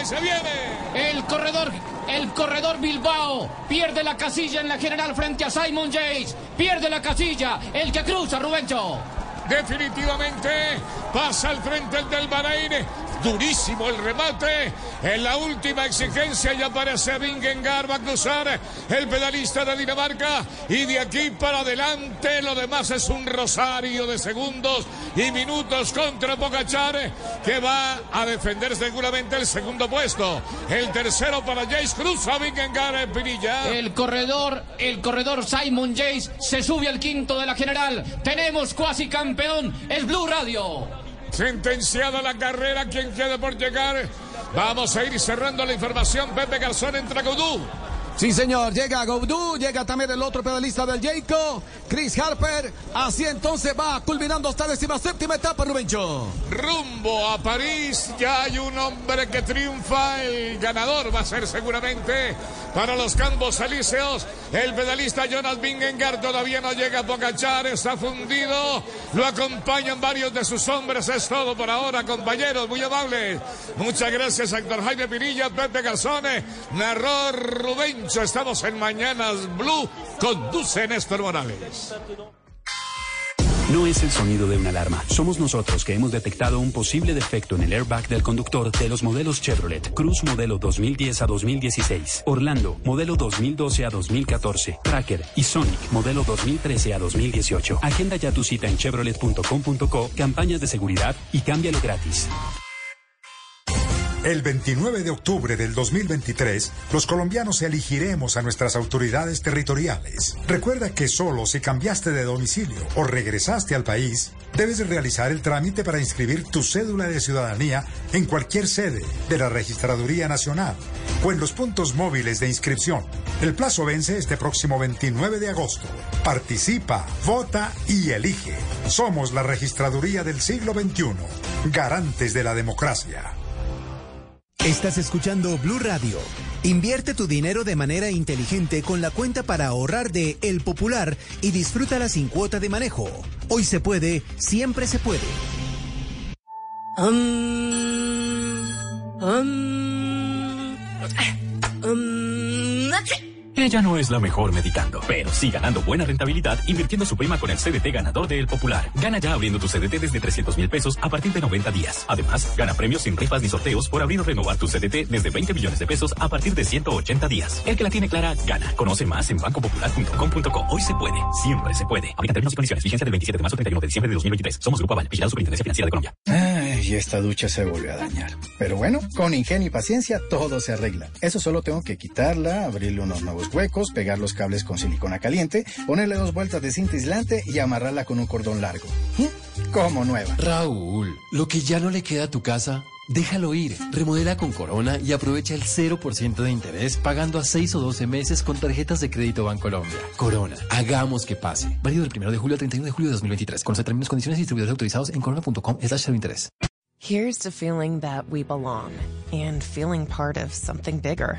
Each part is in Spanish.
y se viene. El corredor, el corredor Bilbao pierde la casilla en la general frente a Simon Yates. Pierde la casilla, el que cruza, Rubencho. Definitivamente pasa al frente el del Bahrein. Durísimo el remate. En la última exigencia ya aparece Vingegaard. Va a cruzar el pedalista de Dinamarca. Y de aquí para adelante lo demás es un rosario de segundos y minutos contra Pogachar que va a defender seguramente el segundo puesto. El tercero para Jace Cruz a Vingegaard en Pinilla. El corredor, el corredor Simon Yates se sube al quinto de la general. Tenemos cuasi campeón, es Blue Radio. Sentenciada la carrera, quien quede por llegar. Vamos a ir cerrando la información. Pepe Garzón entra Godú. Sí, señor, llega Goudou, llega también el otro pedalista del Jayco, Chris Harper. Así entonces va culminando esta décima séptima etapa, Rubencho. Rumbo a París, ya hay un hombre que triunfa. El ganador va a ser seguramente para los Campos Elíseos. El pedalista Jonas Vingegaard todavía no llega a Pocachar, está fundido. Lo acompañan varios de sus hombres. Es todo por ahora, compañeros, muy amables. Muchas gracias, actor Jaime Pinilla, Pepe Garzone, narró Rubén. Estamos en Mañanas Blue. Conduce Néstor Morales. No es el sonido de una alarma. Somos nosotros que hemos detectado un posible defecto en el airbag del conductor de los modelos Chevrolet. Cruz modelo 2010 a 2016. Orlando modelo 2012 a 2014. Tracker y Sonic modelo 2013 a 2018. Agenda ya tu cita en chevrolet.com.co, campañas de seguridad y cámbialo gratis. El 29 de octubre del 2023, los colombianos elegiremos a nuestras autoridades territoriales. Recuerda que solo si cambiaste de domicilio o regresaste al país, debes realizar el trámite para inscribir tu cédula de ciudadanía en cualquier sede de la Registraduría Nacional o en los puntos móviles de inscripción. El plazo vence este próximo 29 de agosto. Participa, vota y elige. Somos la Registraduría del siglo XXI, garantes de la democracia. Estás escuchando Blue Radio. Invierte tu dinero de manera inteligente con la cuenta para ahorrar de El Popular y disfrútala sin cuota de manejo. Hoy se puede, siempre se puede. Ella no es la mejor meditando, pero sí ganando buena rentabilidad invirtiendo su prima con el CDT ganador de Popular. Gana ya abriendo tu CDT desde 300 mil pesos a partir de 90 días. Además, gana premios sin rifas ni sorteos por abrir o renovar tu CDT desde 20 millones de pesos a partir de 180 días. El que la tiene clara, gana. Conoce más en bancopopular.com.co. Hoy se puede, siempre se puede. Aplica términos y condiciones. Vigencia del 27 de marzo al 31 de diciembre de 2023. Somos Grupo Aval, vigilado Superintendencia Financiera de Colombia. Ay, esta ducha se volvió a dañar. Pero bueno, con ingenio y paciencia todo se arregla. Eso solo tengo que quitarla, abrirle unos nuevos huecos, pegar los cables con silicona caliente, ponerle dos vueltas de cinta aislante y amarrarla con un cordón largo. ¿Mm? Como nueva. Raúl, lo que ya no le queda a tu casa, déjalo ir. Remodela con Corona y aprovecha el 0% de interés pagando a 6 o 12 meses con tarjetas de crédito Bancolombia. Corona, hagamos que pase. Válido del 1 de julio al 31 de julio de 2023. Con los términos, condiciones y distribuidores autorizados en corona.com slash interés. Here's to feeling that we belong and feeling part of something bigger.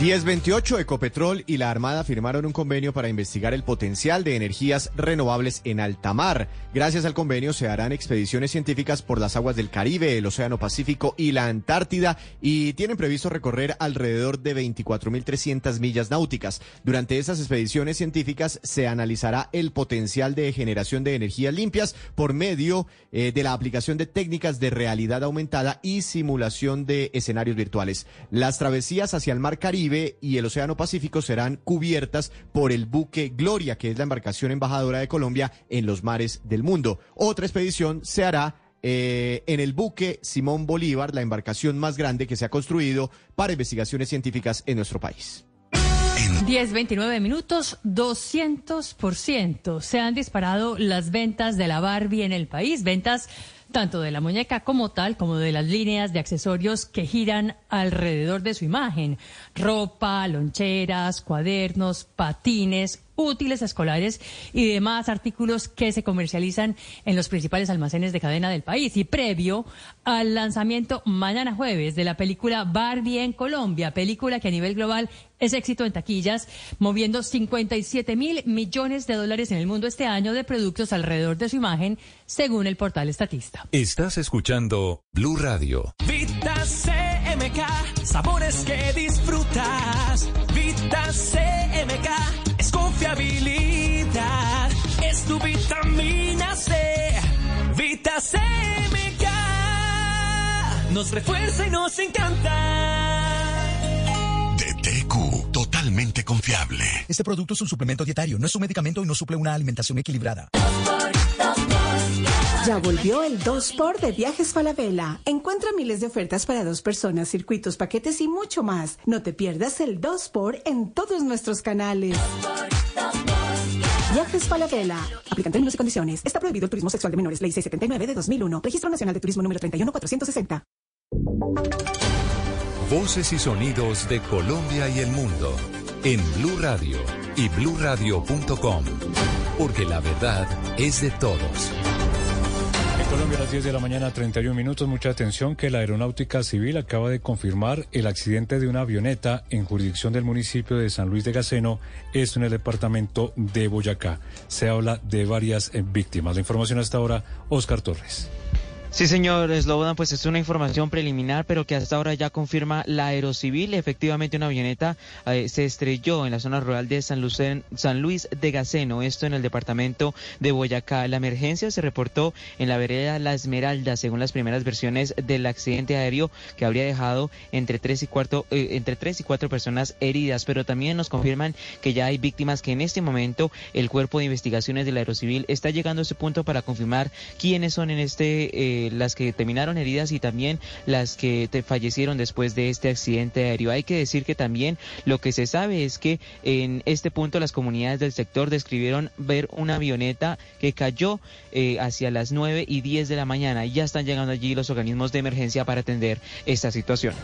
1028 Ecopetrol y la Armada firmaron un convenio para investigar el potencial de energías renovables en alta mar. Gracias al convenio se harán expediciones científicas por las aguas del Caribe, el Océano Pacífico y la Antártida y tienen previsto recorrer alrededor de 24.300 millas náuticas. Durante esas expediciones científicas se analizará el potencial de generación de energías limpias por medio eh, de la aplicación de técnicas de realidad aumentada y simulación de escenarios virtuales. Las travesías hacia el Mar Caribe y el Océano Pacífico serán cubiertas por el buque Gloria, que es la embarcación embajadora de Colombia en los mares del mundo. Otra expedición se hará eh, en el buque Simón Bolívar, la embarcación más grande que se ha construido para investigaciones científicas en nuestro país. En 10-29 minutos, 200%. Se han disparado las ventas de la Barbie en el país, ventas tanto de la muñeca como tal, como de las líneas de accesorios que giran alrededor de su imagen. Ropa, loncheras, cuadernos, patines, útiles escolares y demás artículos que se comercializan en los principales almacenes de cadena del país. Y previo al lanzamiento mañana jueves de la película Barbie en Colombia, película que a nivel global es éxito en taquillas, moviendo 57 mil millones de dólares en el mundo este año de productos alrededor de su imagen, según el portal Estatista. Estás escuchando Blue Radio. Vita CMK, sabores que disfrutas. Vita CMK confiabilidad, es tu vitamina C. Vita CMK nos refuerza y nos encanta. De TQ, totalmente confiable. Este producto es un suplemento dietario, no es un medicamento y no suple una alimentación equilibrada. Ya volvió el 2x de Viajes Falabella. Encuentra miles de ofertas para dos personas, circuitos, paquetes y mucho más. No te pierdas el 2x en todos nuestros canales. Viajes Falabella. Aplican términos y condiciones. Está prohibido el turismo sexual de menores. Ley 679 de 2001. Registro Nacional de Turismo número 31460. Voces y sonidos de Colombia y el mundo en Blue Radio y bluradio.com, porque la verdad es de todos. En Colombia a las 10 de la mañana, 31 minutos. Mucha atención que la Aeronáutica Civil acaba de confirmar el accidente de una avioneta en jurisdicción del municipio de San Luis de Gaceno, esto en el departamento de Boyacá. Se habla de varias eh, víctimas. La información hasta ahora, Oscar Torres. Sí, señor Slobodan, pues es una información preliminar, pero que hasta ahora ya confirma la Aerocivil. Efectivamente, una avioneta eh, se estrelló en la zona rural de San, Lucen, San Luis de Gaceno, esto en el departamento de Boyacá. La emergencia se reportó en la vereda La Esmeralda, según las primeras versiones del accidente aéreo que habría dejado entre tres y, cuatro, eh, entre tres y cuatro personas heridas, pero también nos confirman que ya hay víctimas que en este momento el Cuerpo de Investigaciones de la Aerocivil está llegando a ese punto para confirmar quiénes son en este... Eh, las que terminaron heridas y también las que fallecieron después de este accidente aéreo. Hay que decir que también lo que se sabe es que en este punto las comunidades del sector describieron ver una avioneta que cayó eh, hacia las 9 y 10 de la mañana ya están llegando allí los organismos de emergencia para atender esta situación.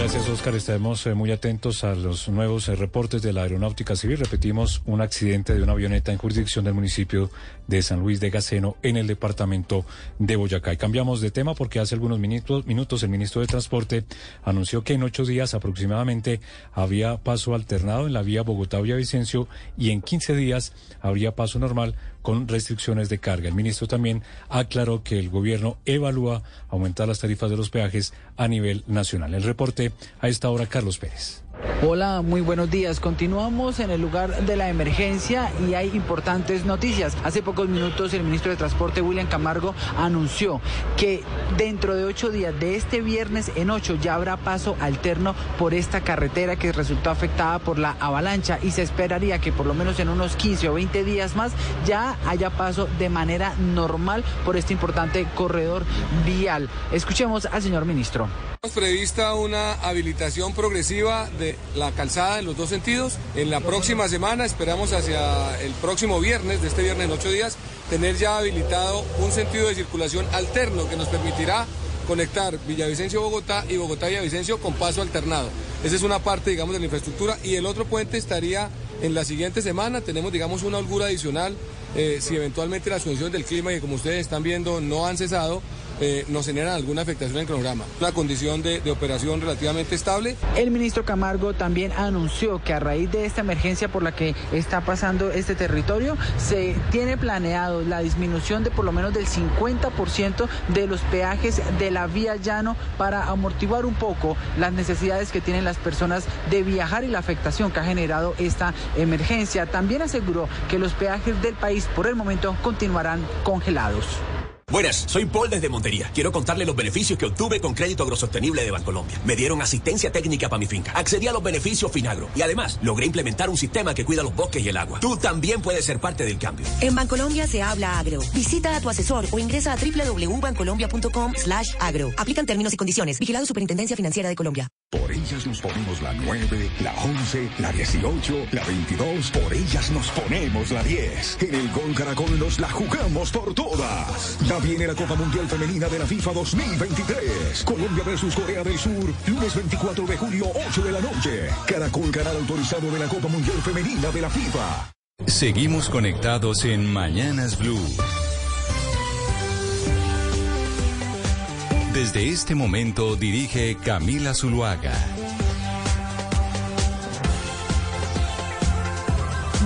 Gracias, Oscar. Estaremos eh, muy atentos a los nuevos eh, reportes de la Aeronáutica Civil. Repetimos, un accidente de una avioneta en jurisdicción del municipio de San Luis de Gaceno en el departamento de Boyacá. Y cambiamos de tema porque hace algunos minutos, minutos el ministro de Transporte anunció que en ocho días aproximadamente había paso alternado en la vía Bogotá-Villavicencio y en 15 días habría paso normal con restricciones de carga. El ministro también aclaró que el gobierno evalúa aumentar las tarifas de los peajes a nivel nacional. El reporte a esta hora, Carlos Pérez. Hola, muy buenos días. Continuamos en el lugar de la emergencia y hay importantes noticias. Hace pocos minutos el ministro de Transporte, William Camargo, anunció que dentro de ocho días, de este viernes en ocho, ya habrá paso alterno por esta carretera que resultó afectada por la avalancha y se esperaría que por lo menos en unos 15 o 20 días más ya haya paso de manera normal por este importante corredor vial. Escuchemos al señor ministro. Hemos prevista una habilitación progresiva de la calzada en los dos sentidos. En la próxima semana, esperamos hacia el próximo viernes, de este viernes en ocho días, tener ya habilitado un sentido de circulación alterno que nos permitirá conectar Villavicencio-Bogotá y Bogotá-Villavicencio con paso alternado. Esa es una parte, digamos, de la infraestructura y el otro puente estaría en la siguiente semana. Tenemos, digamos, una holgura adicional eh, si eventualmente las condiciones del clima, que como ustedes están viendo no han cesado, eh, nos generan alguna afectación en el cronograma. Una condición de, de, operación relativamente estable. El ministro Camargo también anunció que a raíz de esta emergencia por la que está pasando este territorio, se tiene planeado la disminución de por lo menos del 50% de los peajes de la vía llano para amortiguar un poco las necesidades que tienen las personas de viajar y la afectación que ha generado esta emergencia. También aseguró que los peajes del país por el momento continuarán congelados. Buenas, soy Paul desde Montería. Quiero contarle los beneficios que obtuve con crédito agrosostenible de Bancolombia. Me dieron asistencia técnica para mi finca. Accedí a los beneficios Finagro. Y además, logré implementar un sistema que cuida los bosques y el agua. Tú también puedes ser parte del cambio. En Bancolombia se habla agro. Visita a tu asesor o ingresa a www.bancolombia.com slash agro. Aplican términos y condiciones. Vigilado Superintendencia Financiera de Colombia. Por ellas nos ponemos la 9, la 11, la 18, la 22. Por ellas nos ponemos la 10. En el Gol Caracol nos la jugamos por todas. Viene la Copa Mundial Femenina de la FIFA 2023. Colombia versus Corea del Sur. Lunes 24 de julio, 8 de la noche. Caracol, canal autorizado de la Copa Mundial Femenina de la FIFA. Seguimos conectados en Mañanas Blue. Desde este momento dirige Camila Zuluaga.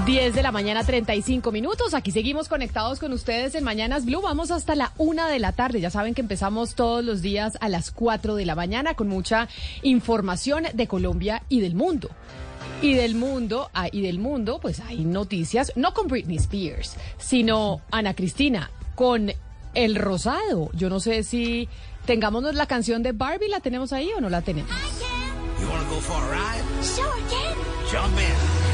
10 de la mañana, 35 minutos. Aquí seguimos conectados con ustedes en Mañanas Blue. Vamos hasta la una de la tarde. Ya saben que empezamos todos los días a las 4 de la mañana con mucha información de Colombia y del mundo. Y del mundo, ah, y del mundo, pues hay noticias, no con Britney Spears, sino Ana Cristina, con El Rosado. Yo no sé si tengámonos la canción de Barbie, ¿la tenemos ahí o no la tenemos? You wanna go for a ride? Sure can. Jump in.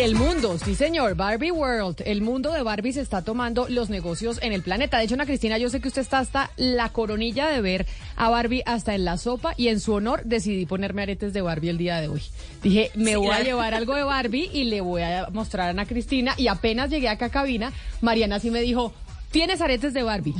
Y el mundo, sí señor, Barbie World, el mundo de Barbie se está tomando los negocios en el planeta. De hecho, Ana Cristina, yo sé que usted está hasta la coronilla de ver a Barbie hasta en la sopa y en su honor decidí ponerme aretes de Barbie el día de hoy. Dije, me Sí, voy a llevar algo de Barbie y le voy a mostrar a Ana Cristina y apenas llegué acá a cabina, Mariana sí me dijo, tienes aretes de Barbie.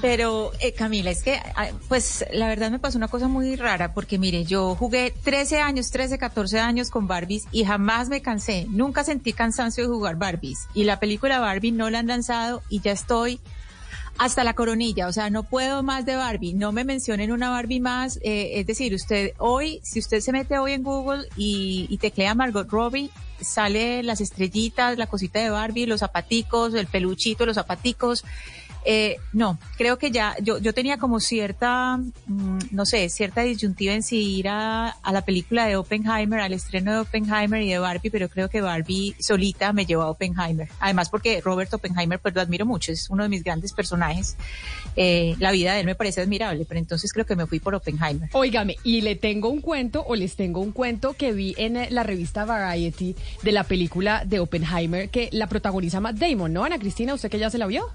Pero, eh, Camila, es que, ah, pues, la verdad me pasó una cosa muy rara, porque mire, yo jugué 13 años, 13, 14 años con Barbies y jamás me cansé. Nunca sentí cansancio de jugar Barbies. Y la película Barbie no la han lanzado y ya estoy hasta la coronilla, o sea, no puedo más de Barbie, no me mencionen una Barbie más, eh, es decir, usted hoy, si usted se mete hoy en Google y, y teclea Margot Robbie, sale las estrellitas, la cosita de Barbie, los zapaticos, el peluchito, los zapaticos, eh, no, creo que ya, yo, yo tenía como cierta, mm, no sé, cierta disyuntiva en si ir a, a la película de Oppenheimer, al estreno de Oppenheimer y de Barbie, pero creo que Barbie solita me llevó a Oppenheimer. Además porque Robert Oppenheimer, pues lo admiro mucho, es uno de mis grandes personajes. Eh, la vida de él me parece admirable, pero entonces creo que me fui por Oppenheimer. Óigame, y le tengo un cuento, o les tengo un cuento que vi en eh, la revista Variety de la película de Oppenheimer, que la protagoniza Matt Damon, ¿no? Ana Cristina, ¿usted que ya se la vio?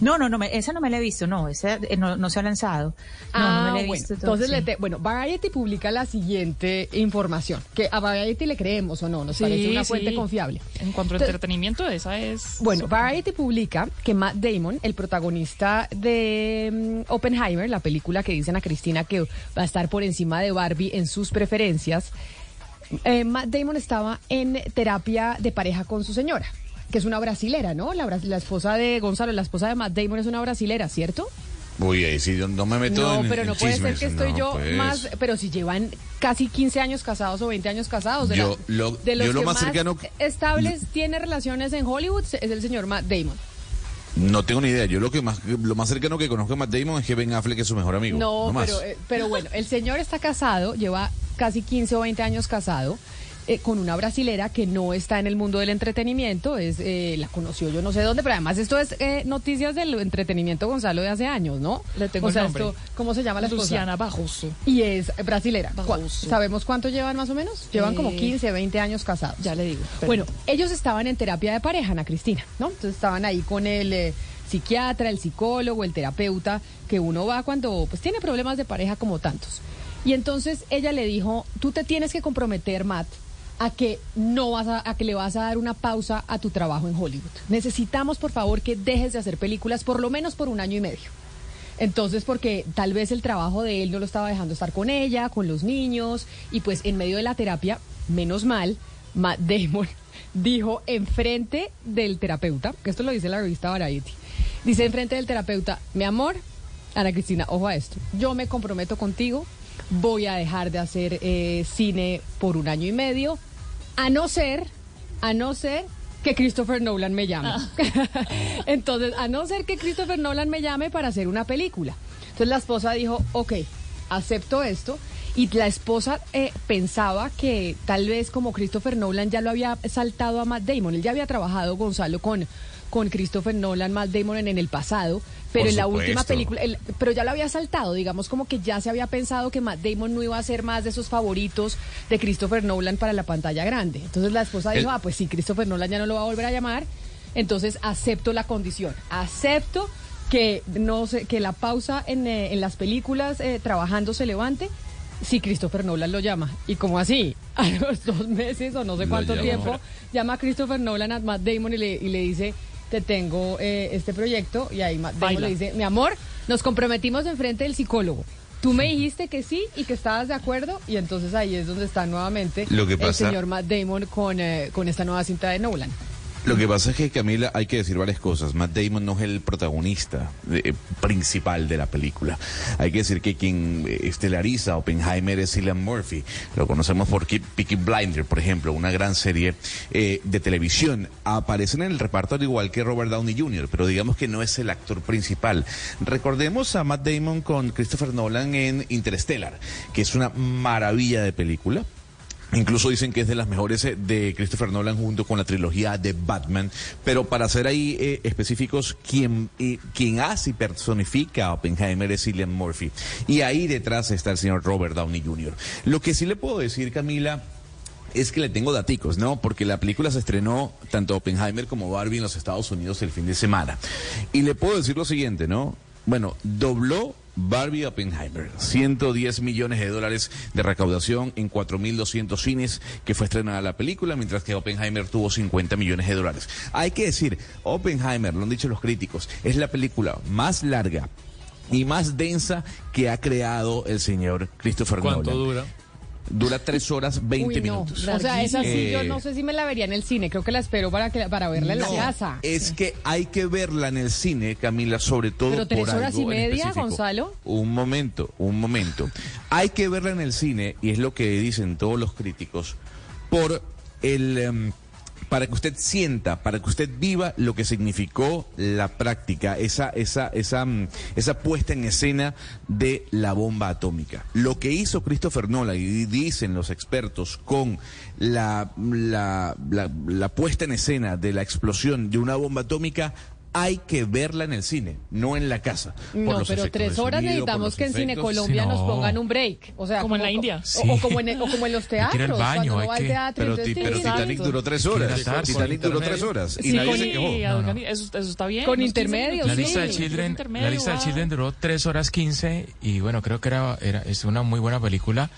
No, no, no, me- esa no me la he visto, no, esa eh, no, no se ha lanzado. No, no Ah, me la he bueno, visto. entonces, sí. le te- bueno, Variety publica la siguiente información, que a Variety le creemos o no, nos Sí, parece una sí. fuente confiable. En cuanto a Entonces- entretenimiento, esa es. Bueno, Variety publica que Matt Damon, el protagonista de mm, Oppenheimer, la película que dicen a Cristina que va a estar por encima de Barbie en sus preferencias, eh, Matt Damon estaba en terapia de pareja con su señora, que es una brasilera, ¿no? La, esposa de Gonzalo, la esposa de Matt Damon es una brasilera, ¿cierto? Uy, ahí sí, no- no me meto No, en pero en no puede ser que estoy no, yo pues. más, pero si llevan casi 15 años casados o 20 años casados. De, Yo la- lo- de los yo lo que más cercano- estables tiene relaciones en Hollywood es el señor Matt Damon. No tengo ni idea. Yo lo que más lo más cercano que conozco a Matt Damon es que Ben Affleck es su mejor amigo. No, pero, eh, pero bueno, el señor está casado, lleva casi 15 o 20 años casado. Eh, con una brasilera que no está en el mundo del entretenimiento, es eh, la conoció yo no sé dónde, pero además esto es eh, noticias del entretenimiento Gonzalo de hace años, ¿no? Le tengo o el nombre. esto, ¿cómo se llama la esposa? Luciana Barroso. Y es brasilera. ¿Cuá- Barroso. ¿Sabemos cuánto llevan más o menos? Llevan como Eh, 15, 20 años casados. Ya le digo. Bueno, ellos estaban en terapia de pareja, Ana Cristina, ¿no? Entonces estaban ahí con el eh, psiquiatra, el psicólogo, el terapeuta, que uno va cuando pues tiene problemas de pareja como tantos. Y entonces ella le dijo, tú te tienes que comprometer, Matt, a que no vas a, que le vas a dar una pausa a tu trabajo en Hollywood. Necesitamos, por favor, que dejes de hacer películas por lo menos por un año y medio. Entonces, porque tal vez el trabajo de él no lo estaba dejando estar con ella, con los niños, y pues en medio de la terapia, menos mal, Matt Damon dijo enfrente del terapeuta, que esto lo dice la revista Variety, dice enfrente del terapeuta, mi amor, Ana Cristina, ojo a esto, yo me comprometo contigo, voy a dejar de hacer eh, cine por un año y medio, a no ser, a no ser que Christopher Nolan me llame. Entonces, a no ser que Christopher Nolan me llame para hacer una película. Entonces la esposa dijo, ok, acepto esto. Y la esposa eh, pensaba que tal vez como Christopher Nolan ya lo había saltado a Matt Damon, él ya había trabajado Gonzalo con con Christopher Nolan, Matt Damon en, en el pasado, pero Por en la supuesto. última película, el- pero ya lo había saltado, digamos como que ya se había pensado que Matt Damon no iba a ser más de esos favoritos de Christopher Nolan para la pantalla grande. Entonces la esposa dijo, El- ah, pues sí, Christopher Nolan ya no lo va a volver a llamar, entonces acepto la condición, acepto que no sé, que la pausa en, eh, en las películas eh, trabajando se levante si Christopher Nolan lo llama. Y como así, a los dos meses o no sé cuánto tiempo, llama a Christopher Nolan a Matt Damon y le, y le dice, te tengo eh, este proyecto. Y ahí Matt Damon Baila. le dice, mi amor, nos comprometimos enfrente del psicólogo. Tú me dijiste que sí y que estabas de acuerdo y entonces ahí es donde está nuevamente Lo que el señor Matt Damon con, eh, con esta nueva cinta de Nolan. Lo que pasa es que Camila hay que decir varias cosas. Matt Damon no es el protagonista de- principal de la película. Hay que decir que quien eh, estelariza Oppenheimer es Cillian Murphy. Lo conocemos por Peaky Blinder, por ejemplo, una gran serie eh, de televisión. Aparecen en el reparto al igual que Robert Downey Jr., pero digamos que no es el actor principal. Recordemos a Matt Damon con Christopher Nolan en Interstellar, que es una maravilla de película. Incluso dicen que es de las mejores eh, de Christopher Nolan junto con la trilogía de Batman. Pero para ser ahí eh, específicos, quien, eh, hace y personifica a Oppenheimer es Cillian Murphy. Y ahí detrás está el señor Robert Downey Jr. Lo que sí le puedo decir, Camila, es que le tengo daticos, ¿no? Porque la película se estrenó tanto Oppenheimer como Barbie en los Estados Unidos el fin de semana. Y le puedo decir lo siguiente, ¿no? Bueno, dobló Barbie Oppenheimer, 110 millones de dólares de recaudación en 4.200 cines que fue estrenada la película, mientras que Oppenheimer tuvo 50 millones de dólares. Hay que decir, Oppenheimer, lo han dicho los críticos, es la película más larga y más densa que ha creado el señor Christopher ¿Cuánto Nolan. dura? Dura 3 horas 20 Uy, no. minutos. O sea, esa sí yo Eh, no sé si me la vería en el cine, creo que la espero para, que, para verla en la casa. Es que hay que verla en el cine, Camila, sobre todo Pero tres por horas algo y media. Gonzalo. Un momento, un momento. Hay que verla en el cine, y es lo que dicen todos los críticos, por el... em, para que usted sienta, para que usted viva lo que significó la práctica, esa, esa, esa, mm, esa puesta en escena de la bomba atómica. Lo que hizo Christopher Nolan, y dicen los expertos, con la, la, la, la puesta en escena de la explosión de una bomba atómica, hay que verla en el cine, no en la casa. por No, los pero tres de horas sonido, necesitamos que en Cine. Colombia Sí, nos no. pongan un break. O sea, Como en la India. O, o como en, o como en los teatros. el baño, cuando va al que- teatro, Pero, ti- pero Titanic duró tres horas. Titanic con duró tres horas. Y Sí, nadie se quejó. Adol Cami- Eso, eso está bien. Con unos 15 intermedios. La sí. lista de Children, Intermedio, la lista de va. Children duró 3 horas 15 y bueno, creo que era, era es una muy buena película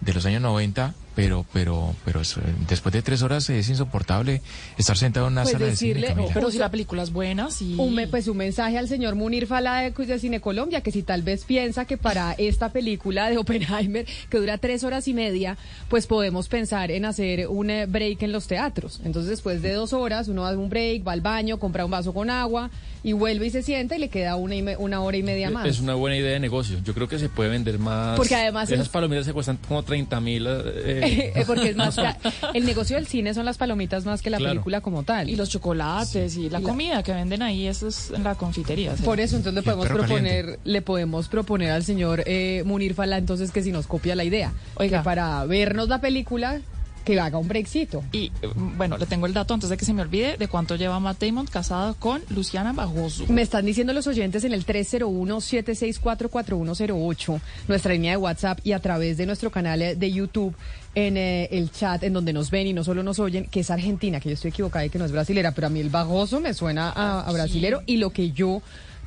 de los años 90, pero pero pero es- después de 3 horas es insoportable estar sentado en una Pues sala de cine. decirle, Camila. Pero si la película es buena, sí. Un, me- pues un mensaje al señor Munir Fala de, de Cine Colombia, que si tal vez piensa que para esta película de Oppenheimer, que dura tres horas y media, pues podemos pensar en hacer un eh, break en los teatros. Entonces después de dos horas uno hace un break, va al baño, compra un vaso con agua y vuelve y se sienta y le queda una, y me- una hora y media más. Es una buena idea de negocio. Yo creo que se puede vender más. Porque además Esas es- palomitas se cuestan como 30 mil. Eh, Porque es más, el negocio del cine son las palomitas más que la Claro. película como tal. Y los chocolates y la Y la- comida que venden ahí, eso es en la confitería. ¿sí? Por eso, entonces le podemos proponer, caliente. le podemos proponer al señor eh, Munir Fala entonces que si nos copia la idea, Oiga. que para vernos la película que haga un breakcito. Y eh, bueno, le tengo el dato antes de que se me olvide de cuánto lleva Matt Damon casado con Luciana Bajoso. Me están diciendo los oyentes en el 301-764-4108, nuestra línea de WhatsApp y a través de nuestro canal eh, de YouTube en eh, el chat en donde nos ven y no solo nos oyen, que es argentina, que yo estoy equivocada y que no es brasilera, pero a mí el bajoso me suena a, a brasilero y lo que yo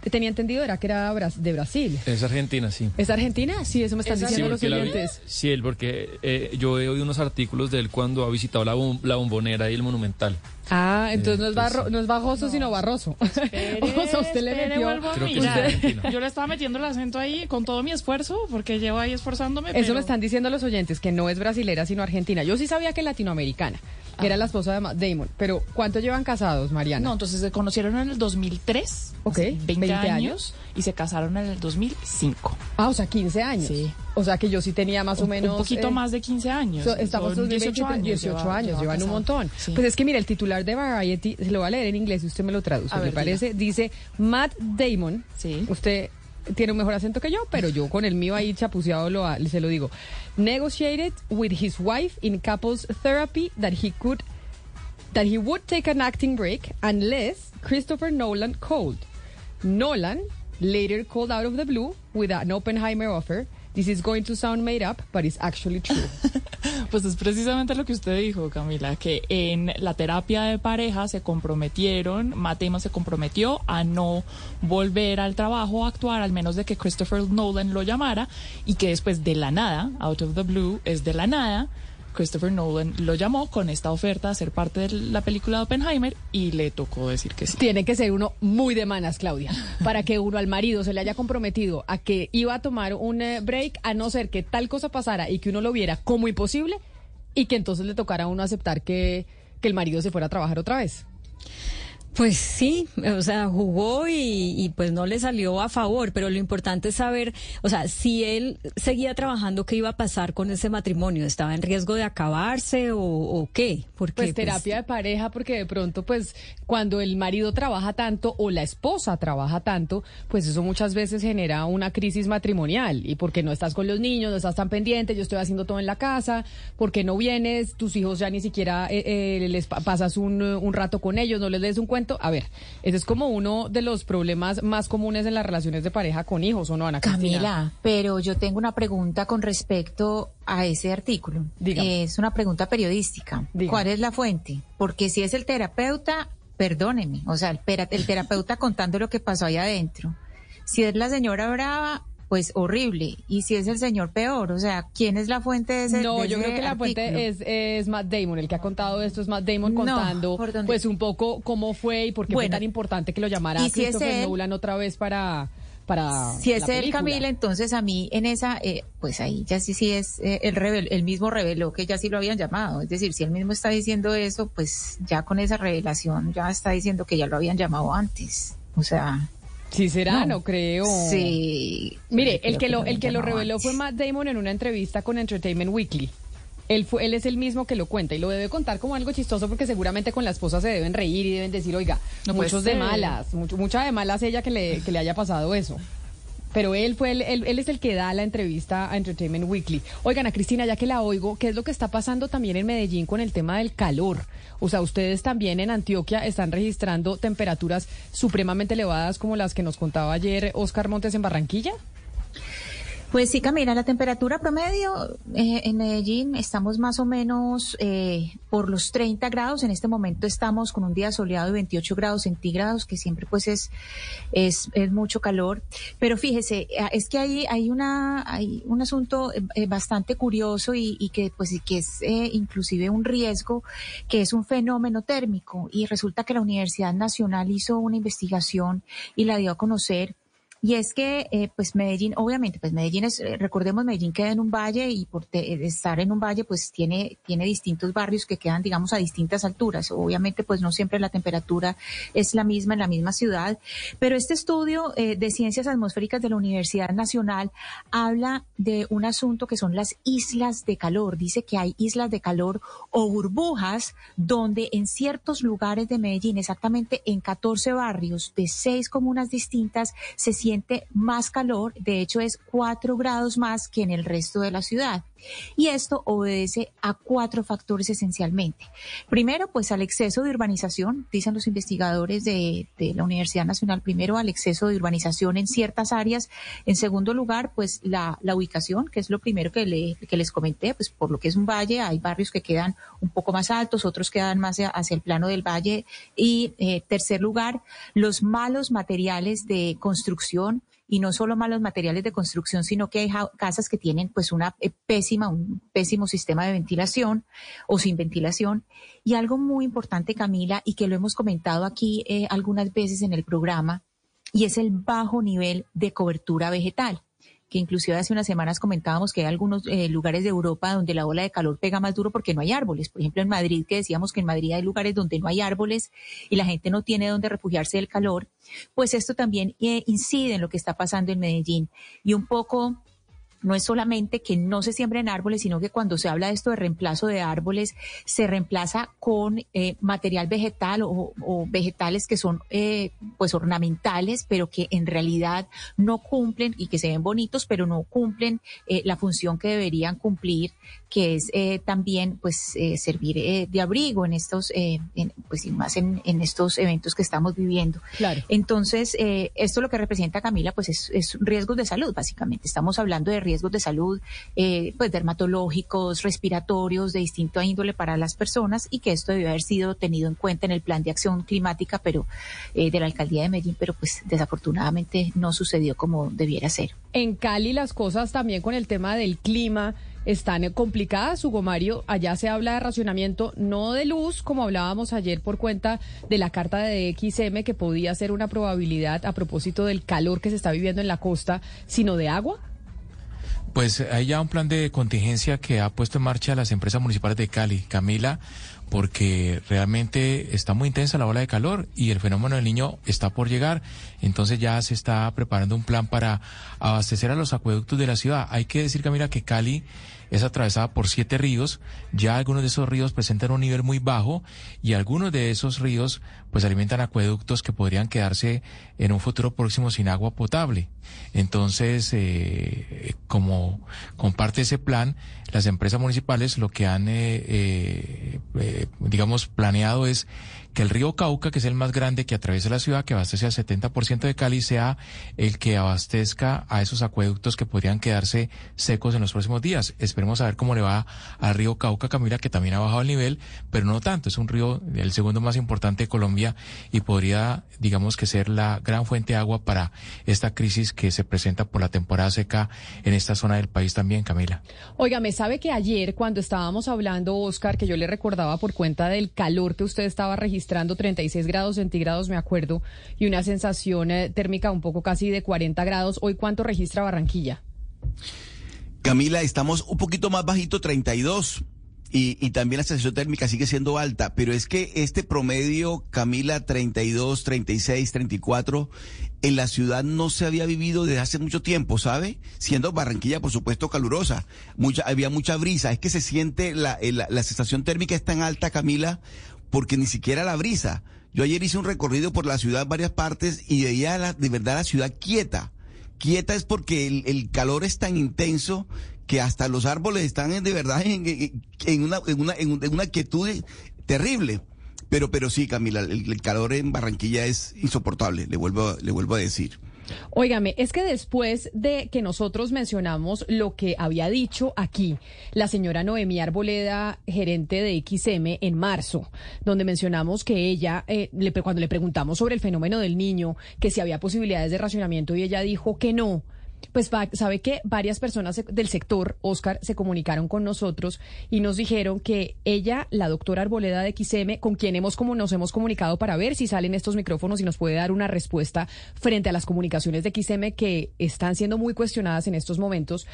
tenía entendido era que era bras- de Brasil. Es Argentina, sí. ¿Es Argentina? Sí, eso me están Es diciendo los oyentes. sí, él, porque eh, yo he oído unos artículos de él cuando ha visitado la, bom- la bombonera y el monumental. Ah, entonces no, es barro- no es bajoso, sino barroso. o sea, usted le metió... Creo que. Yo le estaba metiendo el acento ahí con todo mi esfuerzo, porque llevo ahí esforzándome. Eso pero- me están diciendo los oyentes, que no es brasilera, sino argentina. Yo sí sabía que latinoamericana, que era la esposa de Damon. Pero, ¿cuánto llevan casados, Mariana? No, entonces se conocieron en el 2003, Ok, hace 20, 20 años, años. Y se casaron en el 2005. Ah, o sea, 15 años. Sí. O sea, que yo sí tenía más o menos... Un poquito eh, más de 15 años. so- estamos Son en 18 años. 18 lleva- años, lleva llevan un montón. Sí. Pues es que mira, el titular de Variety, se lo voy a leer en inglés y usted me lo traduce, A me ver, parece. Dice, Matt Damon, Sí. usted tiene un mejor acento que yo, pero yo con el mío ahí chapuceado lo, se lo digo. Negotiated with his wife in couples therapy that he could that he would take an acting break unless Christopher Nolan called. Nolan later called out of the blue with an Oppenheimer offer. This is going to sound made up, but it's actually true. Pues es precisamente lo que usted dijo, Camila, que en la terapia de pareja se comprometieron, Damon se comprometió a no volver al trabajo a actuar, al menos de que Christopher Nolan lo llamara, y que después de la nada, out of the blue, es de la nada, Christopher Nolan lo llamó con esta oferta a ser parte de la película de Oppenheimer y le tocó decir que sí. Tiene que ser uno muy de manas, Claudia, para que uno al marido se le haya comprometido a que iba a tomar un eh, break, a no ser que tal cosa pasara y que uno lo viera como imposible y que entonces le tocara a uno aceptar que, que el marido se fuera a trabajar otra vez. Pues sí, o sea, jugó y, y, pues no le salió a favor, pero lo importante es saber, o sea, si él seguía trabajando, ¿qué iba a pasar con ese matrimonio? ¿Estaba en riesgo de acabarse o, o qué? Porque, pues terapia de pareja, porque de pronto, pues cuando el marido trabaja tanto o la esposa trabaja tanto, pues eso muchas veces genera una crisis matrimonial y porque no estás con los niños, no estás tan pendiente, yo estoy haciendo todo en la casa, porque no vienes, tus hijos ya ni siquiera eh, eh, les pa- pasas un, un rato con ellos, no les des un cuento. A ver, ese es como uno de los problemas más comunes en las relaciones de pareja con hijos, ¿o no, Ana Cristina? Camila, pero yo tengo una pregunta con respecto a ese artículo. Es una pregunta periodística. ¿Cuál es la fuente? Porque si es el terapeuta, perdóneme, o sea, el, el terapeuta contando lo que pasó ahí adentro. Si es la señora brava, pues horrible. Y si es el señor peor, o sea, ¿quién es la fuente de ese No, de yo ese creo que la artículo? fuente es, es Matt Damon, el que ha contado esto es Matt Damon contando pues un poco cómo fue y por qué fue tan importante que lo llamara y si es Christopher él- Nolan otra vez para, para Si es él. Camila, entonces a mí en esa, eh, pues ahí ya sí, sí es, eh, el, revel, el mismo reveló que ya sí lo habían llamado. Es decir, si él mismo está diciendo eso, pues ya con esa revelación ya está diciendo que ya lo habían llamado antes. O sea. Sí será, no, creo. Sí. Mire, el que lo, el que lo reveló fue Matt Damon en una entrevista con Entertainment Weekly. Él, fue, él es el mismo que lo cuenta y lo debe contar como algo chistoso porque seguramente con la esposa se deben reír y deben decir, oiga, No puede muchos de ser. malas, mucho, mucha de malas ella que le, que le haya pasado eso. Pero él fue el, él, él es el que da la entrevista a Entertainment Weekly. Oigan, a Cristina, ya que la oigo, ¿qué es lo que está pasando también en Medellín con el tema del calor? O sea, ustedes también en Antioquia están registrando temperaturas supremamente elevadas como las que nos contaba ayer Oscar Montes en Barranquilla. Pues sí, Camila, la temperatura promedio eh, en Medellín estamos más o menos eh, por los 30 grados. En este momento estamos con un día soleado de 28 grados centígrados, que siempre pues es, es, es mucho calor. Pero fíjese, eh, es que hay, hay, una, hay un asunto eh, bastante curioso y, y que pues que es inclusive un riesgo, que es un fenómeno térmico. Y resulta que la Universidad Nacional hizo una investigación y la dio a conocer y es que, eh, pues Medellín, obviamente, pues Medellín es, eh, recordemos, Medellín queda en un valle y por estar en un valle, pues tiene, tiene distintos barrios que quedan, digamos, a distintas alturas. Obviamente, pues no siempre la temperatura es la misma en la misma ciudad, pero este estudio eh, de ciencias atmosféricas de la Universidad Nacional habla de un asunto que son las islas de calor. Dice que hay islas de calor o burbujas donde en ciertos lugares de Medellín, exactamente en 14 barrios de seis comunas distintas, se siente más calor. De hecho, es cuatro grados más que en el resto de la ciudad. Y esto obedece a cuatro factores esencialmente. Primero, pues al exceso de urbanización, dicen los investigadores de, la Universidad Nacional, primero al exceso de urbanización en ciertas áreas. En segundo lugar, pues la, ubicación, que es lo primero que, le- les comenté, pues por lo que es un valle, hay barrios que quedan un poco más altos, otros quedan más hacia, hacia el plano del valle. Y eh, tercer lugar, los malos materiales de construcción y no solo malos materiales de construcción, sino que hay casas que tienen pues una eh, pésima, un pésimo sistema de ventilación o sin ventilación. Y algo muy importante, Camila, y que lo hemos comentado aquí eh, algunas veces en el programa, y es el bajo nivel de cobertura vegetal que inclusive hace unas semanas comentábamos que hay algunos eh, lugares de Europa donde la ola de calor pega más duro porque no hay árboles. Por ejemplo, en Madrid, que decíamos que en Madrid hay lugares donde no hay árboles y la gente no tiene donde refugiarse del calor, pues esto también eh, incide en lo que está pasando en Medellín. Y un poco no es solamente que no se siembren árboles, sino que cuando se habla de esto de reemplazo de árboles, se reemplaza con eh, material vegetal o, vegetales que son eh, pues ornamentales, pero que en realidad no cumplen y que se ven bonitos, pero no cumplen eh, la función que deberían cumplir que es eh, también pues eh, servir eh, de abrigo en estos, eh, en, pues y más en, en estos eventos que estamos viviendo. Claro. Entonces, eh, esto lo que representa Camila, pues es, es riesgos de salud, básicamente. Estamos hablando de riesgos de salud, eh, pues dermatológicos, respiratorios, de distinto índole para las personas y que esto debe haber sido tenido en cuenta en el plan de acción climática, pero eh, de la alcaldía de Medellín, pero pues desafortunadamente no sucedió como debiera ser. En Cali las cosas también con el tema del clima están complicadas, Hugo Mario. Allá se habla de racionamiento, no de luz, como hablábamos ayer por cuenta de la carta de XM, que podía ser una probabilidad a propósito del calor que se está viviendo en la costa, sino de agua. Pues hay ya un plan de contingencia que ha puesto en marcha las empresas municipales de Cali. Camila, porque realmente está muy intensa la ola de calor y el fenómeno del niño está por llegar. Entonces ya se está preparando un plan para abastecer a los acueductos de la ciudad. Hay que decir, Camila, que Cali es atravesada por siete ríos. Ya algunos de esos ríos presentan un nivel muy bajo y algunos de esos ríos pues alimentan acueductos que podrían quedarse en un futuro próximo sin agua potable. Entonces, eh, como comparte ese plan, las empresas municipales lo que han, eh, eh, digamos, planeado es que el río Cauca, que es el más grande que atraviesa la ciudad, que abastece al 70% de Cali, sea el que abastezca a esos acueductos que podrían quedarse secos en los próximos días. Esperemos a ver cómo le va al río Cauca, Camila, que también ha bajado el nivel, pero no tanto. Es un río, el segundo más importante de Colombia y podría, digamos, que ser la gran fuente de agua para esta crisis que se presenta por la temporada seca en esta zona del país también, Camila. Oiga, me sabe que ayer cuando estábamos hablando, Oscar, que yo le recordaba por cuenta del calor que usted estaba registrando, 36 grados centígrados, me acuerdo, y una sensación eh, térmica un poco casi de 40 grados. ¿Hoy cuánto registra Barranquilla? Camila, estamos un poquito más bajito, 32. Y, y también la sensación térmica sigue siendo alta, pero es que este promedio, Camila, 32, 36, 34, en la ciudad no se había vivido desde hace mucho tiempo, ¿sabe? Siendo Barranquilla, por supuesto, calurosa. Mucha, había mucha brisa. Es que se siente, la, la, la sensación térmica es tan alta, Camila, porque ni siquiera la brisa. Yo ayer hice un recorrido por la ciudad varias partes y veía la, de verdad la ciudad quieta. Quieta es porque el, calor es tan intenso que hasta los árboles están en- de verdad en una, en, una, en una quietud terrible. Pero, pero sí, Camila, el, el calor en Barranquilla es insoportable, le vuelvo, le vuelvo a decir. Óigame, es que después de que nosotros mencionamos lo que había dicho aquí la señora Noemí Arboleda, gerente de XM, en marzo, donde mencionamos que ella, eh, le cuando le preguntamos sobre el fenómeno del niño, que si había posibilidades de racionamiento y ella dijo que no. Pues sabe que varias personas del sector, Oscar, se comunicaron con nosotros y nos dijeron que ella, la doctora Arboleda de XM, con quien hemos como nos hemos comunicado para ver si salen estos micrófonos y nos puede dar una respuesta frente a las comunicaciones de XM que están siendo muy cuestionadas en estos momentos.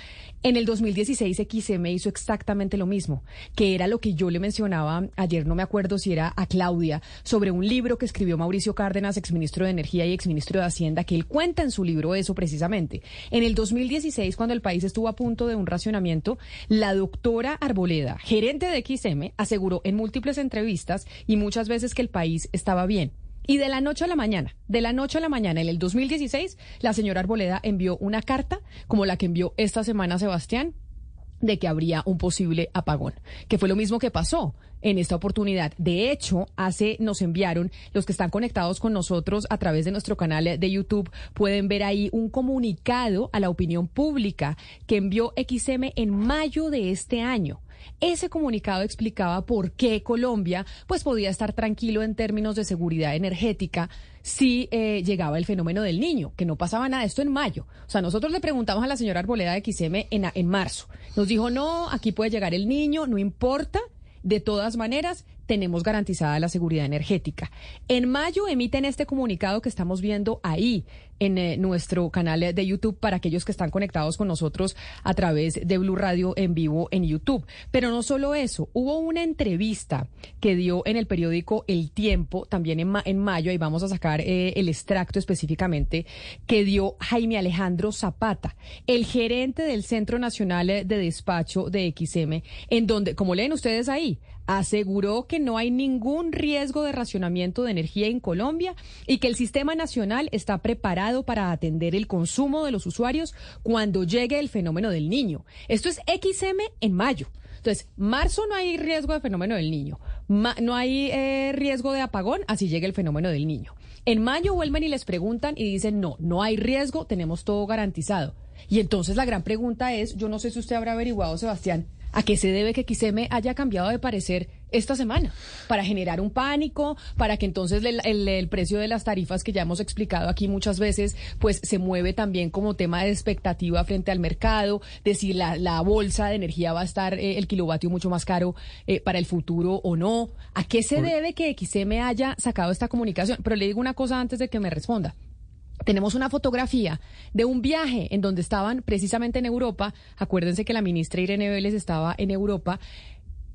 En el 2016 XM hizo exactamente lo mismo, que era lo que yo le mencionaba ayer, no me acuerdo si era a Claudia, sobre un libro que escribió Mauricio Cárdenas, exministro de Energía y exministro de Hacienda, que él cuenta en su libro eso precisamente. En el 2016, cuando el país estuvo a punto de un racionamiento, la doctora Arboleda, gerente de XM, aseguró en múltiples entrevistas y muchas veces que el país estaba bien. Y de la noche a la mañana, de la noche a la mañana, en el 2016, la señora Arboleda envió una carta, como la que envió esta semana Sebastián, de que habría un posible apagón, que fue lo mismo que pasó en esta oportunidad. De hecho, hace nos enviaron los que están conectados con nosotros a través de nuestro canal de YouTube pueden ver ahí un comunicado a la opinión pública que envió XM en mayo de este año. Ese comunicado explicaba por qué Colombia pues podía estar tranquilo en términos de seguridad energética si eh, llegaba el fenómeno del niño, que no pasaba nada, esto en mayo. O sea, nosotros le preguntamos a la señora Arboleda de XM en, en marzo. Nos dijo, no, aquí puede llegar el niño, no importa. De todas maneras, tenemos garantizada la seguridad energética. En mayo emiten este comunicado que estamos viendo ahí en eh, nuestro canal de YouTube para aquellos que están conectados con nosotros a través de Blue Radio en vivo en YouTube. Pero no solo eso, hubo una entrevista que dio en el periódico El Tiempo, también en, ma- en mayo, y vamos a sacar eh, el extracto específicamente, que dio Jaime Alejandro Zapata, el gerente del Centro Nacional de Despacho de XM, en donde, como leen ustedes ahí, aseguró que no hay ningún riesgo de racionamiento de energía en Colombia y que el sistema nacional está para atender el consumo de los usuarios cuando llegue el fenómeno del niño. Esto es XM en mayo. Entonces, marzo no hay riesgo de fenómeno del niño, no hay eh, riesgo de apagón, así llega el fenómeno del niño. En mayo vuelven y les preguntan y dicen, no, no hay riesgo, tenemos todo garantizado. Y entonces la gran pregunta es, yo no sé si usted habrá averiguado, Sebastián, ¿a qué se debe que XM haya cambiado de parecer esta semana? Para generar un pánico, para que entonces el, el- el precio de las tarifas que ya hemos explicado aquí muchas veces, pues se mueve también como tema de expectativa frente al mercado, de si la, la bolsa de energía va a estar eh, el kilovatio mucho más caro eh, para el futuro o no. ¿A qué se debe que XM haya sacado esta comunicación? Pero le digo una cosa antes de que me responda. Tenemos una fotografía de un viaje en donde estaban precisamente en Europa. Acuérdense que la ministra Irene Vélez estaba en Europa.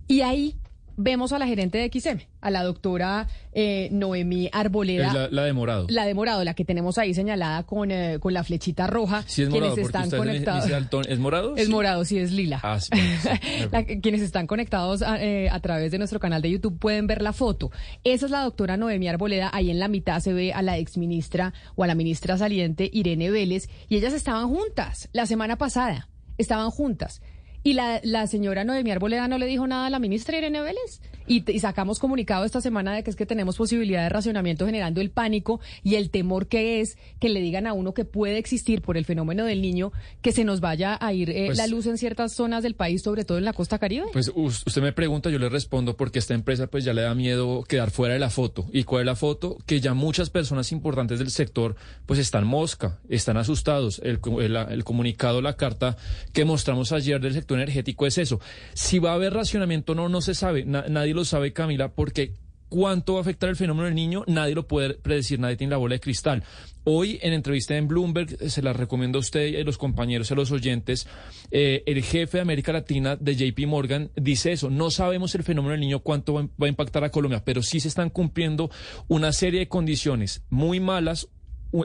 Y ahí vemos a la gerente de XM, a la doctora eh, Noemí Arboleda. Es la, la de morado. La de morado, la que tenemos ahí señalada con, eh, con la flechita roja. Sí es morado, quienes están conectados. ¿Es morado? Es Sí. morado, sí, es lila. Ah, sí, sí. La- quienes están conectados a, eh, a través de nuestro canal de YouTube pueden ver la foto. Esa es la doctora Noemí Arboleda. Ahí en la mitad se ve a la exministra o a la ministra saliente Irene Vélez y ellas estaban juntas la semana pasada. Estaban juntas. Y la, la señora Noemí Arboleda no le dijo nada a la ministra Irene Vélez. Y, y sacamos comunicado esta semana de que es que tenemos posibilidad de racionamiento generando el pánico y el temor que es que le digan a uno que puede existir por el fenómeno del niño que se nos vaya a ir eh, Pues- la luz en ciertas zonas del país, sobre todo en la costa caribe. Pues us- usted me pregunta, yo le respondo porque esta empresa pues ya le da miedo quedar fuera de la foto. ¿Y cuál es la foto? Que ya muchas personas importantes del sector pues están mosca, están asustados. El, el- el comunicado, la carta que mostramos ayer del sector energético es eso. Si va a haber racionamiento no, no se sabe. Na- nadie lo sabe, Camila, porque cuánto va a afectar el fenómeno del niño, nadie lo puede predecir, nadie tiene la bola de cristal. Hoy, en entrevista en Bloomberg, eh, se la recomiendo a usted y a los compañeros, y a los oyentes, eh, el jefe de América Latina de JP Morgan dice eso, no sabemos el fenómeno del niño cuánto va, a- va a impactar a Colombia, pero sí se están cumpliendo una serie de condiciones muy malas,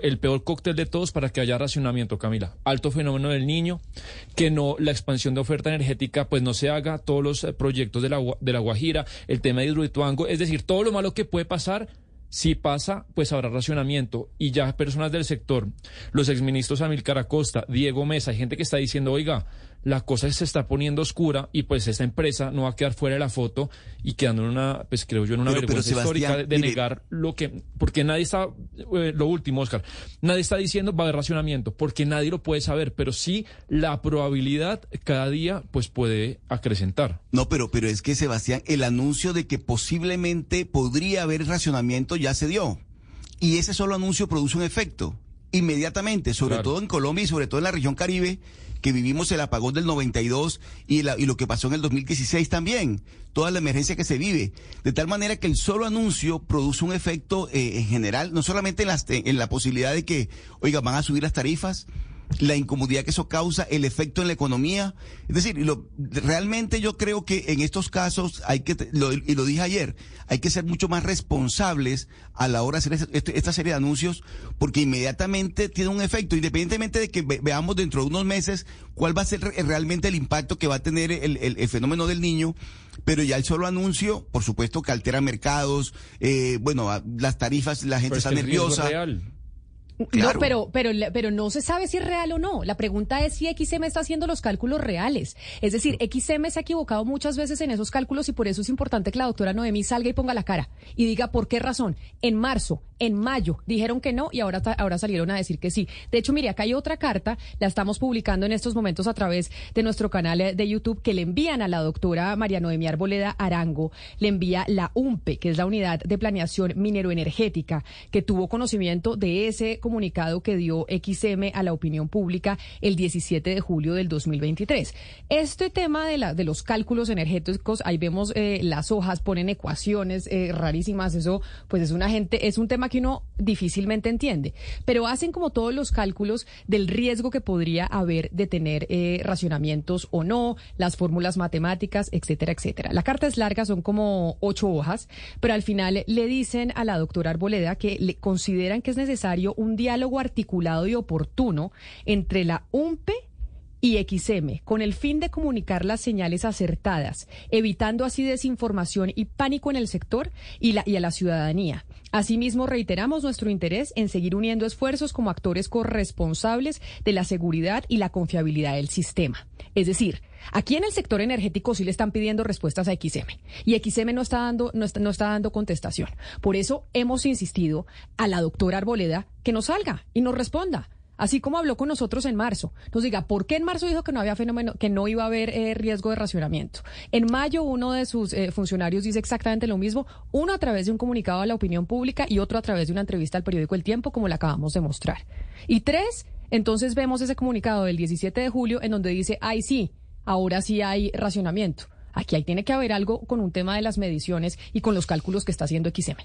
el peor cóctel de todos para que haya racionamiento, Camila. Alto fenómeno del niño, que no la expansión de oferta energética pues no se haga, todos los eh, proyectos de la, de la Guajira, el tema de Hidroituango, es decir, todo lo malo que puede pasar, si pasa, pues habrá racionamiento. Y ya personas del sector, los exministros Amilcar Acosta, Diego Mesa, hay gente que está diciendo, oiga, la cosa se está poniendo oscura y pues esta empresa no va a quedar fuera de la foto y quedando en una, pues creo yo, en una Pero- pero, vergüenza histórica de, Sebastián, de mire- negar lo que, porque nadie está, eh, lo último, Oscar, nadie está diciendo va a haber racionamiento, porque nadie lo puede saber, pero sí la probabilidad cada día pues puede acrecentar. No, pero, pero es que Sebastián, el anuncio de que posiblemente podría haber racionamiento ya se dio. Y ese solo anuncio produce un efecto inmediatamente, sobre Claro. todo en Colombia y sobre todo en la región Caribe, que vivimos el apagón del 92 y, la- y lo que pasó en el 2016 también, toda la emergencia que se vive. De tal manera que el solo anuncio produce un efecto eh, en general, no solamente en, las- en la posibilidad de que, oiga, van a subir las tarifas, la incomodidad que eso causa, el efecto en la economía. Es decir, lo- realmente yo creo que en estos casos hay que, lo- y lo dije ayer, hay que ser mucho más responsables a la hora de hacer este- este- esta serie de anuncios, porque inmediatamente tiene un efecto, independientemente de que ve- veamos dentro de unos meses cuál va a ser re- realmente el impacto que va a tener el, el- el fenómeno del niño. Pero ya el solo anuncio, por supuesto que altera mercados, eh, bueno, las tarifas, la gente Pero es está que el riesgo es nerviosa. real. Claro. No, pero, pero, pero no se sabe si es real o no. La pregunta es si XM está haciendo los cálculos reales. Es decir, XM se ha equivocado muchas veces en esos cálculos y por eso es importante que la doctora Noemí salga y ponga la cara y diga por qué razón. En marzo, en mayo, dijeron que no y ahora, ahora salieron a decir que sí. De hecho, mire, acá hay otra carta, la estamos publicando en estos momentos a través de nuestro canal eh, de YouTube que le envían a la doctora María Noemí Arboleda Arango, le envía la UMPE, que es la Unidad de Planeación Mineroenergética, que tuvo conocimiento de ese comunicado que dio XM a la opinión pública el 17 de julio del 2023. Este tema de, la, de los cálculos energéticos, ahí vemos eh, las hojas, ponen ecuaciones eh, rarísimas, eso pues es una gente, es un tema que uno difícilmente entiende, pero hacen como todos los cálculos del riesgo que podría haber de tener eh, racionamientos o no, las fórmulas matemáticas, etcétera, etcétera. La carta es larga, son como ocho hojas, pero al final le dicen a la doctora Arboleda que le consideran que es necesario un diálogo articulado y oportuno entre la UMPE y XM, con el fin de comunicar las señales acertadas, evitando así desinformación y pánico en el sector y, a la ciudadanía. Asimismo, reiteramos nuestro interés en seguir uniendo esfuerzos como actores corresponsables de la seguridad y la confiabilidad del sistema. Es decir, aquí en el sector energético sí le están pidiendo respuestas a XM y XM no está dando, no está, no está dando contestación. Por eso hemos insistido a la doctora Arboleda que nos salga y nos responda. Así como habló con nosotros en marzo, nos diga por qué en marzo dijo que no había fenómeno, que no iba a haber eh, riesgo de racionamiento. En mayo uno de sus eh, funcionarios dice exactamente lo mismo, uno a través de un comunicado a la opinión pública y otro a través de una entrevista al periódico El Tiempo, como le acabamos de mostrar. Y tres, entonces vemos ese comunicado del 17 de julio en donde dice, ay sí, ahora sí hay racionamiento. Aquí hay, tiene que haber algo con un tema de las mediciones y con los cálculos que está haciendo XM.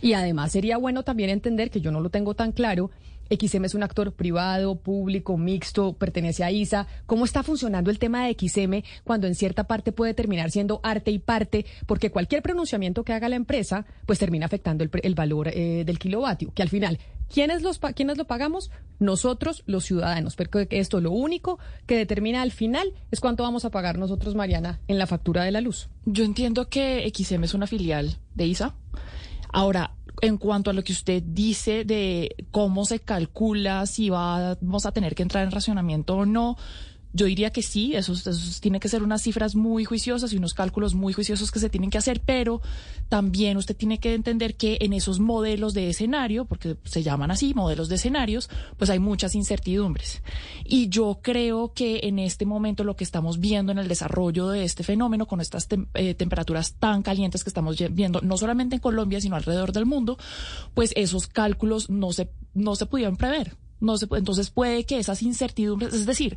Y además sería bueno también entender que yo no lo tengo tan claro. XM es un actor privado, público, mixto, pertenece a ISA. ¿Cómo está funcionando el tema de XM cuando en cierta parte puede terminar siendo arte y parte? Porque cualquier pronunciamiento que haga la empresa, pues termina afectando el, el valor eh, del kilovatio, que al final, ¿quiénes, los, ¿quiénes lo pagamos? Nosotros, los ciudadanos. Porque esto lo único que determina al final es cuánto vamos a pagar nosotros, Mariana, en la factura de la luz. Yo entiendo que XM es una filial de ISA. Ahora, en cuanto a lo que usted dice de cómo se calcula si vamos a tener que entrar en racionamiento o no, yo diría que sí, eso, eso tiene que ser unas cifras muy juiciosas y unos cálculos muy juiciosos que se tienen que hacer, pero también usted tiene que entender que en esos modelos de escenario, porque se llaman así, modelos de escenarios, pues hay muchas incertidumbres. Y yo creo que en este momento lo que estamos viendo en el desarrollo de este fenómeno, con estas eh, temperaturas tan calientes que estamos viendo, no solamente en Colombia, sino alrededor del mundo, pues esos cálculos no se, no se pudieron prever. Entonces puede que esas incertidumbres, es decir,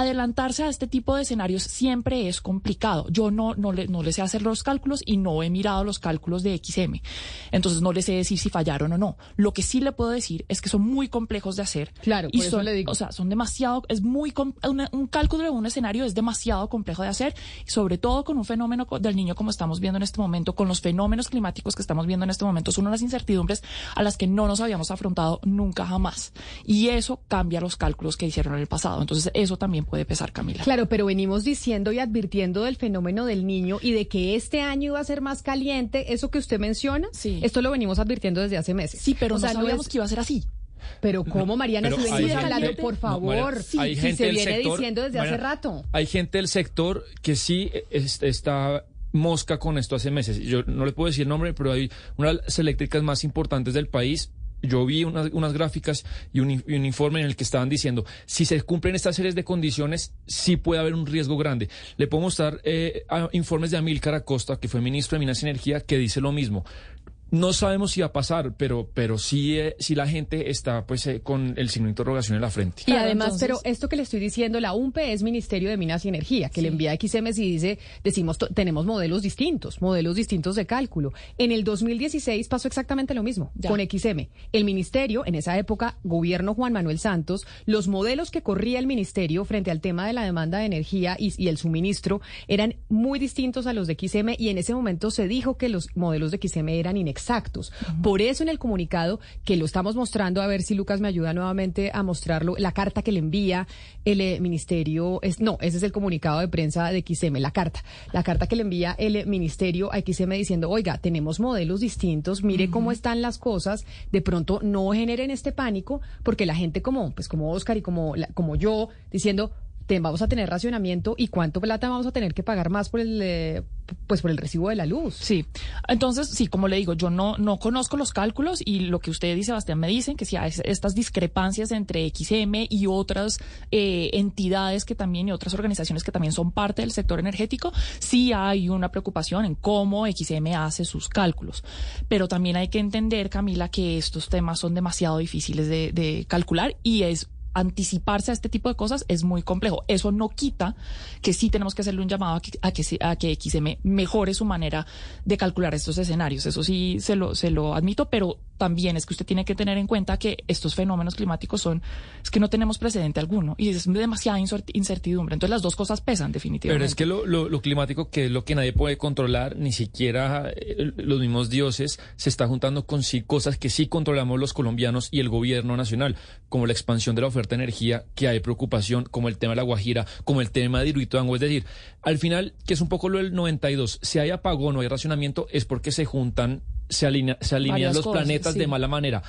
adelantarse a este tipo de escenarios siempre es complicado. Yo no, no, le, no le sé hacer los cálculos y no he mirado los cálculos de XM. Entonces no le sé decir si fallaron o no. Lo que sí le puedo decir es que son muy complejos de hacer. Claro, y eso son, le digo. O sea, son demasiado, es muy, una- un cálculo de un escenario es demasiado complejo de hacer, sobre todo con un fenómeno del niño como estamos viendo en este momento, con los fenómenos climáticos que estamos viendo en este momento, son unas incertidumbres a las que no nos habíamos afrontado nunca jamás. Y eso cambia los cálculos que hicieron en el pasado. Entonces eso también puede pesar, Camila. Claro, pero venimos diciendo y advirtiendo del fenómeno del niño y de que este año iba a ser más caliente, eso que usted menciona, esto lo venimos advirtiendo desde hace meses. Sí, pero O no sabíamos es- que iba a ser así. Pero ¿cómo, Mariana, Pero si gente- hablando, por no, favor, Mariana, si, hay si gente se viene sector- diciendo desde hace rato. Hay gente del sector que sí es- está mosca con esto hace meses. Yo no le puedo decir el nombre, pero hay una de las eléctricas más importantes del país. Yo vi unas, unas gráficas y un, informe en el que estaban diciendo, si se cumplen estas series de condiciones, sí puede haber un riesgo grande. Le puedo mostrar eh, informes de Amílcar Acosta, que fue ministro de Minas y Energía, que dice lo mismo. No sabemos si va a pasar, pero, pero sí, eh, sí la gente está pues eh, con el signo de interrogación en la frente. Y además, pero esto que le estoy diciendo, la UMPE es Ministerio de Minas y Energía, que le envía XM y dice, decimos, tenemos modelos distintos, modelos distintos de cálculo. En el 2016 pasó exactamente lo mismo Ya. con XM. El ministerio, en esa época, gobierno Juan Manuel Santos, los modelos que corría el ministerio frente al tema de la demanda de energía y, y el suministro eran muy distintos a los de XM y en ese momento se dijo que los modelos de XM eran inexactos. Por eso en el comunicado que lo estamos mostrando, a ver si Lucas me ayuda nuevamente a mostrarlo, la carta que le envía el eh, ministerio, es, no, ese es el comunicado de prensa de XM, la carta, la carta que le envía el eh, ministerio a XM diciendo, oiga, tenemos modelos distintos, mire cómo están las cosas, de pronto no generen este pánico, porque la gente como, pues como Oscar y como, la- como yo, diciendo, vamos a tener racionamiento y cuánto plata vamos a tener que pagar más por el eh, pues por el recibo de la luz. Sí. Entonces, sí, como le digo, yo no, no conozco los cálculos y lo que usted y Sebastián me dicen, que si hay estas discrepancias entre XM y otras eh, entidades que también y otras organizaciones que también son parte del sector energético, sí hay una preocupación en cómo XM hace sus cálculos. Pero también hay que entender, Camila, que estos temas son demasiado difíciles de, de calcular y es anticiparse a este tipo de cosas es muy complejo. Eso no quita que sí tenemos que hacerle un llamado a que, a que, a XM mejore su manera de calcular estos escenarios. Eso sí se lo, se lo admito, pero también es que usted tiene que tener en cuenta que estos fenómenos climáticos son, es que no tenemos precedente alguno y es demasiada incertidumbre. Entonces las dos cosas pesan definitivamente. Pero es que lo, lo- lo climático, que es lo que nadie puede controlar, ni siquiera eh, los mismos dioses, se está juntando con sí cosas que sí controlamos los colombianos y el gobierno nacional, como la expansión de la oferta oferta de energía que hay preocupación, como el tema de la Guajira, como el tema de Iruituango. Es decir, al final, que es un poco lo del 92, si hay apagón o hay racionamiento, es porque se juntan, se, alinea- se alinean Varias los cosas, planetas sí. de mala manera.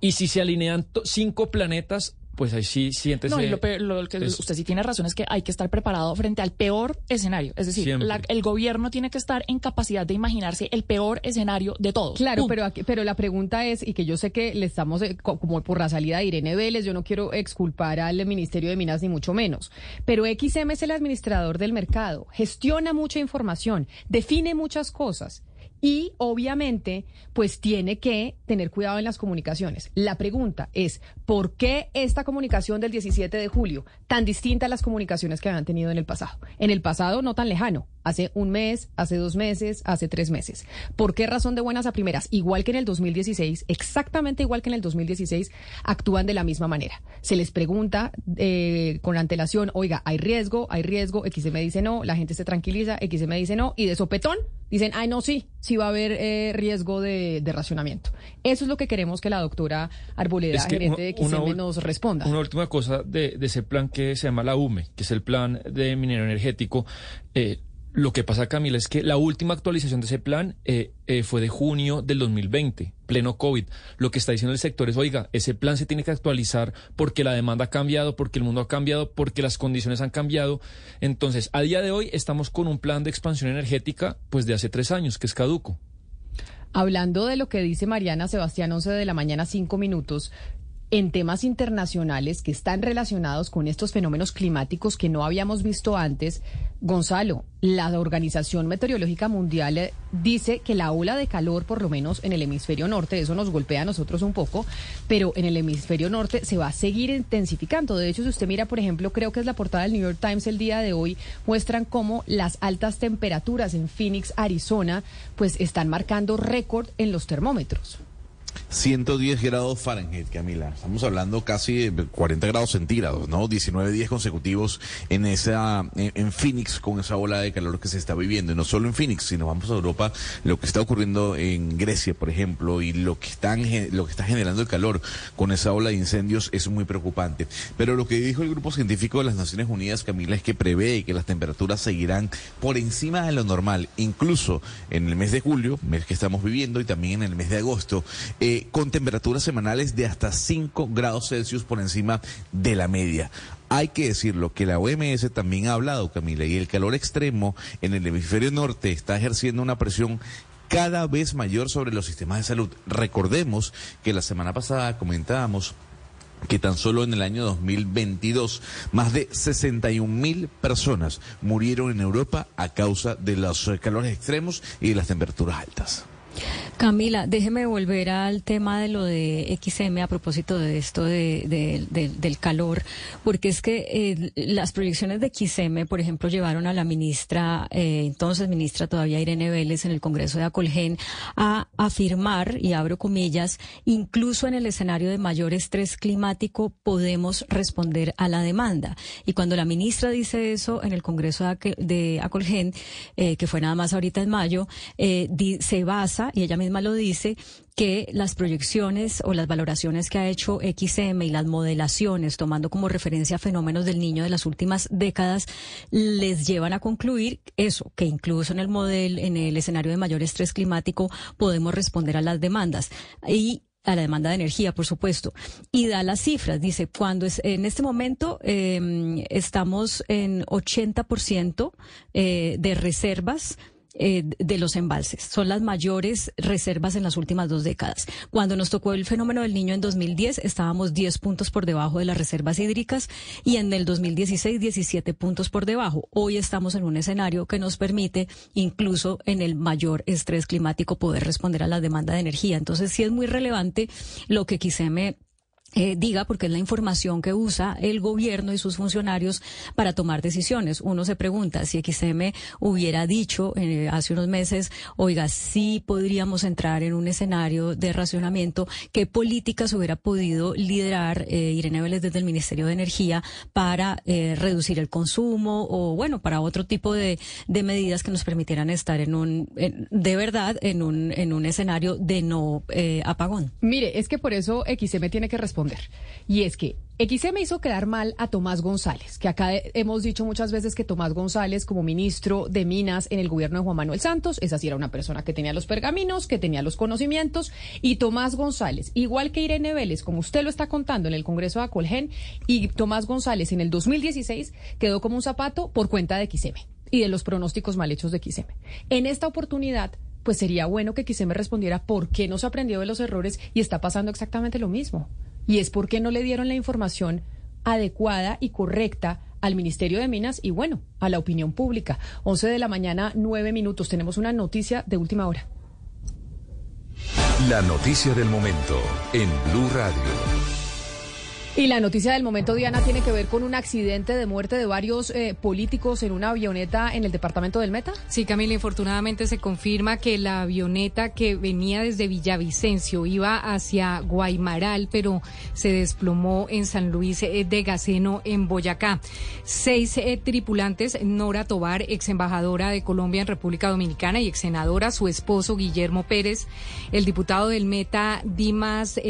Y si se alinean cinco planetas, pues ahí sí siéntese. No, y lo, peor- lo que es- usted sí tiene razón es que hay que estar preparado frente al peor escenario. Es decir, la- el gobierno tiene que estar en capacidad de imaginarse el peor escenario de todos. Claro, pero, aquí- pero la pregunta es, y que yo sé que le estamos, eh, co- como por la salida de Irene Vélez, yo no quiero exculpar al Ministerio de Minas ni mucho menos, pero XM es el administrador del mercado, gestiona mucha información, define muchas cosas. Y obviamente, pues tiene que tener cuidado en las comunicaciones. La pregunta es, ¿por qué esta comunicación del 17 de julio tan distinta a las comunicaciones que habían tenido en el pasado? En el pasado no tan lejano, hace un mes, hace dos meses, hace tres meses. ¿Por qué razón de buenas a primeras? Igual que en el 2016, exactamente igual que en el 2016, actúan de la misma manera. Se les pregunta eh, con antelación, oiga, hay riesgo, hay riesgo, XM dice no, la gente se tranquiliza, XM dice no, y de sopetón dicen, ay, no, sí, sí va a haber eh, riesgo de, de racionamiento. Eso es lo que queremos que la doctora Arboleda, Es que gerente de XM, una nos responda. Una última cosa de, de ese plan que se llama la UME, que es el plan de minero energético. Eh, lo que pasa, Camila, es que la última actualización de ese plan eh, eh, fue de junio del 2020, pleno COVID. Lo que está diciendo el sector es, oiga, ese plan se tiene que actualizar porque la demanda ha cambiado, porque el mundo ha cambiado, porque las condiciones han cambiado. Entonces, a día de hoy estamos con un plan de expansión energética, pues de hace tres años, que es caduco. Hablando de lo que dice Mariana Sebastián, 11 de la mañana, 5 minutos, en temas internacionales que están relacionados con estos fenómenos climáticos que no habíamos visto antes, Gonzalo, la Organización Meteorológica Mundial eh, dice que la ola de calor, por lo menos en el hemisferio norte, eso nos golpea a nosotros un poco, pero en el hemisferio norte se va a seguir intensificando. De hecho, si usted mira, por ejemplo, creo que es la portada del New York Times el día de hoy, muestran cómo las altas temperaturas en Phoenix, Arizona, pues están marcando récord en los termómetros. 110 grados Fahrenheit, Camila. Estamos hablando casi de 40 grados centígrados, ¿no? 19 días consecutivos en esa en, en Phoenix con esa ola de calor que se está viviendo. Y no solo en Phoenix, sino vamos a Europa, lo que está ocurriendo en Grecia, por ejemplo, y lo que están lo que está generando el calor con esa ola de incendios es muy preocupante. Pero lo que dijo el grupo científico de las Naciones Unidas, Camila, es que prevé que las temperaturas seguirán por encima de lo normal, incluso en el mes de julio, mes que estamos viviendo, y también en el mes de agosto, eh, con temperaturas semanales de hasta 5 grados Celsius por encima de la media. Hay que decirlo que la OMS también ha hablado, Camila, y el calor extremo en el hemisferio norte está ejerciendo una presión cada vez mayor sobre los sistemas de salud. Recordemos que la semana pasada comentábamos que tan solo en el año 2022 más de 61 mil personas murieron en Europa a causa de los calores extremos y de las temperaturas altas. Camila, déjeme volver al tema de lo de XM a propósito de esto de, de- de- del calor, porque es que eh, las proyecciones de XM, por ejemplo, llevaron a la ministra, eh, entonces ministra todavía Irene Vélez en el Congreso de Acolgen, a afirmar, y abro comillas, incluso en el escenario de mayor estrés climático podemos responder a la demanda. Y cuando la ministra dice eso en el Congreso de Acolgen, eh, que fue nada más ahorita en mayo, eh, di- se basa, y ella misma lo dice, que las proyecciones o las valoraciones que ha hecho XM y las modelaciones, tomando como referencia fenómenos del niño de las últimas décadas, les llevan a concluir eso, que incluso en el modelo, en el escenario de mayor estrés climático, podemos responder a las demandas. Y a la demanda de energía, por supuesto. Y da las cifras. Dice, cuando es, en este momento eh, estamos en 80% eh, de reservas eh, de los embalses. Son las mayores reservas en las últimas dos décadas. Cuando nos tocó el fenómeno del niño en 2010, estábamos 10 puntos por debajo de las reservas hídricas y en el 2016, 17 puntos por debajo. Hoy estamos en un escenario que nos permite, incluso en el mayor estrés climático, poder responder a la demanda de energía. Entonces, sí es muy relevante lo que XM eh, diga, porque es la información que usa el gobierno y sus funcionarios para tomar decisiones. Uno se pregunta si XM hubiera dicho eh, hace unos meses, oiga, sí podríamos entrar en un escenario de racionamiento, qué políticas hubiera podido liderar eh, Irene Vélez desde el Ministerio de Energía para eh, reducir el consumo o, bueno, para otro tipo de, de medidas que nos permitieran estar en un, en- de verdad, en un, en un escenario de no apagón. Mire, es que por eso XM tiene que responder Y es que XM hizo quedar mal a Tomás González, que acá hemos dicho muchas veces que Tomás González, como ministro de Minas en el gobierno de Juan Manuel Santos, esa sí era una persona que tenía los pergaminos, que tenía los conocimientos, y Tomás González, igual que Irene Vélez, como usted lo está contando en el Congreso de Acolgen, y Tomás González en el 2016 quedó como un zapato por cuenta de XM y de los pronósticos mal hechos de XM. En esta oportunidad, pues sería bueno que XM respondiera por qué no se aprendió de los errores y está pasando exactamente lo mismo. Y es porque no le dieron la información adecuada y correcta al Ministerio de Minas y bueno, a la opinión pública. 11 de la mañana, 9 minutos. Tenemos una noticia de última hora. La noticia del momento en Blue Radio. Y la noticia del momento, Diana, tiene que ver con un accidente de muerte de varios eh, políticos en una avioneta en el departamento del Meta. Sí, Camila, infortunadamente se confirma que la avioneta que venía desde Villavicencio iba hacia Guaymaral, pero se desplomó en San Luis eh, de Gaceno, en Boyacá. Seis eh, tripulantes, Nora Tobar, ex embajadora de Colombia en República Dominicana y ex senadora, su esposo Guillermo Pérez, el diputado del Meta Dimas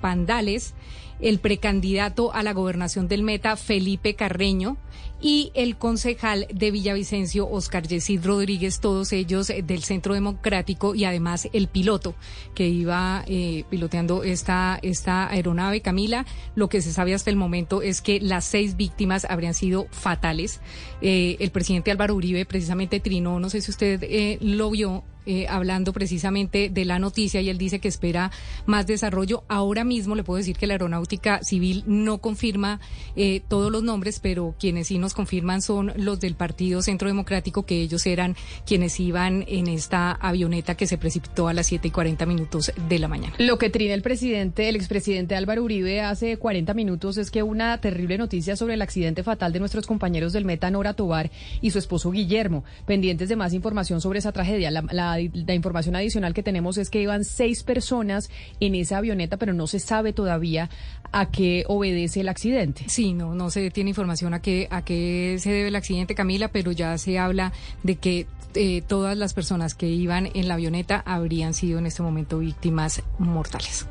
Pandales, el precandidato a la gobernación del Meta, Felipe Carreño, y el concejal de Villavicencio, Oscar Yesid Rodríguez, todos ellos del Centro Democrático y además el piloto que iba eh, piloteando esta, esta aeronave. Camila, lo que se sabe hasta el momento es que las seis víctimas habrían sido fatales. Eh, el presidente Álvaro Uribe precisamente trinó, no sé si usted eh, lo vio, eh, hablando precisamente de la noticia y él dice que espera más desarrollo. Ahora mismo le puedo decir que la aeronáutica civil no confirma eh, todos los nombres, pero quienes sí nos confirman son los del Partido Centro Democrático, que ellos eran quienes iban en esta avioneta que se precipitó a las 7 y 40 minutos de la mañana. Lo que trina el presidente, el expresidente Álvaro Uribe hace 40 minutos es que una terrible noticia sobre el accidente fatal de nuestros compañeros del Meta Nora Tobar y su esposo Guillermo. Pendientes de más información sobre esa tragedia. La, la, información adicional que tenemos es que iban seis personas en esa avioneta, pero no se sabe todavía a qué obedece el accidente. Sí, no, no se tiene información a qué, a qué se debe el accidente, Camila, pero ya se habla de que eh, todas las personas que iban en la avioneta habrían sido en este momento víctimas mortales.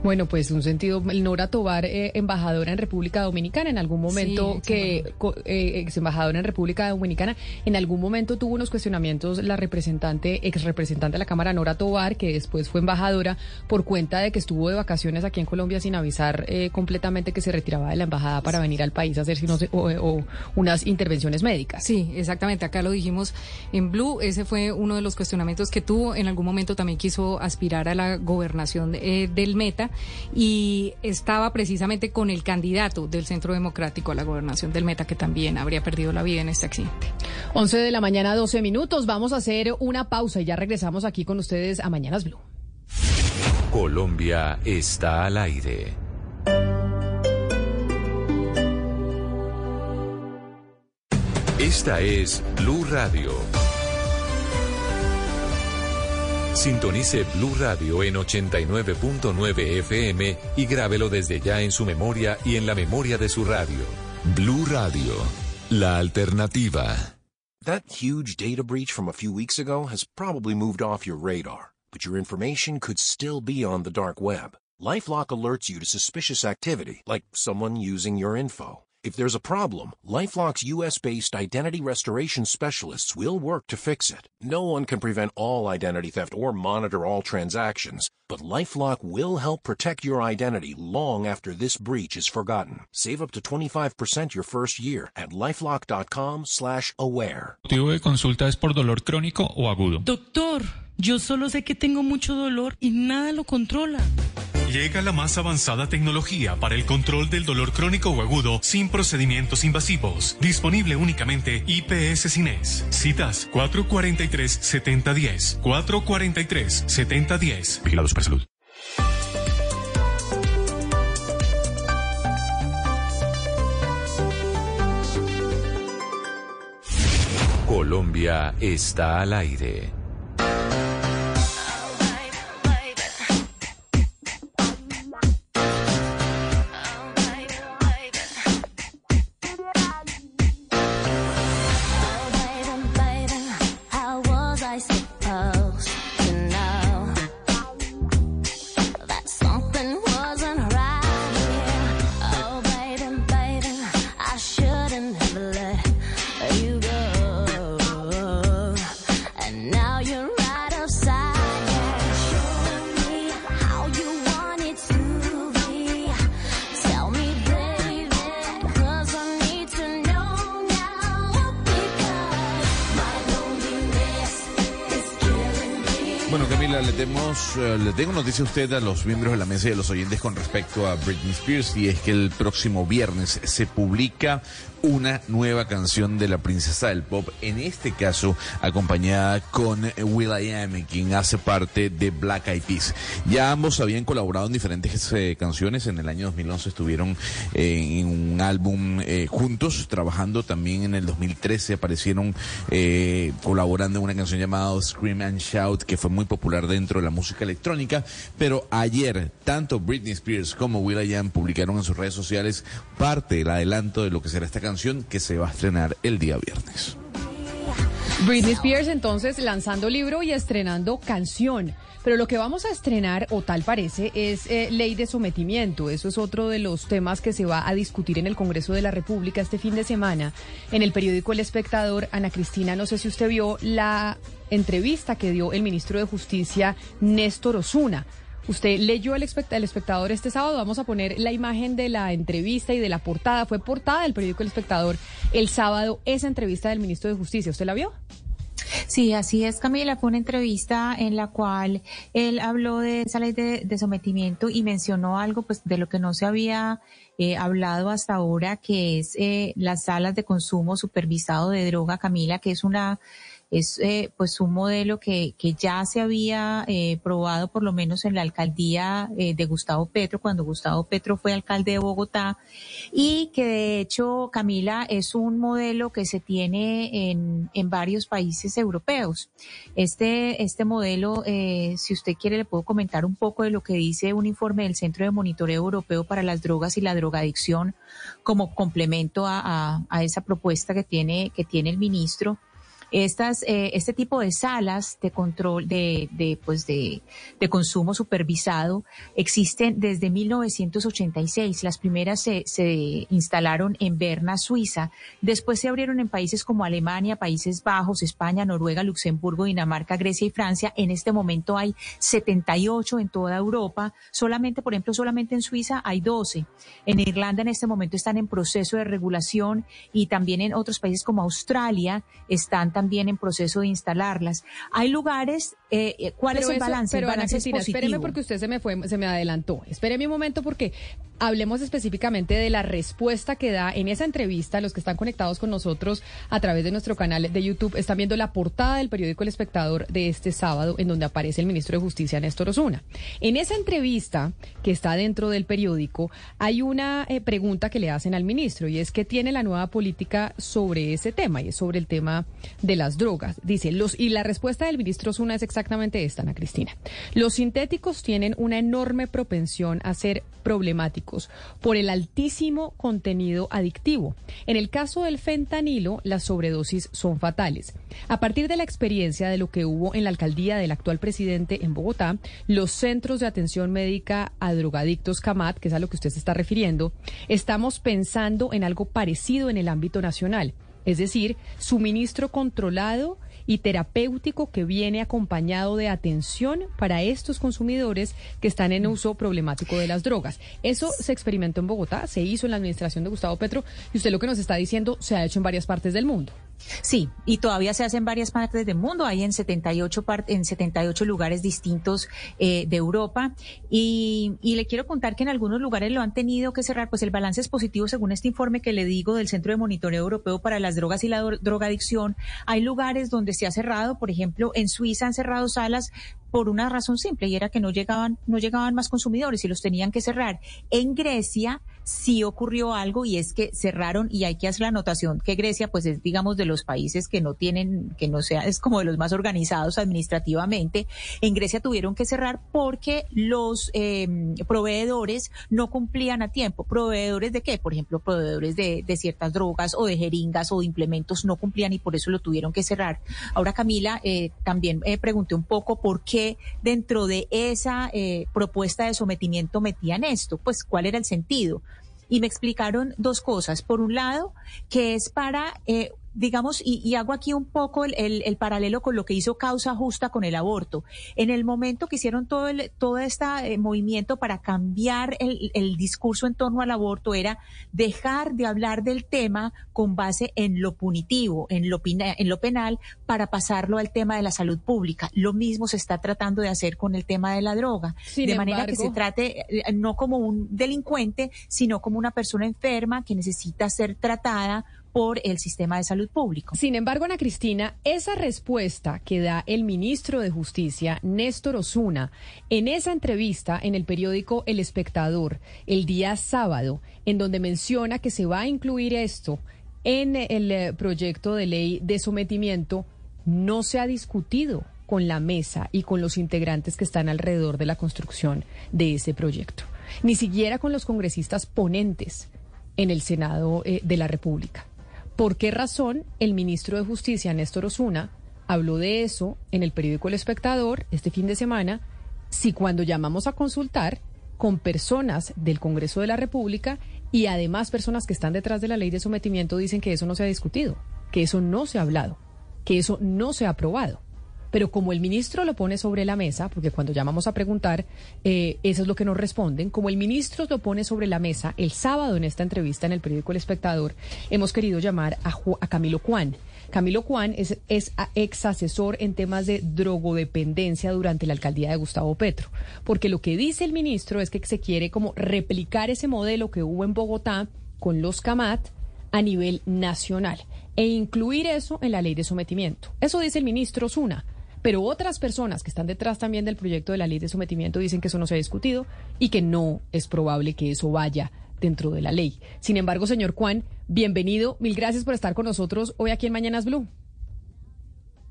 Bueno, pues un sentido, Nora Tobar, eh, embajadora en República Dominicana, en algún momento que, eh, ex embajadora en República Dominicana, en algún momento tuvo unos cuestionamientos la representante, ex representante de la Cámara, Nora Tobar, que después fue embajadora, por cuenta de que estuvo de vacaciones aquí en Colombia sin avisar eh, completamente que se retiraba de la embajada para venir al país a hacer no sé, o, o unas intervenciones médicas. Sí, exactamente, acá lo dijimos en Blue, ese fue uno de los cuestionamientos que tuvo, en algún momento también quiso aspirar a la gobernación eh, del Meta y estaba precisamente con el candidato del Centro Democrático a la gobernación del Meta, que también habría perdido la vida en este accidente. 11 de la mañana, 12 minutos. Vamos a hacer una pausa y ya regresamos aquí con ustedes a Mañanas Blue. Colombia está al aire. Esta es Blue Radio. Sintonice Blue Radio en 89.9 FM y grábelo desde ya en su memoria y en la memoria de su radio. Blue Radio, la alternativa. That huge data breach from a few weeks ago has probably moved off your radar, but your information could still be on the dark web. LifeLock alerts you to suspicious activity, like someone using your info. If there's a problem, LifeLock's US-based identity restoration specialists will work to fix it. No one can prevent all identity theft or monitor all transactions, but LifeLock will help protect your identity long after this breach is forgotten. Save up to 25% your first year at lifelock.com/aware. ¿Motivo de consulta es por dolor crónico o agudo? Doctor, yo solo sé que tengo mucho dolor y nada lo controla. Llega la más avanzada tecnología para el control del dolor crónico o agudo sin procedimientos invasivos. Disponible únicamente IPS Cines. Citas 443-7010. 443-7010. Vigilados para salud. Colombia está al aire. Eh, le tengo noticia a usted, a los miembros de la mesa y a los oyentes con respecto a Britney Spears, y es que el próximo viernes se publica una nueva canción de la princesa del pop, en este caso acompañada con Will.i.am, quien hace parte de Black Eyed Peas. Ya ambos habían colaborado en diferentes eh, canciones, en el año 2011 estuvieron eh, en un álbum juntos, trabajando también en el 2013, aparecieron colaborando en una canción llamada Scream and Shout, que fue muy popular dentro de la música electrónica, pero ayer tanto Britney Spears como Will.i.am publicaron en sus redes sociales parte del adelanto de lo que será esta canción que se va a estrenar el día viernes. Britney Spears entonces lanzando libro y estrenando canción. Pero lo que vamos a estrenar, o tal parece, es eh, ley de sometimiento. Eso es otro de los temas que se va a discutir en el Congreso de la República este fin de semana. En el periódico El Espectador, Ana Cristina, no sé si usted vio la entrevista que dio el ministro de Justicia, Néstor Osuna. Usted leyó el, espect el espectador este sábado. Vamos a poner la imagen de la entrevista y de la portada. Fue portada del periódico El Espectador el sábado esa entrevista del ministro de Justicia. ¿Usted la vio? Sí, así es, Camila. Fue una entrevista en la cual él habló de esa ley de, de sometimiento y mencionó algo pues de lo que no se había eh, hablado hasta ahora, que es eh, las salas de consumo supervisado de droga, Camila, que es una es eh, pues un modelo que, que ya se había eh, probado por lo menos en la alcaldía eh, de Gustavo Petro, cuando Gustavo Petro fue alcalde de Bogotá, y que de hecho, Camila, es un modelo que se tiene en, en varios países europeos. Este, este modelo, eh, si usted quiere, le puedo comentar un poco de lo que dice un informe del Centro de Monitoreo Europeo para las Drogas y la Drogadicción como complemento a, a, a esa propuesta que tiene, que tiene el ministro estas, eh, este tipo de salas de control, de, de pues de, de, consumo supervisado existen desde 1986. Las primeras se, se instalaron en Berna, Suiza. Después se abrieron en países como Alemania, Países Bajos, España, Noruega, Luxemburgo, Dinamarca, Grecia y Francia. En este momento hay 78 en toda Europa. Solamente, por ejemplo, solamente en Suiza hay 12. En Irlanda en este momento están en proceso de regulación y también en otros países como Australia están también en proceso de instalarlas. Hay lugares, eh, ¿cuál pero es el eso, balance? Pero el balance Ana es Cristina, positivo. espéreme porque usted se me fue, se me adelantó. Espéreme un momento porque hablemos específicamente de la respuesta que da en esa entrevista. Los que están conectados con nosotros a través de nuestro canal de YouTube están viendo la portada del periódico El Espectador de este sábado, en donde aparece el ministro de Justicia, Néstor Osuna. En esa entrevista que está dentro del periódico, hay una eh, pregunta que le hacen al ministro y es que tiene la nueva política sobre ese tema y es sobre el tema de las drogas. Dice, y la respuesta del ministro Osuna es exactamente esta, Ana Cristina. Los sintéticos tienen una enorme propensión a ser problemáticos por el altísimo contenido adictivo. En el caso del fentanilo, las sobredosis son fatales. A partir de la experiencia de lo que hubo en la alcaldía del actual presidente en Bogotá, los centros de atención médica a drogadictos CAMAT, que es a lo que usted se está refiriendo, estamos pensando en algo parecido en el ámbito nacional. Es decir, suministro controlado y terapéutico que viene acompañado de atención para estos consumidores que están en uso problemático de las drogas. Eso se experimentó en Bogotá, se hizo en la administración de Gustavo Petro y usted lo que nos está diciendo se ha hecho en varias partes del mundo. Sí, y todavía se hace en varias partes del mundo, hay en 78, part en 78 lugares distintos eh, de Europa. Y, y, le quiero contar que en algunos lugares lo han tenido que cerrar, pues el balance es positivo según este informe que le digo del Centro de Monitoreo Europeo para las Drogas y la Drogadicción. Hay lugares donde se ha cerrado, por ejemplo, en Suiza han cerrado salas por una razón simple y era que no llegaban, no llegaban más consumidores y los tenían que cerrar. En Grecia sí ocurrió algo y es que cerraron y hay que hacer la anotación que Grecia pues es digamos de los países que no tienen, que no sea, es como de los más organizados administrativamente. En Grecia tuvieron que cerrar porque los eh, proveedores no cumplían a tiempo. ¿Proveedores de qué? Por ejemplo, proveedores de, de ciertas drogas o de jeringas o de implementos no cumplían y por eso lo tuvieron que cerrar. Ahora Camila, eh, también eh, pregunté un poco por qué dentro de esa eh, propuesta de sometimiento metían esto, pues cuál era el sentido. Y me explicaron dos cosas. Por un lado, que es para eh, digamos, y, y hago aquí un poco el, el- el paralelo con lo que hizo Causa Justa con el aborto. En el momento que hicieron todo el, todo este movimiento para cambiar el, el discurso en torno al aborto era dejar de hablar del tema con base en lo punitivo, en lo, en lo penal, para pasarlo al tema de la salud pública. Lo mismo se está tratando de hacer con el tema de la droga. Sin de manera que se trate eh, no como un delincuente, sino como una persona enferma que necesita ser tratada por el sistema de salud público. Sin embargo, Ana Cristina, esa respuesta que da el ministro de Justicia, Néstor Osuna, en esa entrevista en el periódico El Espectador, el día sábado, en donde menciona que se va a incluir esto en el eh, proyecto de ley de sometimiento, no se ha discutido con la mesa y con los integrantes que están alrededor de la construcción de ese proyecto, ni siquiera con los congresistas ponentes en el Senado eh, de la República. ¿Por qué razón el ministro de Justicia, Néstor Osuna, habló de eso en el periódico El Espectador este fin de semana, si cuando llamamos a consultar con personas del Congreso de la República y además personas que están detrás de la ley de sometimiento dicen que eso no se ha discutido, que eso no se ha hablado, que eso no se ha aprobado? Pero como el ministro lo pone sobre la mesa, porque cuando llamamos a preguntar, eh, eso es lo que nos responden, como el ministro lo pone sobre la mesa, el sábado en esta entrevista en el periódico El Espectador, hemos querido llamar a, a Camilo Cuán. Camilo Cuán es, es ex asesor en temas de drogodependencia durante la alcaldía de Gustavo Petro, porque lo que dice el ministro es que se quiere como replicar ese modelo que hubo en Bogotá con los CAMAT, a nivel nacional e incluir eso en la ley de sometimiento. Eso dice el ministro Osuna. Pero otras personas que están detrás también del proyecto de la ley de sometimiento dicen que eso no se ha discutido y que no es probable que eso vaya dentro de la ley. Sin embargo, señor Juan, bienvenido. Mil gracias por estar con nosotros hoy aquí en Mañanas Blue.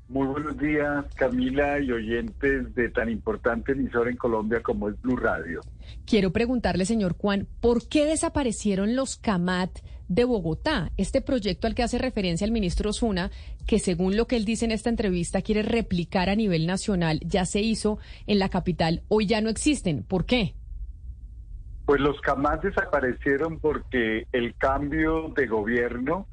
Muy buenos días, Camila y oyentes de tan importante emisora en Colombia como es Blue Radio. Quiero preguntarle, señor Juan, ¿por qué desaparecieron los CAMAT de Bogotá? Este proyecto al que hace referencia el ministro Osuna, que según lo que él dice en esta entrevista quiere replicar a nivel nacional, ya se hizo en la capital, hoy ya no existen. ¿Por qué? Pues los CAMAS desaparecieron porque el cambio de gobierno,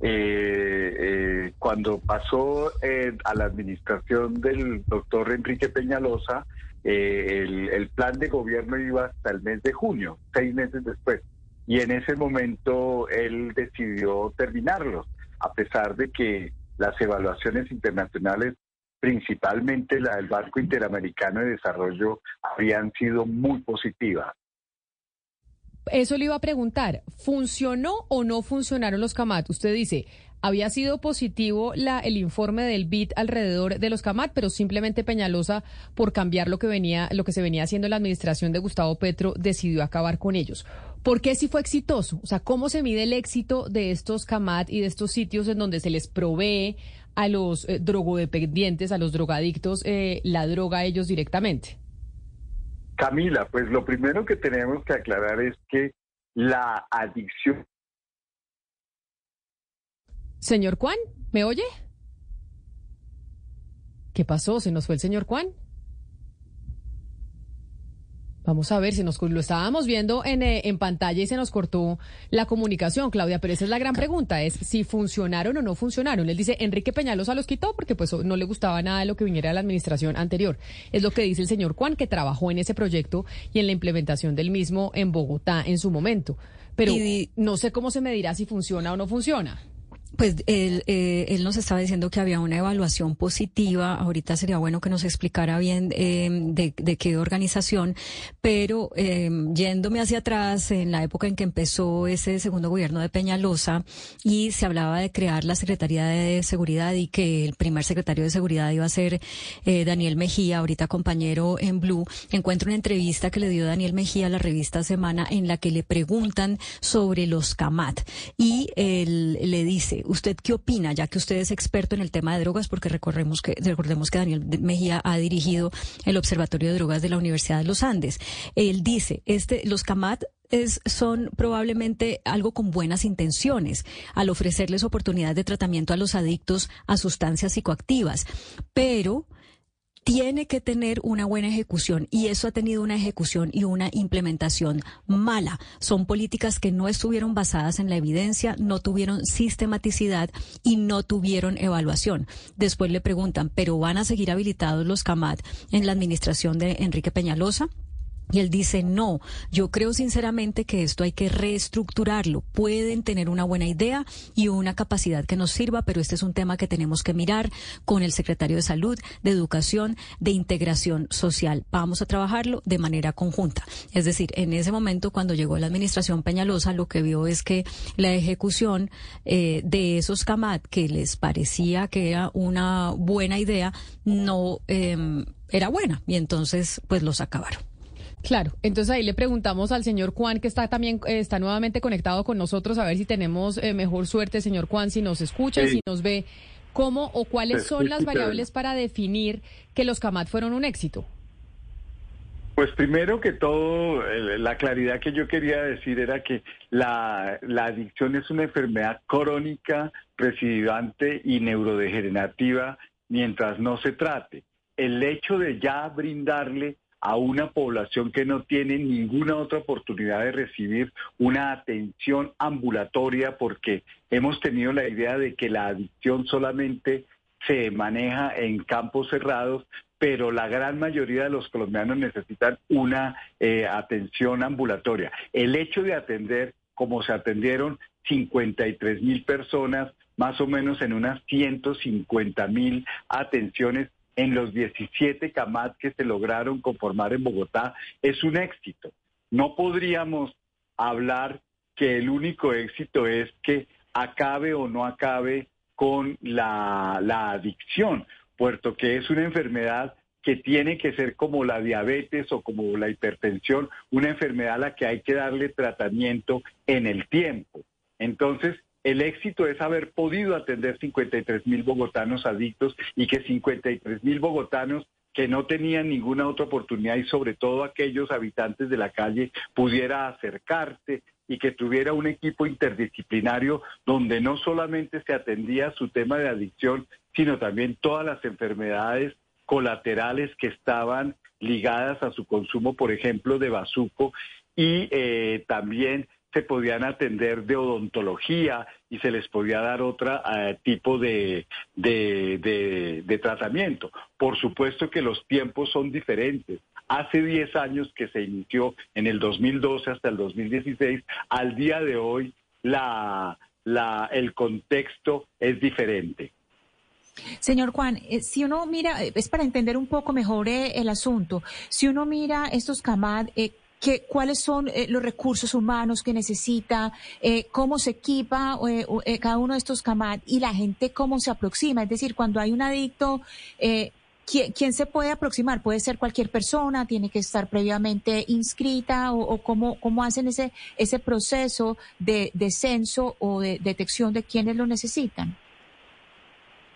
eh, eh, cuando pasó eh, a la administración del doctor Enrique Peñalosa, eh, el plan de gobierno iba hasta el mes de junio, seis meses después. Y en ese momento él decidió terminarlos, a pesar de que las evaluaciones internacionales, principalmente la del Banco Interamericano de Desarrollo, habían sido muy positivas. Eso le iba a preguntar, ¿funcionó o no funcionaron los CAMAT? Usted dice, había sido positivo la, el informe del BID alrededor de los CAMAT, pero simplemente Peñalosa, por cambiar lo que venía, lo que se venía haciendo en la administración de Gustavo Petro, decidió acabar con ellos. ¿Por qué sí fue exitoso? O sea, ¿cómo se mide el éxito de estos CAMAT y de estos sitios en donde se les provee a los eh, drogodependientes, a los drogadictos, eh, la droga a ellos directamente? Camila, pues lo primero que tenemos que aclarar es que la adicción Señor Juan, ¿me oye? ¿Qué pasó? ¿Se nos fue el señor Juan? Vamos a ver, si nos lo estábamos viendo en, eh, en pantalla y se nos cortó la comunicación, Claudia, pero esa es la gran pregunta, es si funcionaron o no funcionaron. Él dice, Enrique Peñalosa los quitó porque pues no le gustaba nada de lo que viniera de la administración anterior. Es lo que dice el señor Juan, que trabajó en ese proyecto y en la implementación del mismo en Bogotá en su momento. Pero no sé cómo se medirá si funciona o no funciona. Pues él, eh, él nos estaba diciendo que había una evaluación positiva. Ahorita sería bueno que nos explicara bien de, de, qué organización, pero eh, yéndome hacia atrás, en la época en que empezó ese segundo gobierno de Peñalosa y se hablaba de crear la Secretaría de Seguridad y que el primer secretario de Seguridad iba a ser eh, Daniel Mejía, ahorita compañero en Blue, encuentro una entrevista que le dio Daniel Mejía a la revista Semana en la que le preguntan sobre los CAMAT y él le dice, ¿usted qué opina, ya que usted es experto en el tema de drogas? Porque recordemos que, recordemos que Daniel Mejía ha dirigido el Observatorio de Drogas de la Universidad de los Andes. Él dice, este, los CAMAT es, son probablemente algo con buenas intenciones al ofrecerles oportunidades de tratamiento a los adictos a sustancias psicoactivas, pero tiene que tener una buena ejecución y eso ha tenido una ejecución y una implementación mala. Son políticas que no estuvieron basadas en la evidencia, no tuvieron sistematicidad y no tuvieron evaluación. Después le preguntan, ¿pero van a seguir habilitados los CAMAT en la administración de Enrique Peñalosa? Y él dice, no, yo creo sinceramente que esto hay que reestructurarlo. Pueden tener una buena idea y una capacidad que nos sirva, pero este es un tema que tenemos que mirar con el secretario de Salud, de Educación, de Integración Social. Vamos a trabajarlo de manera conjunta. Es decir, en ese momento, cuando llegó la administración Peñalosa, lo que vio es que la ejecución eh, de esos CAMAT, que les parecía que era una buena idea, no eh, era buena. Y entonces, pues los acabaron. Claro, entonces ahí le preguntamos al señor Juan, que está también, eh, está nuevamente conectado con nosotros, a ver si tenemos eh, mejor suerte, señor Juan, si nos escucha, Sí. si nos ve, cómo o cuáles son las variables para definir que los CAMAT fueron un éxito. Pues primero que todo, la claridad que yo quería decir era que la, la adicción es una enfermedad crónica, recidivante y neurodegenerativa mientras no se trate. El hecho de ya brindarle a una población que no tiene ninguna otra oportunidad de recibir una atención ambulatoria, porque hemos tenido la idea de que la adicción solamente se maneja en campos cerrados, pero la gran mayoría de los colombianos necesitan una eh, atención ambulatoria. El hecho de atender, como se atendieron 53 mil personas, más o menos en unas 150 mil atenciones en los 17 CAMAT que se lograron conformar en Bogotá, es un éxito. No podríamos hablar que el único éxito es que acabe o no acabe con la, la adicción, puesto que es una enfermedad que tiene que ser como la diabetes o como la hipertensión, una enfermedad a la que hay que darle tratamiento en el tiempo. Entonces, el éxito es haber podido atender 53 mil bogotanos adictos y que 53 mil bogotanos que no tenían ninguna otra oportunidad y sobre todo aquellos habitantes de la calle pudiera acercarse y que tuviera un equipo interdisciplinario donde no solamente se atendía su tema de adicción, sino también todas las enfermedades colaterales que estaban ligadas a su consumo, por ejemplo, de bazuco y eh, también se podían atender de odontología y se les podía dar otro tipo de, de, de, tratamiento. Por supuesto que los tiempos son diferentes. Hace 10 años que se inició, en el 2012 hasta el 2016, al día de hoy la, la, el contexto es diferente. Señor Juan, eh, si uno mira, eh, es para entender un poco mejor eh, el asunto, si uno mira estos CAMAD, eh, que, cuáles son eh, los recursos humanos que necesita, eh, cómo se equipa eh, eh, cada uno de estos CAMAD y la gente cómo se aproxima. Es decir, cuando hay un adicto, ¿quién, se puede aproximar? Puede ser cualquier persona, tiene que estar previamente inscrita o, o cómo, cómo hacen ese, ese proceso de, de censo o de detección de quienes lo necesitan.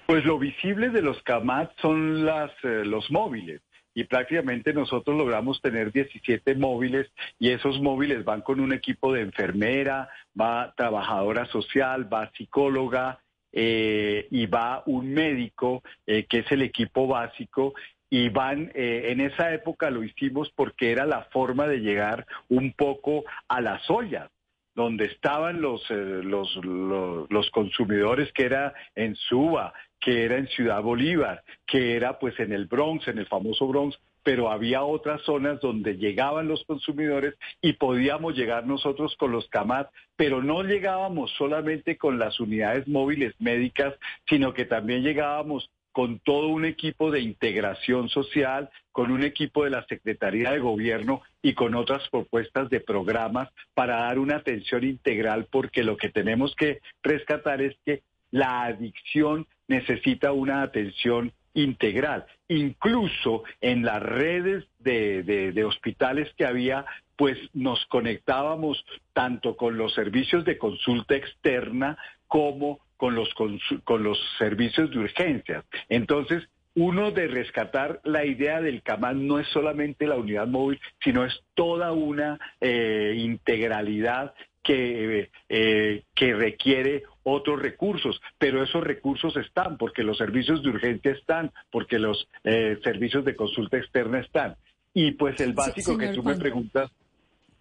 Pues lo visible de los CAMAT son las, eh, los móviles. Y prácticamente nosotros logramos tener 17 móviles y esos móviles van con un equipo de enfermera, va trabajadora social, va psicóloga eh, y va un médico, eh, que es el equipo básico. Y van, eh, en esa época lo hicimos porque era la forma de llegar un poco a las ollas donde estaban los, eh, los, los, los consumidores, que era en Suba, que era en Ciudad Bolívar, que era pues en el Bronx, en el famoso Bronx, pero había otras zonas donde llegaban los consumidores y podíamos llegar nosotros con los CAMAT, pero no llegábamos solamente con las unidades móviles médicas, sino que también llegábamos con todo un equipo de integración social, con un equipo de la Secretaría de Gobierno y con otras propuestas de programas para dar una atención integral, porque lo que tenemos que rescatar es que la adicción necesita una atención integral. Incluso en las redes de, de- hospitales que había, pues nos conectábamos tanto con los servicios de consulta externa como con los, con los servicios de urgencias. Entonces, uno de rescatar la idea del CAMAN no es solamente la unidad móvil, sino es toda una eh, integralidad que, eh, que requiere otros recursos, pero esos recursos están porque los servicios de urgencia están, porque los eh, servicios de consulta externa están. Y pues el básico que tú me Juan. preguntas,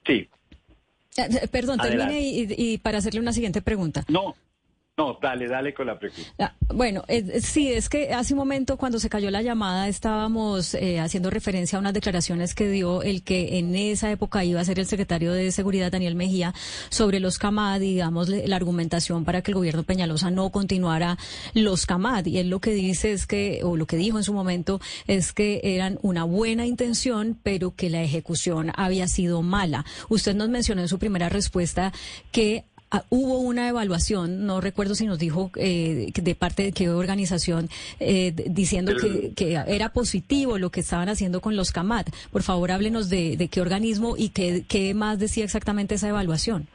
sí, Perdón, termine y, y para hacerle una siguiente pregunta. no, no, dale, dale con la pregunta. Ah, Bueno, eh, sí, es que hace un momento cuando se cayó la llamada estábamos eh, haciendo referencia a unas declaraciones que dio el que en esa época iba a ser el secretario de Seguridad, Daniel Mejía, sobre los CAMAD, digamos, la argumentación para que el gobierno Peñalosa no continuara los CAMAD. Y él lo que dice es que, o lo que dijo en su momento, es que eran una buena intención, pero que la ejecución había sido mala. Usted nos mencionó en su primera respuesta que Ah, hubo una evaluación, no recuerdo si nos dijo eh, de parte de qué organización, eh, diciendo que, que era positivo lo que estaban haciendo con los CAMAT. Por favor, háblenos de, de qué organismo y qué, qué más decía exactamente esa evaluación.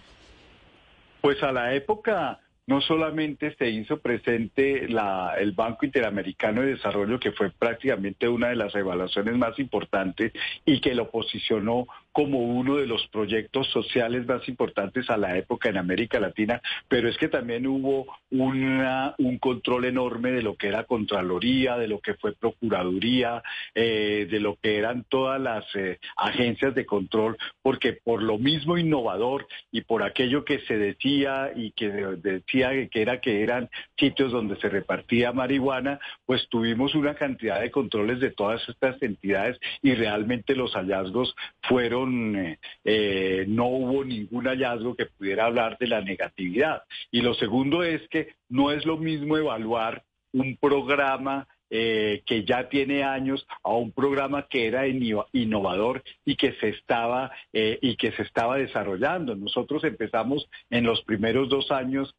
Pues a la época no solamente se hizo presente la, el Banco Interamericano de Desarrollo, que fue prácticamente una de las evaluaciones más importantes y que lo posicionó como uno de los proyectos sociales más importantes a la época en América Latina, pero es que también hubo una, un control enorme de lo que era Contraloría, de lo que fue Procuraduría, eh, de lo que eran todas las eh, agencias de control, porque por lo mismo innovador y por aquello que se decía y que de- decía que era que eran sitios donde se repartía marihuana, pues tuvimos una cantidad de controles de todas estas entidades y realmente los hallazgos fueron, eh, eh, no hubo ningún hallazgo que pudiera hablar de la negatividad. Y lo segundo es que no es lo mismo evaluar un programa eh, que ya tiene años a un programa que era inno- innovador y que se estaba y que se estaba desarrollando. Nosotros empezamos en los primeros dos años,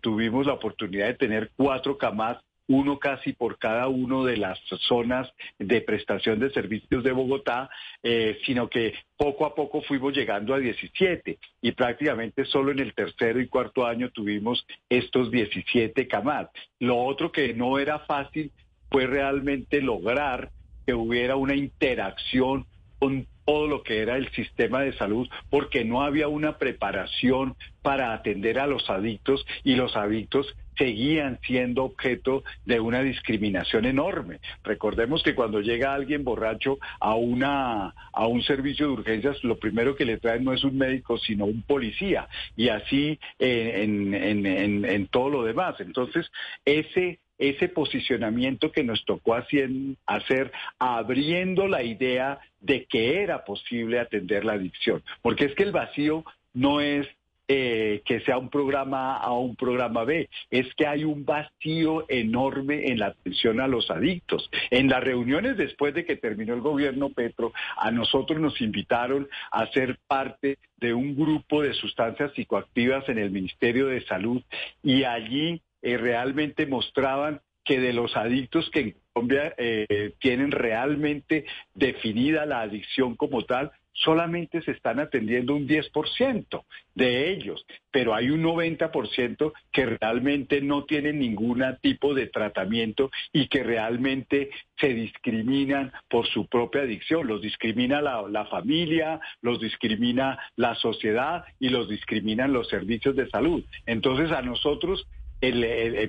tuvimos la oportunidad de tener cuatro camas uno casi por cada uno de las zonas de prestación de servicios de Bogotá, eh, sino que poco a poco fuimos llegando a 17 y prácticamente solo en el tercero y cuarto año tuvimos estos 17 camas. Lo otro que no era fácil fue realmente lograr que hubiera una interacción con todo lo que era el sistema de salud, porque no había una preparación para atender a los adictos y los adictos seguían siendo objeto de una discriminación enorme. Recordemos que cuando llega alguien borracho a una a un servicio de urgencias, lo primero que le traen no es un médico, sino un policía, y así en, en, en, en todo lo demás. Entonces, ese ese posicionamiento que nos tocó hacer, abriendo la idea de que era posible atender la adicción. Porque es que el vacío no es eh, que sea un programa A o un programa B, es que hay un vacío enorme en la atención a los adictos. En las reuniones después de que terminó el gobierno Petro, a nosotros nos invitaron a ser parte de un grupo de sustancias psicoactivas en el Ministerio de Salud y allí eh, realmente mostraban que de los adictos que en Colombia eh, tienen realmente definida la adicción como tal, solamente se están atendiendo un 10% de ellos, pero hay un 90% que realmente no tienen ningún tipo de tratamiento y que realmente se discriminan por su propia adicción. Los discrimina la, la familia, los discrimina la sociedad y los discriminan los servicios de salud. Entonces a nosotros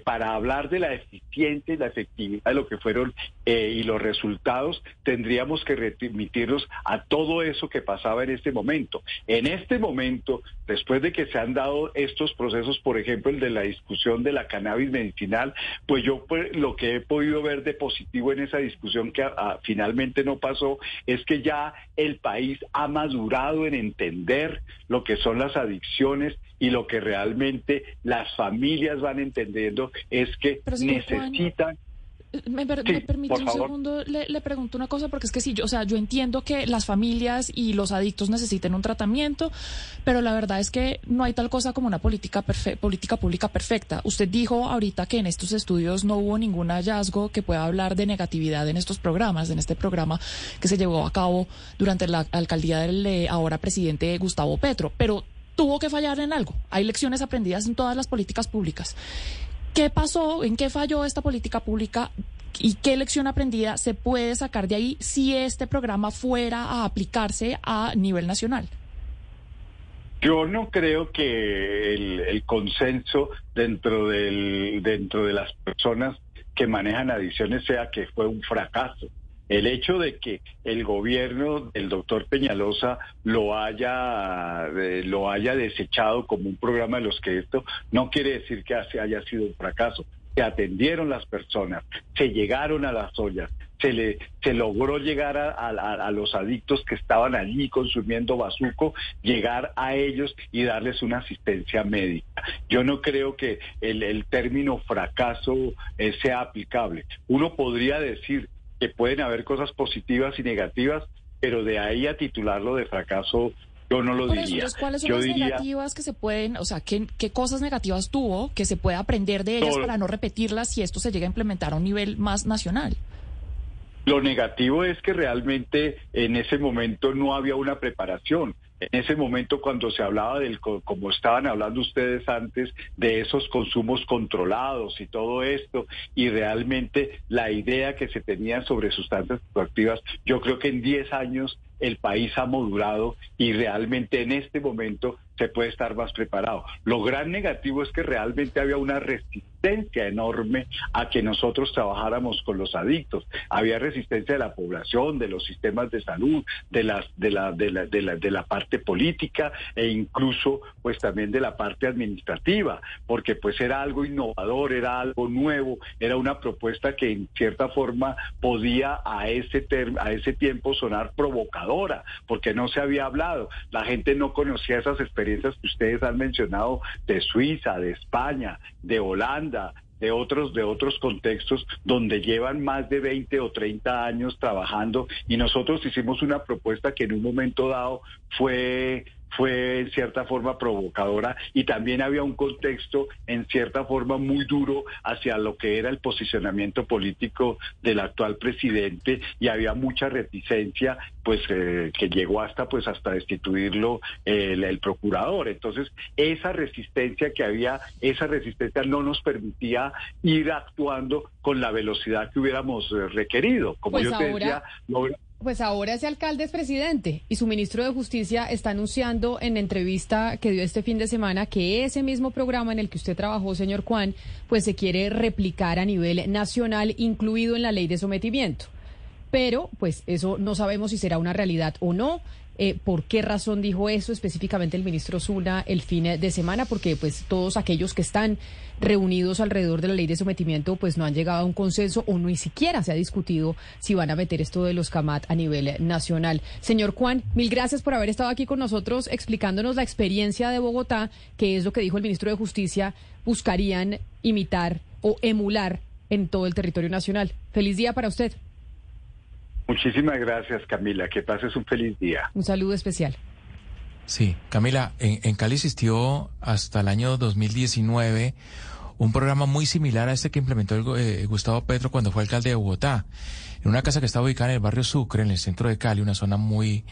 para hablar de la eficiencia y la efectividad de lo que fueron eh, y los resultados, tendríamos que remitirnos a todo eso que pasaba en este momento. En este momento, después de que se han dado estos procesos, por ejemplo, el de la discusión de la cannabis medicinal, pues yo pues, lo que he podido ver de positivo en esa discusión que ah, finalmente no pasó es que ya el país ha madurado en entender lo que son las adicciones y lo que realmente las familias van entendiendo es que necesitan Me, per- Sí, me permite un favor. segundo, le, le pregunto una cosa, porque es que sí, yo, o sea, yo entiendo que las familias y los adictos necesiten un tratamiento, pero la verdad es que no hay tal cosa como una política, perfe- política pública perfecta. Usted dijo ahorita que en estos estudios no hubo ningún hallazgo que pueda hablar de negatividad en estos programas, en este programa que se llevó a cabo durante la alcaldía del eh, ahora presidente Gustavo Petro, pero tuvo que fallar en algo. Hay lecciones aprendidas en todas las políticas públicas. ¿Qué pasó? ¿En qué falló esta política pública? ¿Y qué lección aprendida se puede sacar de ahí si este programa fuera a aplicarse a nivel nacional? Yo no creo que el, consenso dentro del dentro de las personas que manejan adicciones sea que fue un fracaso. El hecho de que el gobierno del doctor Peñalosa lo haya eh, lo haya desechado como un programa de los que esto no quiere decir que haya sido un fracaso. Se atendieron las personas, se llegaron a las ollas, se le se logró llegar a, los adictos que estaban allí consumiendo bazuco, llegar a ellos y darles una asistencia médica. Yo no creo que el, el término fracaso eh, sea aplicable. Uno podría decir que pueden haber cosas positivas y negativas, pero de ahí a titularlo de fracaso yo no lo Por eso, diría. entonces, ¿cuáles son yo las diría negativas que se pueden, o sea, ¿qué, qué cosas negativas tuvo que se pueda aprender de ellas para no repetirlas si esto se llega a implementar a un nivel más nacional? Lo negativo es que realmente en ese momento no había una preparación. En ese momento cuando se hablaba del, co- como estaban hablando ustedes antes, de esos consumos controlados y todo esto, y realmente la idea que se tenía sobre sustancias psicoactivas, yo creo que en 10 años el país ha modulado y realmente en este momento se puede estar más preparado. Lo gran negativo es que realmente había una resistencia enorme a que nosotros trabajáramos con los adictos. Había resistencia de la población, de los sistemas de salud, de la de la de la, de la parte política e incluso pues también de la parte administrativa, porque pues era algo innovador, era algo nuevo, era una propuesta que en cierta forma podía a ese term- a ese tiempo sonar provocadora, porque no se había hablado, la gente no conocía esas experiencias que ustedes han mencionado de Suiza, de España, de Holanda, de otros de otros contextos donde llevan más de 20 o 30 años trabajando. Y nosotros hicimos una propuesta que en un momento dado fue fue en cierta forma provocadora y también había un contexto en cierta forma muy duro hacia lo que era el posicionamiento político del actual presidente y había mucha reticencia pues eh, que llegó hasta pues hasta destituirlo eh, el, el procurador. Entonces esa resistencia que había esa resistencia no nos permitía ir actuando con la velocidad que hubiéramos eh, requerido. Como Pues yo te decía logra- Pues ahora ese alcalde es presidente y su ministro de Justicia está anunciando en entrevista que dio este fin de semana que ese mismo programa en el que usted trabajó, señor Juan, pues se quiere replicar a nivel nacional, incluido en la ley de sometimiento. Pero, pues eso no sabemos si será una realidad o no. Eh, ¿Por qué razón dijo eso específicamente el ministro Zuna el fin de semana? Porque pues todos aquellos que están reunidos alrededor de la ley de sometimiento pues no han llegado a un consenso o ni siquiera se ha discutido si van a meter esto de los CAMAT a nivel nacional. Señor Juan, mil gracias por haber estado aquí con nosotros explicándonos la experiencia de Bogotá, que es lo que dijo el ministro de Justicia, buscarían imitar o emular en todo el territorio nacional. Feliz día para usted. Muchísimas gracias Camila que pases un feliz día Un saludo especial. Sí, Camila, en, en Cali existió hasta el año 2019 un programa muy similar a este que implementó el eh, Gustavo Petro cuando fue alcalde de Bogotá. En una casa que estaba ubicada en el barrio Sucre, en el centro de Cali, una zona muy,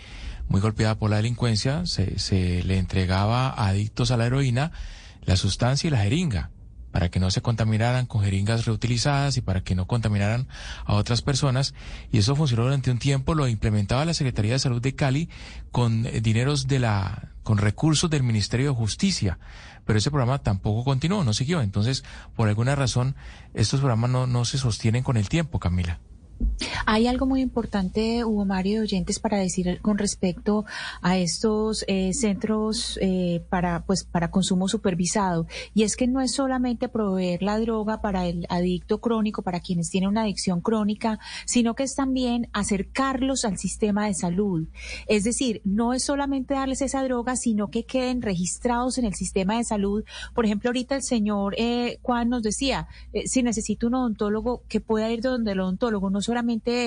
muy golpeada por la delincuencia, se, se le entregaba a adictos a la heroína la sustancia y la jeringa para que no se contaminaran con jeringas reutilizadas y para que no contaminaran a otras personas. Y eso funcionó durante un tiempo, lo implementaba la Secretaría de Salud de Cali con eh, dineros de la, con recursos del Ministerio de Justicia. Pero ese programa tampoco continuó, no siguió. Entonces, por alguna razón, estos programas no, no se sostienen con el tiempo, Camila. Hay algo muy importante, Hugo Mario, de oyentes, para decir con respecto a estos eh, centros eh, para, pues, para consumo supervisado. Y es que no es solamente proveer la droga para el adicto crónico, para quienes tienen una adicción crónica, sino que es también acercarlos al sistema de salud. Es decir, no es solamente darles esa droga, sino que queden registrados en el sistema de salud. Por ejemplo, ahorita el señor eh, Juan nos decía, eh, si necesito un odontólogo, que pueda ir de donde el odontólogo. No solamente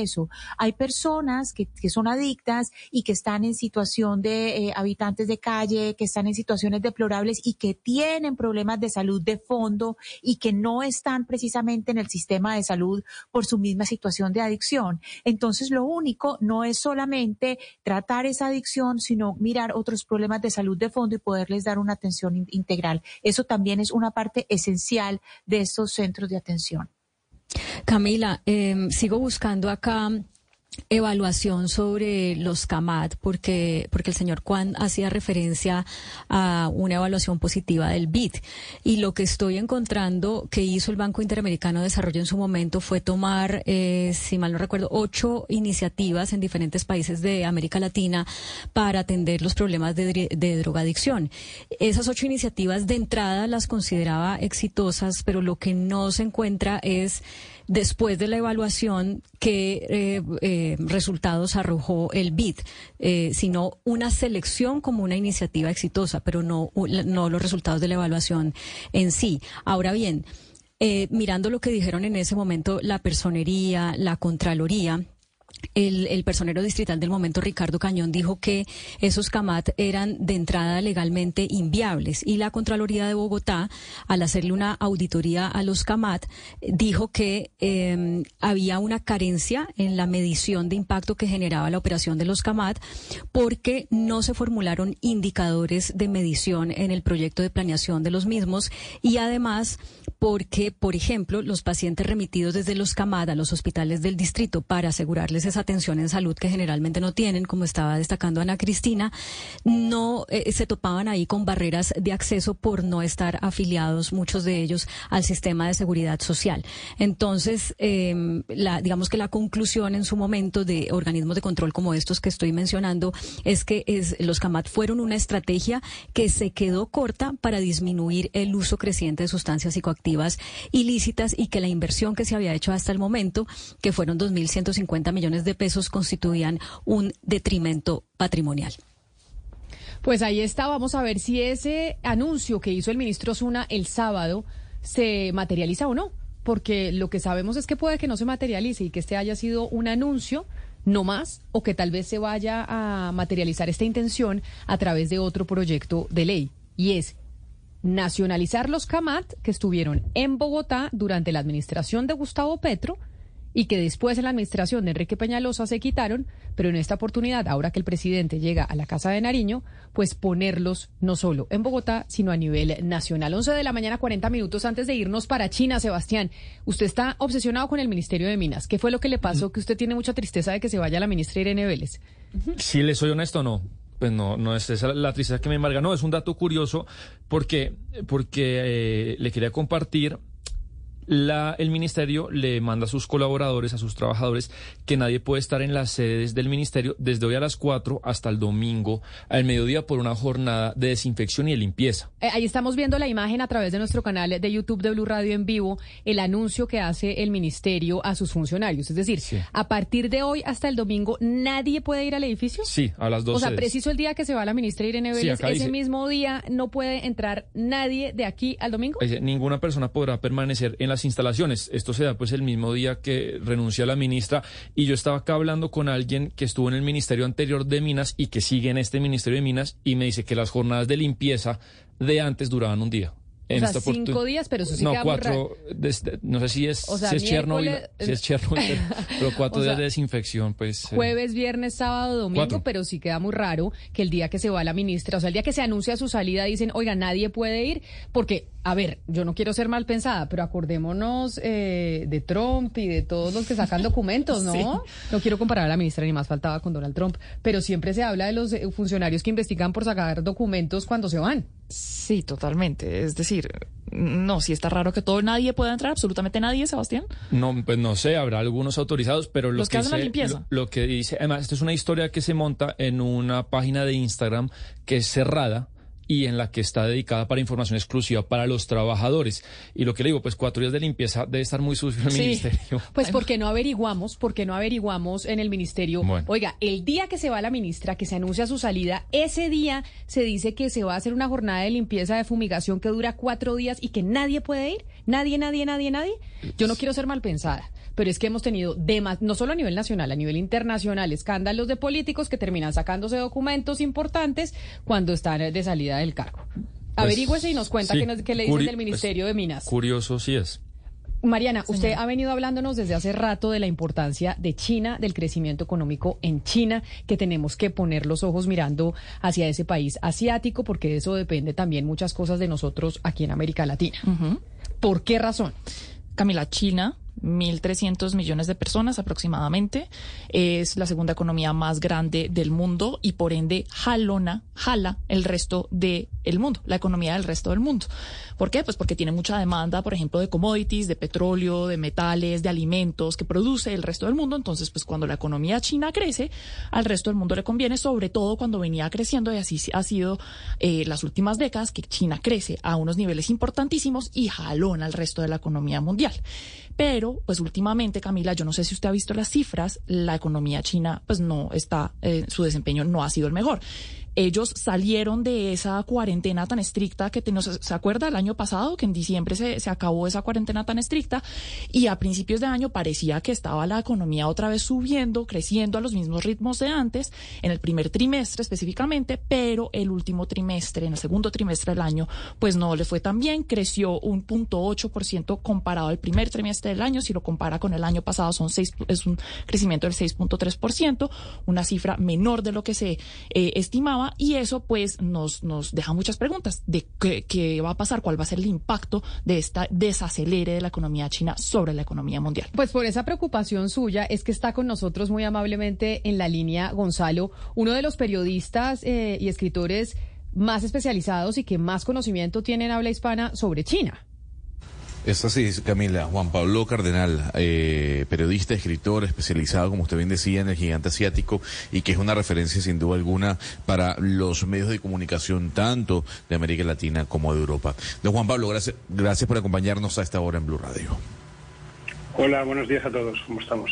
eso, hay personas que, son adictas y que están en situación de eh, habitantes de calle, que están en situaciones deplorables y que tienen problemas de salud de fondo y que no están precisamente en el sistema de salud por su misma situación de adicción. Entonces, lo único no es solamente tratar esa adicción, sino mirar otros problemas de salud de fondo y poderles dar una atención in- integral. Eso también es una parte esencial de estos centros de atención. Camila, eh, sigo buscando acá evaluación sobre los CAMAT porque porque el señor Juan hacía referencia a una evaluación positiva del BID y lo que estoy encontrando que hizo el Banco Interamericano de Desarrollo en su momento fue tomar eh, si mal no recuerdo ocho iniciativas en diferentes países de América Latina para atender los problemas de, de drogadicción. Esas ocho iniciativas de entrada las consideraba exitosas pero lo que no se encuentra es después de la evaluación qué eh, eh, resultados arrojó el BID, eh, sino una selección como una iniciativa exitosa, pero no, no los resultados de la evaluación en sí. Ahora bien, eh, mirando lo que dijeron en ese momento la personería, la contraloría, el, personero distrital del momento, Ricardo Cañón, dijo que esos CAMAT eran de entrada legalmente inviables y la Contraloría de Bogotá, al hacerle una auditoría a los CAMAT, dijo que eh, había una carencia en la medición de impacto que generaba la operación de los CAMAT porque no se formularon indicadores de medición en el proyecto de planeación de los mismos y además porque, por ejemplo, los pacientes remitidos desde los CAMAD a los hospitales del distrito para asegurarles atención en salud que generalmente no tienen, como estaba destacando Ana Cristina, no eh, se topaban ahí con barreras de acceso por no estar afiliados, muchos de ellos, al sistema de seguridad social. Entonces, eh, digamos que la conclusión en su momento de organismos de control como estos que estoy mencionando es que los CAMAT fueron una estrategia que se quedó corta para disminuir el uso creciente de sustancias psicoactivas ilícitas y que la inversión que se había hecho hasta el momento, que fueron 2.150 millones de pesos, constituían un detrimento patrimonial. Pues ahí está, vamos a ver si ese anuncio que hizo el ministro Zuna el sábado se materializa o no, porque lo que sabemos es que puede que no se materialice y que este haya sido un anuncio no más, o que tal vez se vaya a materializar esta intención a través de otro proyecto de ley, y es nacionalizar los CAMAT que estuvieron en Bogotá durante la administración de Gustavo Petro y que después en la administración de Enrique Peñalosa se quitaron, pero en esta oportunidad, ahora que el presidente llega a la Casa de Nariño, pues ponerlos no solo en Bogotá, sino a nivel nacional. 11 de la mañana, 40 minutos antes de irnos para China, Sebastián. Usted está obsesionado con el Ministerio de Minas. ¿Qué fue lo que le pasó? Que usted tiene mucha tristeza de que se vaya la ministra Irene Vélez. Si le soy honesto, no. Pues no, no es esa la tristeza que me embarga. No, es un dato curioso porque, porque eh, le quería compartir. La, el ministerio le manda a sus colaboradores, a sus trabajadores, que nadie puede estar en las sedes del ministerio desde hoy a las 4 hasta el domingo al mediodía por una jornada de desinfección y de limpieza. Eh, ahí estamos viendo la imagen a través de nuestro canal de YouTube de Blue Radio en vivo, el anuncio que hace el ministerio a sus funcionarios. Es decir, a partir de hoy hasta el domingo, ¿nadie puede ir al edificio? Sí, a las 12. O sea, preciso el día que se va la ministra Irene Vélez, ese dice- mismo día no puede entrar nadie de aquí al domingo. Dice, ninguna persona podrá permanecer en las instalaciones. Esto se da pues el mismo día que renuncia la ministra y yo estaba acá hablando con alguien que estuvo en el ministerio anterior de Minas y que sigue en este ministerio de Minas y me dice que las jornadas de limpieza de antes duraban un día. O sea, cinco días, pero eso sí no, cuatro, desde- no sé si es, O sea, si es Chernobyl, si es Chernobyl, pero, cuatro O sea, días de desinfección, pues. eh, Jueves, viernes, sábado, domingo, Cuatro. pero sí queda muy raro que el día que se va la ministra, o sea, el día que se anuncia su salida, dicen, oiga, nadie puede ir, porque, a ver, yo no quiero ser mal pensada, pero acordémonos eh, de Trump y de todos los que sacan documentos, ¿no? Sí. No quiero comparar a la ministra, ni más faltaba con Donald Trump, pero siempre se habla de los eh, funcionarios que investigan por sacar documentos cuando se van. Sí, totalmente. Es decir, no, si está raro que todo nadie pueda entrar, absolutamente nadie, Sebastián. No, pues no sé, habrá algunos autorizados, pero lo Los que hacen la dice- limpieza. Lo, lo que dice, además, esto es una historia que se monta en una página de Instagram que es cerrada y en la que está dedicada para información exclusiva para los trabajadores. Y lo que le digo, pues cuatro días de limpieza debe estar muy sucio el Sí. ministerio. Pues porque no averiguamos, porque no averiguamos en el ministerio. Bueno. Oiga, el día que se va la ministra, que se anuncia su salida, ese día se dice que se va a hacer una jornada de limpieza de fumigación que dura cuatro días y que nadie puede ir. Nadie, nadie, nadie, nadie. Yo no quiero ser mal pensada. Pero es que hemos tenido demas, no solo a nivel nacional, a nivel internacional, escándalos de políticos que terminan sacándose documentos importantes cuando están de salida del cargo. Averígüese y nos cuenta sí, qué, nos- qué le dicen del Ministerio de Minas. Curioso sí es. Mariana, usted ha venido hablándonos desde hace rato de la importancia de China, del crecimiento económico en China, que tenemos que poner los ojos mirando hacia ese país asiático, porque de eso depende también muchas cosas de nosotros aquí en América Latina. ¿Por qué razón? Camila, China 1.300 millones de personas aproximadamente. Es la segunda economía más grande del mundo y por ende jalona, jala el resto del mundo, la economía del resto del mundo. ¿Por qué? Pues porque tiene mucha demanda, por ejemplo, de commodities, de petróleo, de metales, de alimentos que produce el resto del mundo. Entonces, pues cuando la economía china crece, al resto del mundo le conviene, sobre todo cuando venía creciendo y así ha sido eh, las últimas décadas que China crece a unos niveles importantísimos y jalona al resto de la economía mundial. Pero, pues últimamente, Camila, yo no sé si usted ha visto las cifras, la economía china, pues no está, eh, su desempeño no ha sido el mejor ellos salieron de esa cuarentena tan estricta que se acuerda el año pasado que en diciembre se, se, acabó esa cuarentena tan estricta y a principios de año parecía que estaba la economía otra vez subiendo, creciendo a los mismos ritmos de antes, en el primer trimestre específicamente, pero el último trimestre, en el segundo trimestre del año, pues no le fue tan bien, creció un punto ocho por ciento comparado al primer trimestre del año, si lo compara con el año pasado son seis, es un crecimiento del 6.3%, una cifra menor de lo que se eh, estimaba y eso pues nos, nos deja muchas preguntas de qué, qué, va a pasar, cuál va a ser el impacto de esta desacelere de la economía china sobre la economía mundial. Pues por esa preocupación suya es que está con nosotros muy amablemente en la línea Gonzalo, uno de los periodistas eh, y escritores más especializados y que más conocimiento tienen habla hispana sobre China. Es así, Camila. Juan Pablo Cardenal, eh, periodista, escritor, especializado, como usted bien decía, en el gigante asiático y que es una referencia sin duda alguna para los medios de comunicación tanto de América Latina como de Europa. Don Juan Pablo, gracias, gracias por acompañarnos a esta hora en Blue Radio. Hola, buenos días a todos. ¿Cómo estamos?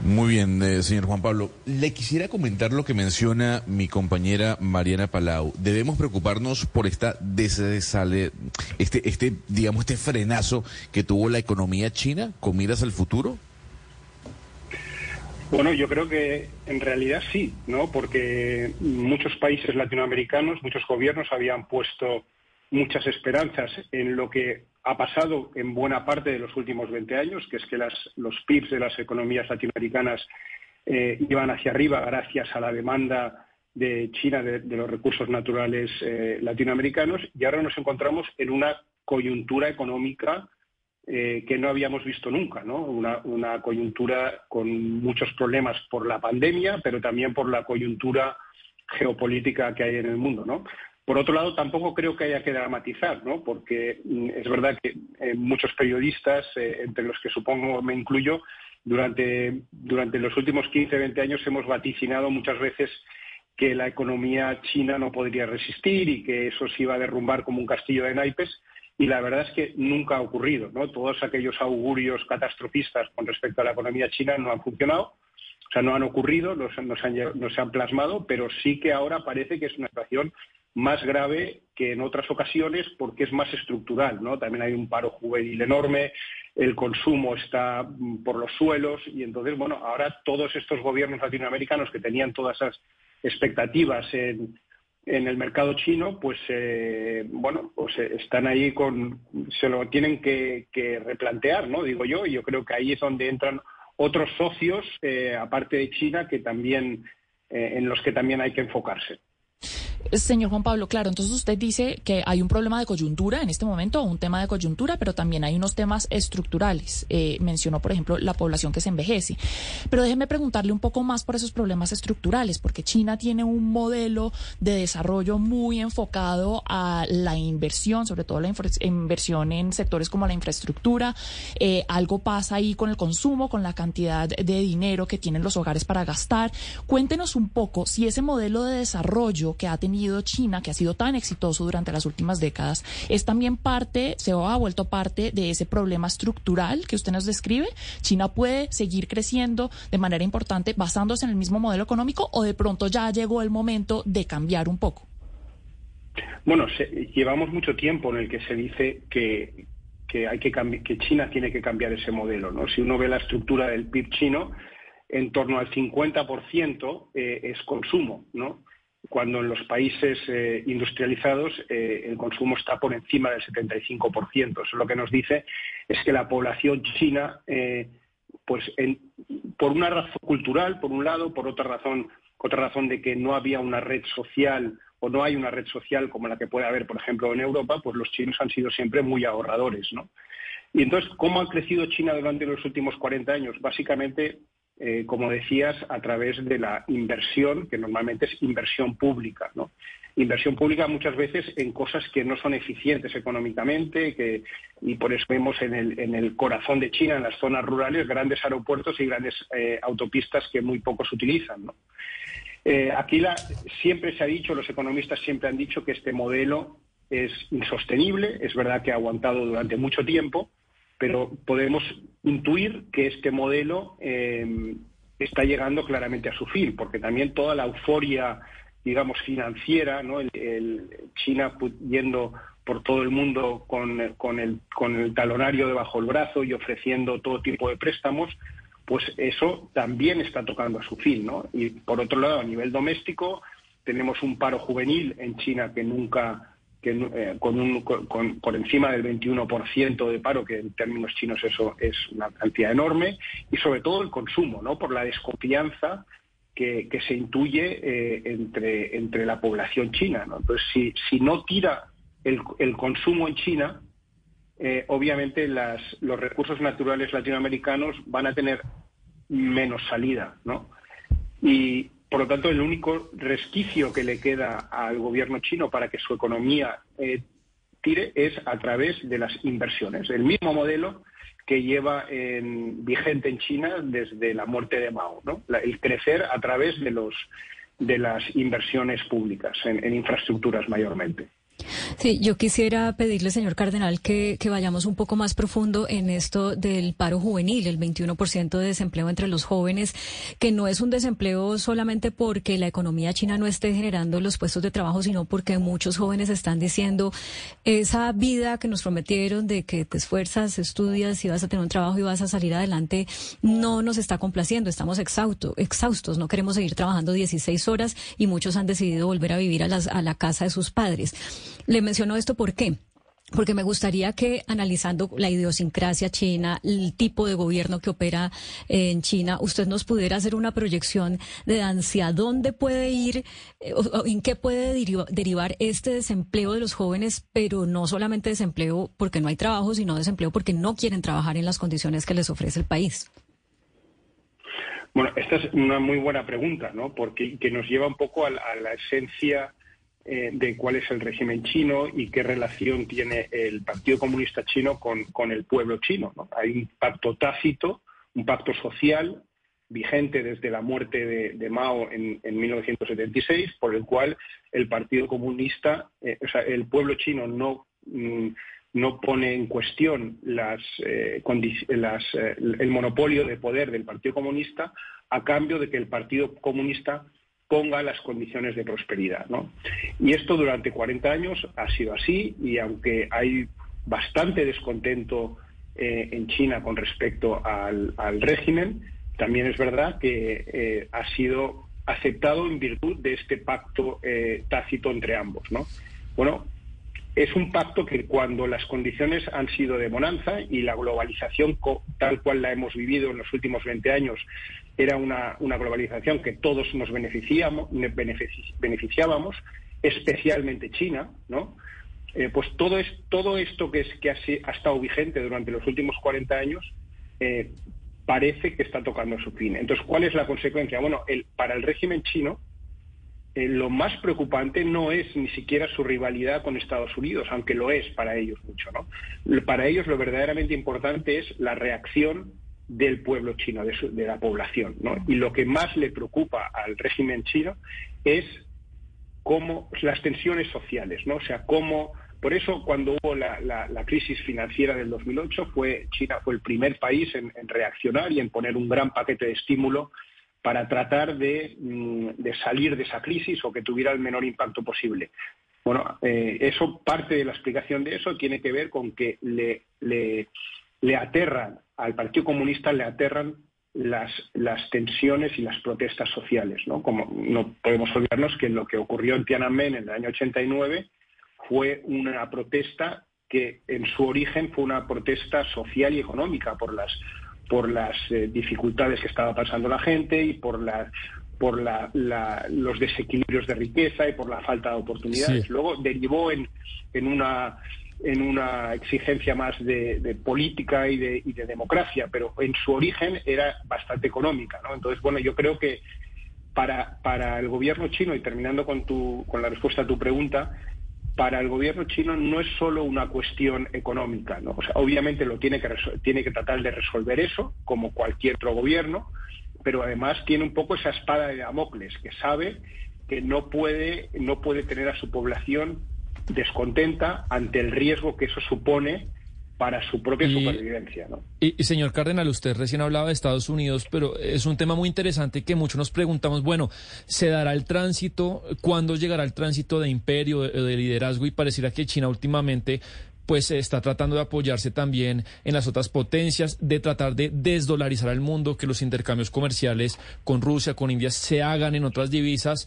Muy bien, eh, señor Juan Pablo. Le quisiera comentar lo que menciona mi compañera Mariana Palau. Debemos preocuparnos por esta desale, este, este, digamos, este frenazo que tuvo la economía china con miras al futuro. Bueno, yo creo que en realidad sí, ¿no? Porque muchos países latinoamericanos, muchos gobiernos habían puesto muchas esperanzas en lo que ha pasado en buena parte de los últimos 20 años, que es que los PIBs de las economías latinoamericanas eh, iban hacia arriba gracias a la demanda de China de, los recursos naturales eh, latinoamericanos y ahora nos encontramos en una coyuntura económica eh, que no habíamos visto nunca. Una, coyuntura con muchos problemas por la pandemia, pero también por la coyuntura geopolítica que hay en el mundo. Por otro lado, tampoco creo que haya que dramatizar, ¿no? porque mm, es verdad que eh, muchos periodistas, eh, entre los que supongo me incluyo, durante, durante los últimos 15, 20 años hemos vaticinado muchas veces que la economía china no podría resistir y que eso se iba a derrumbar como un castillo de naipes. Y la verdad es que nunca ha ocurrido. ¿no? Todos aquellos augurios catastrofistas con respecto a la economía china no han funcionado. O sea, no han ocurrido, no se, han plasmado, pero sí que ahora parece que es una situación más grave que en otras ocasiones porque es más estructural. También hay un paro juvenil enorme, el consumo está mm, por los suelos y entonces, bueno, ahora todos estos gobiernos latinoamericanos que tenían todas esas expectativas en, en el mercado chino, pues eh, bueno, pues eh, están ahí con, se lo tienen que, replantear, ¿no? Digo yo, y yo creo que ahí es donde entran otros socios, eh, aparte de China, que también, en los que también hay que enfocarse. Señor Juan Pablo, claro, entonces usted dice que hay un problema de coyuntura en este momento, un tema de coyuntura, pero también hay unos temas estructurales. Eh, mencionó, por ejemplo, la población que se envejece. Pero déjeme preguntarle un poco más por esos problemas estructurales, porque China tiene un modelo de desarrollo muy enfocado a la inversión, sobre todo la inversión en sectores como la infraestructura. Eh, algo pasa ahí con el consumo, con la cantidad de dinero que tienen los hogares para gastar. Cuéntenos un poco si ese modelo de desarrollo que ha tenido China, que ha sido tan exitoso durante las últimas décadas, es también parte, se ha vuelto parte de ese problema estructural que usted nos describe. China puede seguir creciendo de manera importante basándose en el mismo modelo económico o de pronto ya llegó el momento de cambiar un poco. Bueno, se, llevamos mucho tiempo en el que se dice que, que hay que que China tiene que cambiar ese modelo, ¿no? Si uno ve la estructura del PIB chino, en torno al 50% eh, es consumo, ¿no? Cuando en los países eh, industrializados eh, el consumo está por encima del 75%. Eso lo que nos dice es que la población china, eh, pues por una razón cultural, por un lado, por otra razón, otra razón de que no había una red social o no hay una red social como la que puede haber, por ejemplo, en Europa, pues los chinos han sido siempre muy ahorradores, ¿no? Y entonces, ¿cómo ha crecido China durante los últimos 40 años? Básicamente, eh, como decías, a través de la inversión, que normalmente es inversión pública, ¿no? Inversión pública muchas veces en cosas que no son eficientes económicamente, y por eso vemos en el, en el corazón de China, en las zonas rurales, grandes aeropuertos y grandes eh, autopistas que muy pocos utilizan, ¿no? Eh, aquí siempre se ha dicho, los economistas siempre han dicho que este modelo es insostenible, es verdad que ha aguantado durante mucho tiempo, pero podemos intuir que este modelo eh, está llegando claramente a su fin, porque también toda la euforia, digamos, financiera, ¿no? El, China yendo por todo el mundo con, con el, con el talonario debajo del brazo y ofreciendo todo tipo de préstamos, pues eso también está tocando a su fin, ¿no? Y por otro lado, a nivel doméstico, tenemos un paro juvenil en China que nunca que eh, con un, con- por encima del 21% de paro, que en términos chinos eso es una cantidad enorme, y sobre todo el consumo, ¿no? Por la desconfianza que, se intuye eh, entre, entre la población china. Entonces, si, si no tira el, el consumo en China, eh, obviamente los recursos naturales latinoamericanos van a tener menos salida, ¿no? Y por lo tanto, el único resquicio que le queda al gobierno chino para que su economía eh, tire es a través de las inversiones. El mismo modelo que lleva en- vigente en China desde la muerte de Mao, ¿no? El crecer a través de las inversiones públicas en infraestructuras mayormente. Sí, yo quisiera pedirle, señor Cardenal, que, que vayamos un poco más profundo en esto del paro juvenil, el 21% de desempleo entre los jóvenes, que no es un desempleo solamente porque la economía china no esté generando los puestos de trabajo, sino porque muchos jóvenes están diciendo esa vida que nos prometieron de que te esfuerzas, estudias y vas a tener un trabajo y vas a salir adelante, no nos está complaciendo, estamos exhausto, exhaustos, no queremos seguir trabajando 16 horas y muchos han decidido volver a vivir a, las- a la casa de sus padres. Le menciono esto ¿por qué? Porque me gustaría que analizando la idiosincrasia china, el tipo de gobierno que opera en China, usted nos pudiera hacer una proyección de hacia dónde puede ir, eh, o, en qué puede deriva- derivar este desempleo de los jóvenes, pero no solamente desempleo porque no hay trabajo, sino desempleo porque no quieren trabajar en las condiciones que les ofrece el país. Bueno, esta es una muy buena pregunta, ¿no? Porque que nos lleva un poco a la esencia eh, de cuál es el régimen chino y qué relación tiene el Partido Comunista Chino con, con el pueblo chino. ¿no? Hay un pacto tácito, un pacto social vigente desde la muerte de, Mao en, en 1976, por el cual el Partido Comunista, eh, o sea, el pueblo chino no mm, no pone en cuestión las, eh, las, eh, el monopolio de poder del Partido Comunista a cambio de que el Partido Comunista ponga las condiciones de prosperidad. ¿no? Y esto durante 40 años ha sido así y aunque hay bastante descontento eh, en China con respecto al, régimen, también es verdad que eh, ha sido aceptado en virtud de este pacto eh, tácito entre ambos. ¿no? Bueno, es un pacto que cuando las condiciones han sido de bonanza y la globalización tal cual la hemos vivido en los últimos 20 años era una, una globalización que todos nos beneficiamos, ne- benefici- beneficiábamos, especialmente China, ¿no? Eh, pues todo, es, todo esto que, es, que ha, ha estado vigente durante los últimos 40 años eh, parece que está tocando su fin. Entonces, ¿cuál es la consecuencia? Bueno, el, para el régimen chino, eh, lo más preocupante no es ni siquiera su rivalidad con Estados Unidos, aunque lo es para ellos mucho, ¿no? Para ellos lo verdaderamente importante es la reacción del pueblo chino, de, la población. Y lo que más le preocupa al régimen chino es cómo las tensiones sociales, ¿no? O sea, cómo por eso cuando hubo la, crisis financiera del 2008 fue China fue el primer país en, reaccionar y en poner un gran paquete de estímulo para tratar de, mm, salir de esa crisis o que tuviera el menor impacto posible. Bueno, eh, eso parte de la explicación de eso tiene que ver con que le, le aterran al Partido Comunista le aterran las, las tensiones y las protestas sociales, ¿no? Como no podemos olvidarnos que lo que ocurrió en Tiananmen en el año 89 fue una protesta que en su origen fue una protesta social y económica por las por las eh, dificultades que estaba pasando la gente y por la por la- la- los desequilibrios de riqueza y por la falta de oportunidades. Sí. Luego derivó en, en una en una exigencia más de, política y de, y de democracia, pero en su origen era bastante económica. Entonces, bueno, yo creo que para, para el gobierno chino, y terminando con, tu, con la respuesta a tu pregunta, para el gobierno chino no es solo una cuestión económica, obviamente lo tiene que, tiene que tratar de resolver eso, como cualquier otro gobierno, pero además tiene un poco esa espada de Damocles, que sabe que no puede, no puede tener a su población descontenta ante el riesgo que eso supone para su propia Y- supervivencia, ¿no? Y, y, señor Cardenal, usted recién hablaba de Estados Unidos, pero es un tema muy interesante que muchos nos preguntamos, bueno, ¿se dará el tránsito? ¿Cuándo llegará el tránsito de imperio, de, de liderazgo? Y pareciera que China últimamente pues está tratando de apoyarse también en las otras potencias, de tratar de desdolarizar al mundo, que los intercambios comerciales con Rusia, con India se hagan en otras divisas.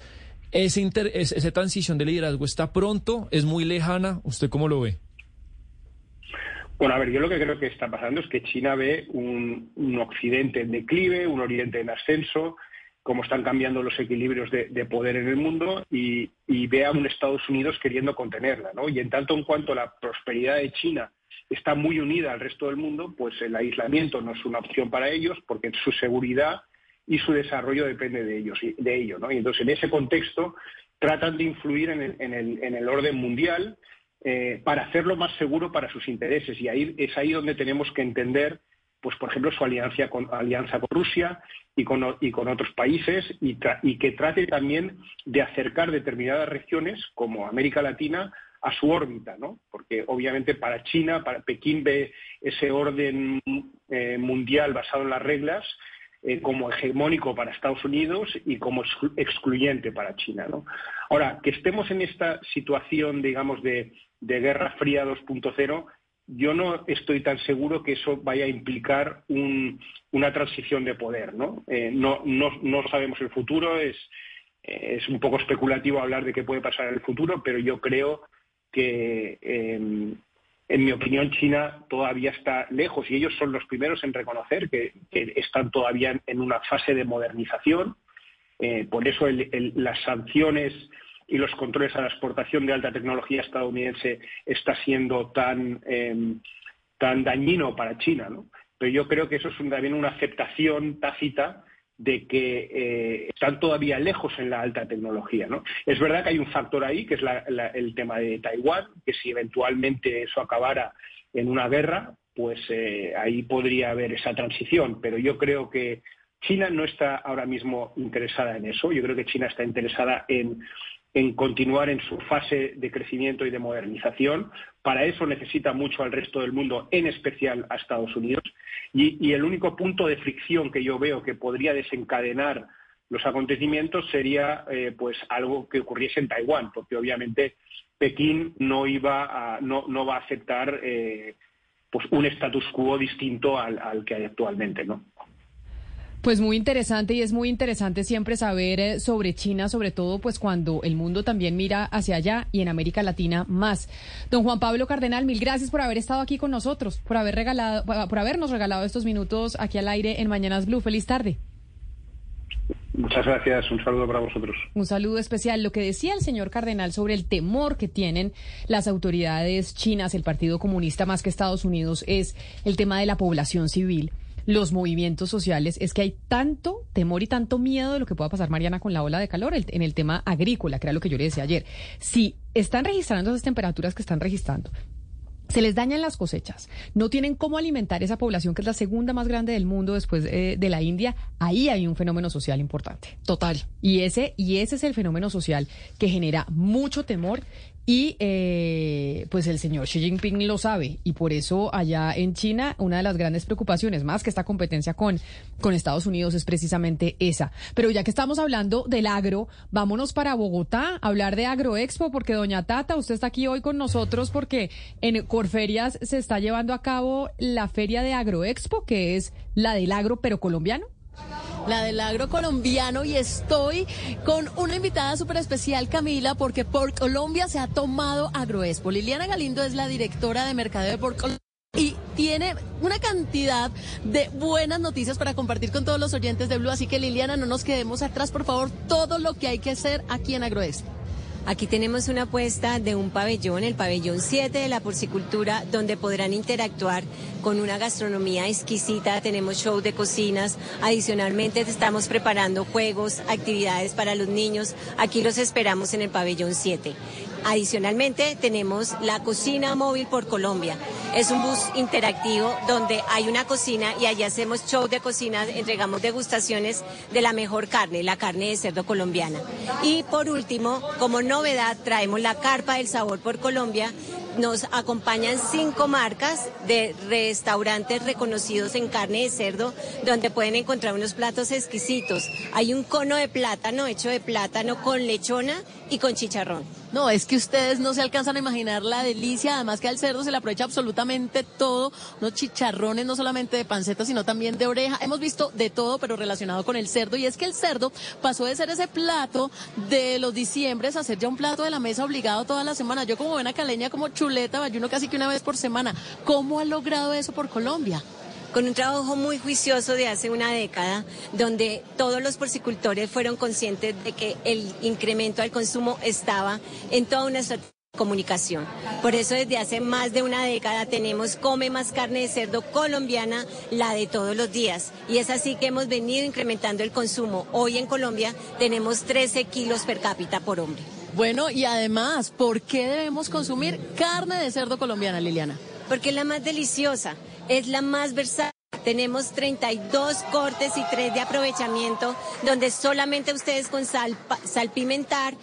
Ese inter- es- esa transición de liderazgo está pronto, es muy lejana. ¿Usted cómo lo ve? Bueno, a ver, yo lo que creo que está pasando es que China ve un, occidente en declive, un oriente en ascenso, cómo están cambiando los equilibrios de, de poder en el mundo y, y ve a un Estados Unidos queriendo contenerla, ¿no? Y en tanto en cuanto la prosperidad de China está muy unida al resto del mundo, pues el aislamiento no es una opción para ellos porque su seguridad y su desarrollo depende de ellos de ello, ¿no? Y entonces en ese contexto tratan de influir en el, en el- en el orden mundial eh, para hacerlo más seguro para sus intereses y ahí es ahí donde tenemos que entender pues por ejemplo su alianza con alianza con Rusia y con, y con otros países y que trate también de acercar determinadas regiones como América Latina a su órbita, ¿no? Porque obviamente para China, para Pekín ve ese orden eh, mundial basado en las reglas eh, como hegemónico para Estados Unidos y como exclu- excluyente para China. ¿no? Ahora, que estemos en esta situación, digamos, de, Guerra Fría 2.0, yo no estoy tan seguro que eso vaya a implicar un- una transición de poder. ¿no? Eh, no, sabemos el futuro, es, un poco especulativo hablar de qué puede pasar en el futuro, pero yo creo que eh, en mi opinión, China todavía está lejos y ellos son los primeros en reconocer que, están todavía en, una fase de modernización. Eh, por eso las sanciones y los controles a la exportación de alta tecnología estadounidense está siendo tan, eh, tan dañino para China. Pero yo creo que eso es también una aceptación tácita de que eh, están todavía lejos en la alta tecnología. ¿no? Es verdad que hay un factor ahí, que es la- el tema de Taiwán, que si eventualmente eso acabara en una guerra, pues eh, ahí podría haber esa transición. Pero yo creo que China no está ahora mismo interesada en eso. Yo creo que China está interesada en, en continuar en su fase de crecimiento y de modernización. Para eso necesita mucho al resto del mundo, en especial a Estados Unidos. Y, el único punto de fricción que yo veo que podría desencadenar los acontecimientos sería eh, pues algo que ocurriese en Taiwán, porque obviamente Pekín no iba no, no va a aceptar eh, pues un status quo distinto al, al que hay actualmente, ¿no? Pues muy interesante y es muy interesante siempre saber eh, sobre China, sobre todo pues cuando el mundo también mira hacia allá y en América Latina más. Don Juan Pablo Cardenal, mil gracias por haber estado aquí con nosotros, por haber regalado, por habernos regalado estos minutos aquí al aire en Mañanas Blue. Feliz tarde. Muchas gracias, un saludo para vosotros. Un saludo especial. Lo que decía el señor Cardenal sobre el temor que tienen las autoridades chinas, el Partido Comunista más que Estados Unidos, es el tema de la población civil, los movimientos sociales. Es que hay tanto temor y tanto miedo de lo que pueda pasar, Mariana, con la ola de calor el- en el tema agrícola, que era lo que yo le decía ayer. Si están registrando esas temperaturas que están registrando, se les dañan las cosechas, no tienen cómo alimentar esa población que es la segunda más grande del mundo después eh, de la India, ahí hay un fenómeno social importante. Total. Y ese, y ese es el fenómeno social que genera mucho temor y eh, pues el señor Xi Jinping lo sabe y por eso allá en China una de las grandes preocupaciones, más que esta competencia con, con Estados Unidos, es precisamente esa. Pero ya que estamos hablando del agro, vámonos para Bogotá a hablar de Agroexpo porque doña Tata, usted está aquí hoy con nosotros porque en Corferias se está llevando a cabo la feria de Agroexpo, que es la del agro pero colombiano. La del agro colombiano y estoy con una invitada súper especial, Camila, porque por Colombia se ha tomado Agroexpo. Liliana Galindo es la directora de Mercadeo de por Colombia. Y tiene una cantidad de buenas noticias para compartir con todos los oyentes de Blue. Así que Liliana, no nos quedemos atrás, por favor, todo lo que hay que hacer aquí en Agroexpo. Aquí tenemos una apuesta de un pabellón, el pabellón 7 de la porcicultura, donde podrán interactuar con una gastronomía exquisita. Tenemos show de cocinas. Adicionalmente estamos preparando juegos, actividades para los niños. Aquí los esperamos en el pabellón 7. Adicionalmente tenemos la cocina móvil por Colombia. Es un bus interactivo donde hay una cocina y allí hacemos show de cocina, entregamos degustaciones de la mejor carne, la carne de cerdo colombiana. Y por último, como novedad, traemos la carpa del sabor por Colombia. Nos acompañan cinco marcas de restaurantes reconocidos en carne de cerdo, donde pueden encontrar unos platos exquisitos. Hay un cono de plátano hecho de plátano con lechona y con chicharrón. No, es que ustedes no se alcanzan a imaginar la delicia, además que al cerdo se le aprovecha absolutamente todo, unos chicharrones no solamente de panceta, sino también de oreja. Hemos visto de todo, pero relacionado con el cerdo, y es que el cerdo pasó de ser ese plato de los diciembres a ser ya un plato de la mesa obligado toda la semana. Yo como buena caleña, como chuleta, ayuno casi que una vez por semana. ¿Cómo ha logrado eso por Colombia? con un trabajo muy juicioso de hace una década, donde todos los porcicultores fueron conscientes de que el incremento al consumo estaba en toda una estrategia de comunicación. Por eso desde hace más de una década tenemos Come más carne de cerdo colombiana, la de todos los días. Y es así que hemos venido incrementando el consumo. Hoy en Colombia tenemos 13 kilos per cápita por hombre. Bueno, y además, ¿por qué debemos consumir carne de cerdo colombiana, Liliana? Porque es la más deliciosa, es la más versátil. Tenemos 32 cortes y 3 de aprovechamiento, donde solamente ustedes con sal, salpimentar,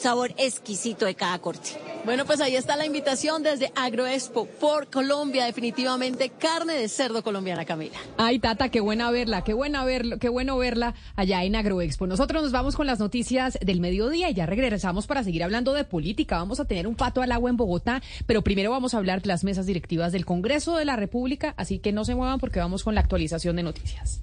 sabor exquisito de cada corte. Bueno, pues ahí está la invitación desde Agroexpo por Colombia, definitivamente carne de cerdo colombiana, Camila. Ay, Tata, qué buena verla, qué buena verlo, qué bueno verla allá en Agroexpo. Nosotros nos vamos con las noticias del mediodía y ya regresamos para seguir hablando de política. Vamos a tener un pato al agua en Bogotá, pero primero vamos a hablar de las mesas directivas del Congreso de la República, así que no se muevan porque vamos con la actualización de noticias.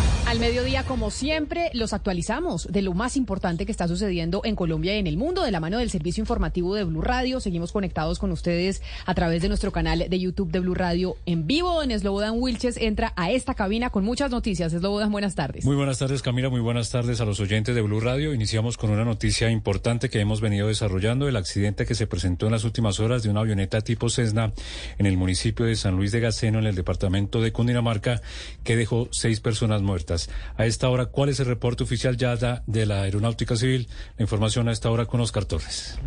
Al mediodía, como siempre, los actualizamos de lo más importante que está sucediendo en Colombia y en el mundo, de la mano del servicio informativo de Blue Radio. Seguimos conectados con ustedes a través de nuestro canal de YouTube de Blue Radio en vivo. Don Slobodan Wilches entra a esta cabina con muchas noticias. Slobodan, buenas tardes. Muy buenas tardes, Camila. Muy buenas tardes a los oyentes de Blue Radio. Iniciamos con una noticia importante que hemos venido desarrollando: el accidente que se presentó en las últimas horas de una avioneta tipo Cessna en el municipio de San Luis de Gaceno, en el departamento de Cundinamarca, que dejó seis personas muertas. A esta hora, ¿cuál es el reporte oficial ya de la Aeronáutica Civil? La información a esta hora con Oscar Torres.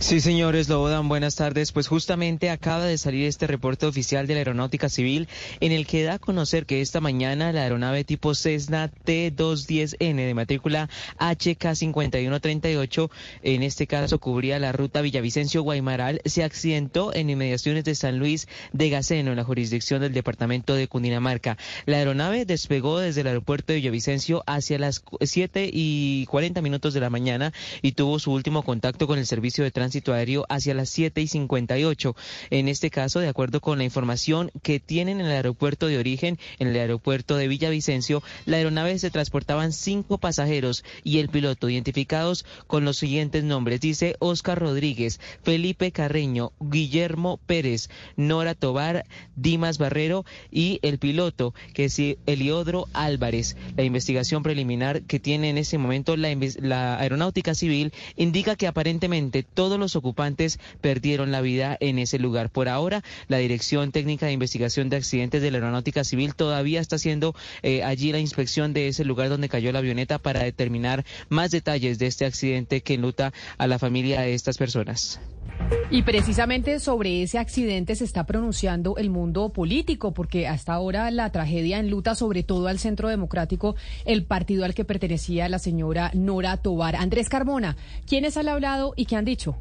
Sí, señores, Lobodan, buenas tardes. Pues justamente acaba de salir este reporte oficial de la Aeronáutica Civil en el que da a conocer que esta mañana la aeronave tipo Cessna T210N de matrícula HK5138, en este caso cubría la ruta Villavicencio-Guaymaral, se accidentó en inmediaciones de San Luis de Gaceno, en la jurisdicción del departamento de Cundinamarca. La aeronave despegó desde el aeropuerto de Villavicencio hacia las 7 y 40 minutos de la mañana y tuvo su último contacto con el servicio de tránsito aéreo hacia las 7 y 58. En este caso, de acuerdo con la información que tienen en el aeropuerto de origen, en el aeropuerto de Villavicencio, la aeronave se transportaban cinco pasajeros y el piloto identificados con los siguientes nombres. Dice Oscar Rodríguez, Felipe Carreño, Guillermo Pérez, Nora Tobar, Dimas Barrero y el piloto, que es Eliodro Álvarez. La investigación preliminar que tiene en ese momento la, la aeronáutica civil indica que aparentemente todos los ocupantes perdieron la vida en ese lugar. Por ahora, la Dirección Técnica de Investigación de Accidentes de la Aeronáutica Civil todavía está haciendo eh, allí la inspección de ese lugar donde cayó la avioneta para determinar más detalles de este accidente que enluta a la familia de estas personas. Y precisamente sobre ese accidente se está pronunciando el mundo político, porque hasta ahora la tragedia enluta sobre todo al Centro Democrático, el partido al que pertenecía la señora Nora Tobar. Andrés Carmona, ¿quiénes han hablado y qué han dicho?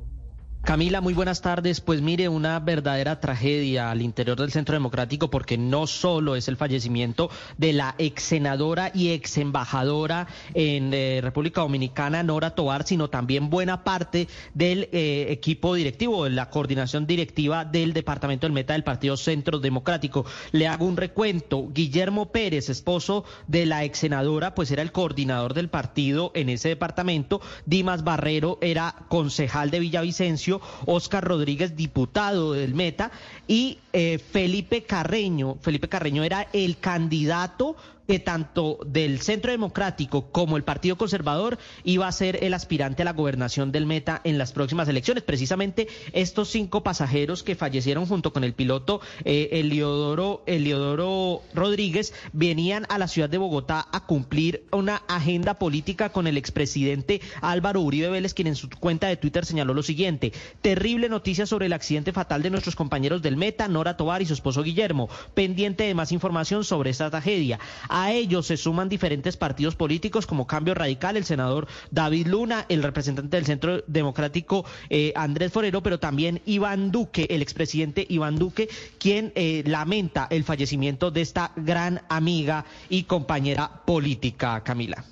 Camila, muy buenas tardes. Pues mire, una verdadera tragedia al interior del Centro Democrático porque no solo es el fallecimiento de la ex senadora y ex embajadora en eh, República Dominicana, Nora Tobar, sino también buena parte del eh, equipo directivo, de la coordinación directiva del Departamento del Meta del Partido Centro Democrático. Le hago un recuento. Guillermo Pérez, esposo de la ex senadora, pues era el coordinador del partido en ese departamento. Dimas Barrero era concejal de Villavicencio municipio, Oscar Rodríguez, diputado del Meta, y eh, Felipe Carreño. Felipe Carreño era el candidato que tanto del Centro Democrático como el Partido Conservador iba a ser el aspirante a la gobernación del Meta en las próximas elecciones. Precisamente estos cinco pasajeros que fallecieron junto con el piloto eh, Eliodoro, Rodríguez venían a la ciudad de Bogotá a cumplir una agenda política con el expresidente Álvaro Uribe Vélez, quien en su cuenta de Twitter señaló lo siguiente. Terrible noticia sobre el accidente fatal de nuestros compañeros del Meta, Nora Tobar y su esposo Guillermo. Pendiente de más información sobre esta tragedia. A ellos se suman diferentes partidos políticos como Cambio Radical, el senador David Luna, el representante del Centro Democrático eh, Andrés Forero, pero también Iván Duque, el expresidente Iván Duque, quien eh, lamenta el fallecimiento de esta gran amiga y compañera política, Camila.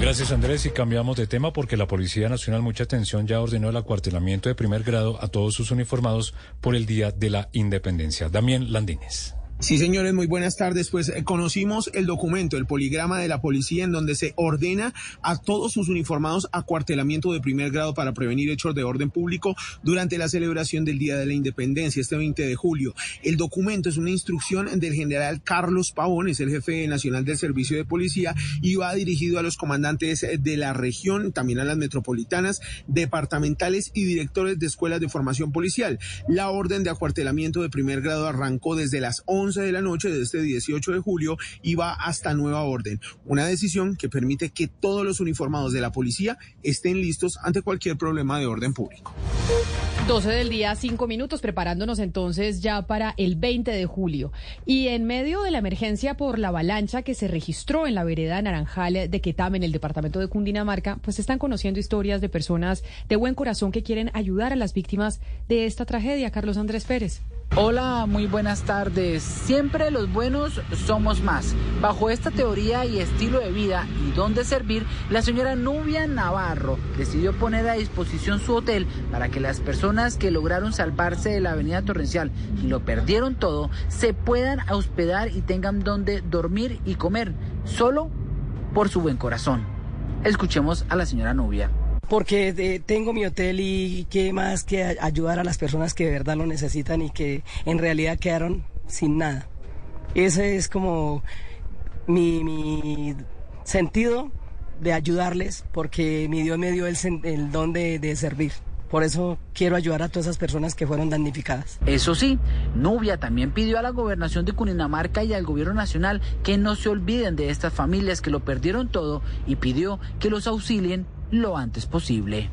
Gracias Andrés y cambiamos de tema porque la Policía Nacional, mucha atención, ya ordenó el acuartelamiento de primer grado a todos sus uniformados por el Día de la Independencia. Damián Landines. Sí, señores, muy buenas tardes. Pues eh, conocimos el documento, el poligrama de la policía, en donde se ordena a todos sus uniformados acuartelamiento de primer grado para prevenir hechos de orden público durante la celebración del Día de la Independencia, este 20 de julio. El documento es una instrucción del general Carlos Pavón, es el jefe nacional del Servicio de Policía, y va dirigido a los comandantes de la región, también a las metropolitanas, departamentales y directores de escuelas de formación policial. La orden de acuartelamiento de primer grado arrancó desde las 11 de la noche de este 18 de julio y va hasta nueva orden. Una decisión que permite que todos los uniformados de la policía estén listos ante cualquier problema de orden público. 12 del día, 5 minutos, preparándonos entonces ya para el 20 de julio. Y en medio de la emergencia por la avalancha que se registró en la vereda Naranjal de Quetame, en el departamento de Cundinamarca, pues están conociendo historias de personas de buen corazón que quieren ayudar a las víctimas de esta tragedia. Carlos Andrés Pérez. Hola, muy buenas tardes. Siempre los buenos somos más. Bajo esta teoría y estilo de vida y don de servir, la señora Nubia Navarro decidió poner a disposición su hotel para que las personas que lograron salvarse de la avenida Torrencial y lo perdieron todo, se puedan hospedar y tengan donde dormir y comer, solo por su buen corazón. Escuchemos a la señora Nubia porque eh, tengo mi hotel y qué más que ayudar a las personas que de verdad lo necesitan y que en realidad quedaron sin nada. Ese es como mi, sentido de ayudarles porque mi Dios me dio el don de, de servir. Por eso quiero ayudar a todas esas personas que fueron damnificadas. Eso sí, Nubia también pidió a la gobernación de Cundinamarca y al gobierno nacional que no se olviden de estas familias que lo perdieron todo y pidió que los auxilien lo antes posible.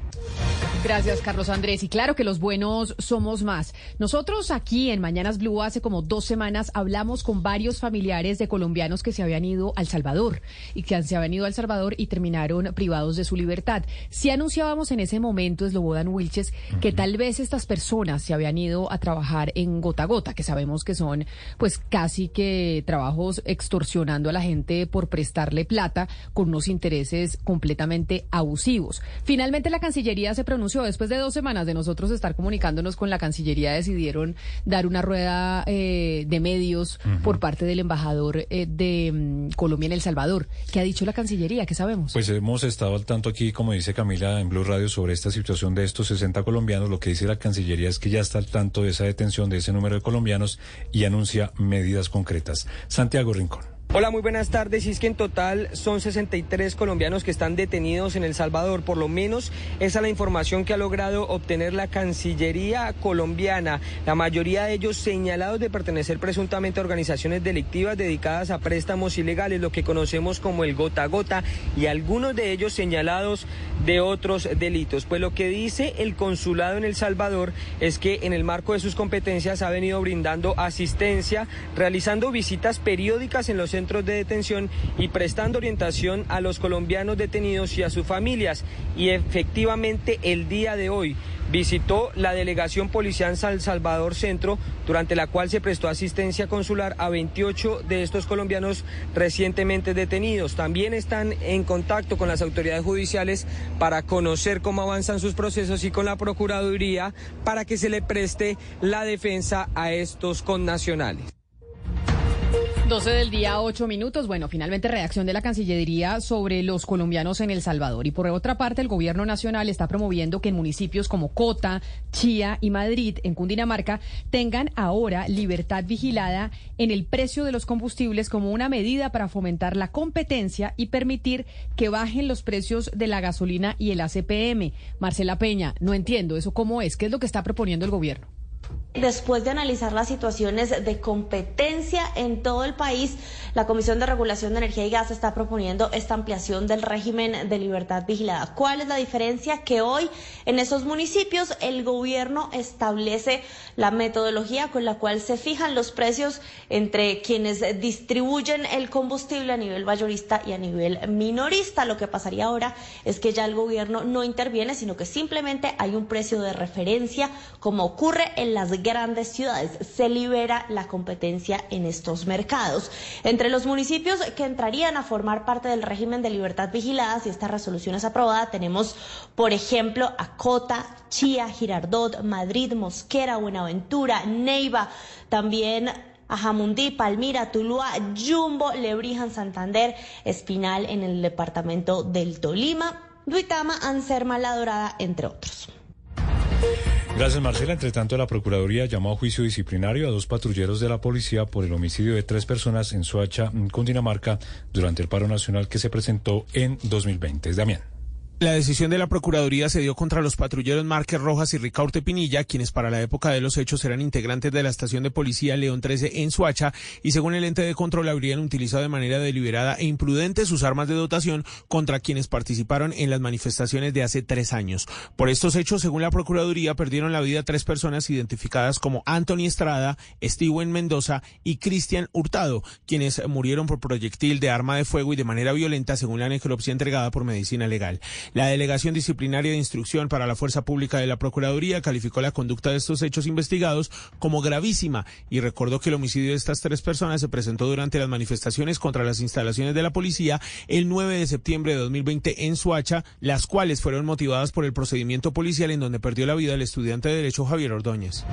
Gracias, Carlos Andrés. Y claro que los buenos somos más. Nosotros aquí en Mañanas Blue hace como dos semanas hablamos con varios familiares de colombianos que se habían ido al Salvador y que se habían ido al Salvador y terminaron privados de su libertad. Si anunciábamos en ese momento, Slobodan Wilches, que tal vez estas personas se habían ido a trabajar en gota a gota, que sabemos que son pues casi que trabajos extorsionando a la gente por prestarle plata con unos intereses completamente abusivos. Finalmente la Cancillería se pronunció después de dos semanas de nosotros estar comunicándonos con la Cancillería decidieron dar una rueda eh, de medios por parte del embajador eh, de mm, Colombia en El Salvador. ¿Qué ha dicho la Cancillería? ¿Qué sabemos? Pues hemos estado al tanto aquí, como dice Camila, en Blue Radio sobre esta situación de estos 60 colombianos. Lo que dice la Cancillería es que ya está al tanto de esa detención de ese número de colombianos y anuncia medidas concretas. Santiago Rincón. Hola, muy buenas tardes. Y es que en total son 63 colombianos que están detenidos en El Salvador. Por lo menos esa es la información que ha logrado obtener la Cancillería colombiana. La mayoría de ellos señalados de pertenecer presuntamente a organizaciones delictivas dedicadas a préstamos ilegales, lo que conocemos como el gota a gota, y algunos de ellos señalados de otros delitos. Pues lo que dice el consulado en El Salvador es que en el marco de sus competencias ha venido brindando asistencia, realizando visitas periódicas en los centros de detención y prestando orientación a los colombianos detenidos y a sus familias. Y efectivamente el día de hoy visitó la delegación policial San Salvador Centro, durante la cual se prestó asistencia consular a 28 de estos colombianos recientemente detenidos. También están en contacto con las autoridades judiciales para conocer cómo avanzan sus procesos y con la Procuraduría para que se le preste la defensa a estos connacionales. 12 del día, 8 minutos. Bueno, finalmente reacción de la Cancillería sobre los colombianos en El Salvador. Y por otra parte, el gobierno nacional está promoviendo que en municipios como Cota, Chía y Madrid, en Cundinamarca, tengan ahora libertad vigilada en el precio de los combustibles como una medida para fomentar la competencia y permitir que bajen los precios de la gasolina y el ACPM. Marcela Peña, no entiendo eso cómo es. ¿Qué es lo que está proponiendo el gobierno? Después de analizar las situaciones de competencia en todo el país, la Comisión de Regulación de Energía y Gas está proponiendo esta ampliación del régimen de libertad vigilada. ¿Cuál es la diferencia? Que hoy en esos municipios el gobierno establece la metodología con la cual se fijan los precios entre quienes distribuyen el combustible a nivel mayorista y a nivel minorista. Lo que pasaría ahora es que ya el gobierno no interviene, sino que simplemente hay un precio de referencia, como ocurre en las grandes ciudades. Se libera la competencia en estos mercados. Entre los municipios que entrarían a formar parte del régimen de libertad vigilada, si esta resolución es aprobada, tenemos, por ejemplo, Acota, Chía, Girardot, Madrid, Mosquera, Buenaventura, Neiva, también Ajamundí, Palmira, Tuluá, Jumbo, Lebrijan, Santander, Espinal en el departamento del Tolima, Duitama, Anserma, La Dorada, entre otros. Gracias, Marcela. Entre tanto, la Procuraduría llamó a juicio disciplinario a dos patrulleros de la policía por el homicidio de tres personas en Soacha, Cundinamarca, durante el paro nacional que se presentó en 2020. Damián. La decisión de la Procuraduría se dio contra los patrulleros Márquez Rojas y Ricaurte Pinilla, quienes para la época de los hechos eran integrantes de la estación de policía León 13 en Suacha y según el ente de control habrían utilizado de manera deliberada e imprudente sus armas de dotación contra quienes participaron en las manifestaciones de hace tres años. Por estos hechos, según la Procuraduría, perdieron la vida tres personas identificadas como Anthony Estrada, Steven Mendoza y Cristian Hurtado, quienes murieron por proyectil de arma de fuego y de manera violenta según la necropsia entregada por medicina legal. La Delegación Disciplinaria de Instrucción para la Fuerza Pública de la Procuraduría calificó la conducta de estos hechos investigados como gravísima y recordó que el homicidio de estas tres personas se presentó durante las manifestaciones contra las instalaciones de la policía el 9 de septiembre de 2020 en Suacha, las cuales fueron motivadas por el procedimiento policial en donde perdió la vida el estudiante de Derecho Javier Ordóñez.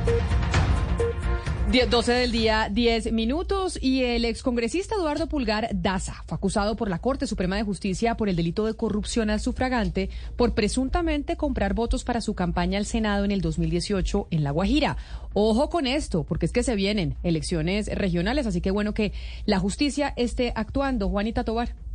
12 del día, 10 minutos. Y el excongresista Eduardo Pulgar Daza fue acusado por la Corte Suprema de Justicia por el delito de corrupción al sufragante por presuntamente comprar votos para su campaña al Senado en el 2018 en La Guajira. Ojo con esto, porque es que se vienen elecciones regionales, así que bueno que la justicia esté actuando. Juanita Tobar.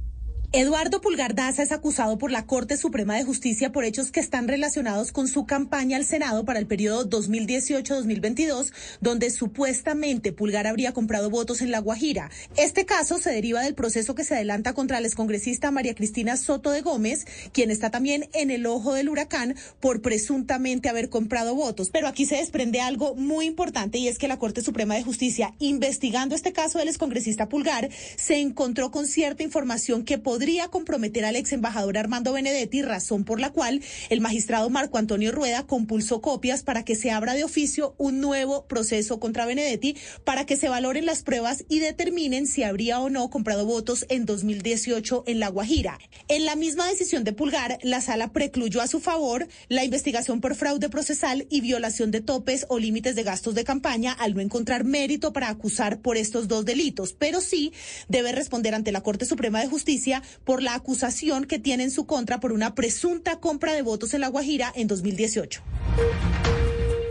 Eduardo Pulgar Daza es acusado por la Corte Suprema de Justicia por hechos que están relacionados con su campaña al Senado para el periodo 2018-2022, donde supuestamente Pulgar habría comprado votos en La Guajira. Este caso se deriva del proceso que se adelanta contra la excongresista María Cristina Soto de Gómez, quien está también en el ojo del huracán por presuntamente haber comprado votos. Pero aquí se desprende algo muy importante y es que la Corte Suprema de Justicia, investigando este caso del excongresista Pulgar, se encontró con cierta información que podría podría comprometer al ex embajador Armando Benedetti, razón por la cual el magistrado Marco Antonio Rueda compulsó copias para que se abra de oficio un nuevo proceso contra Benedetti para que se valoren las pruebas y determinen si habría o no comprado votos en 2018 en La Guajira. En la misma decisión de Pulgar, la sala precluyó a su favor la investigación por fraude procesal y violación de topes o límites de gastos de campaña al no encontrar mérito para acusar por estos dos delitos, pero sí debe responder ante la Corte Suprema de Justicia por la acusación que tiene en su contra por una presunta compra de votos en La Guajira en 2018.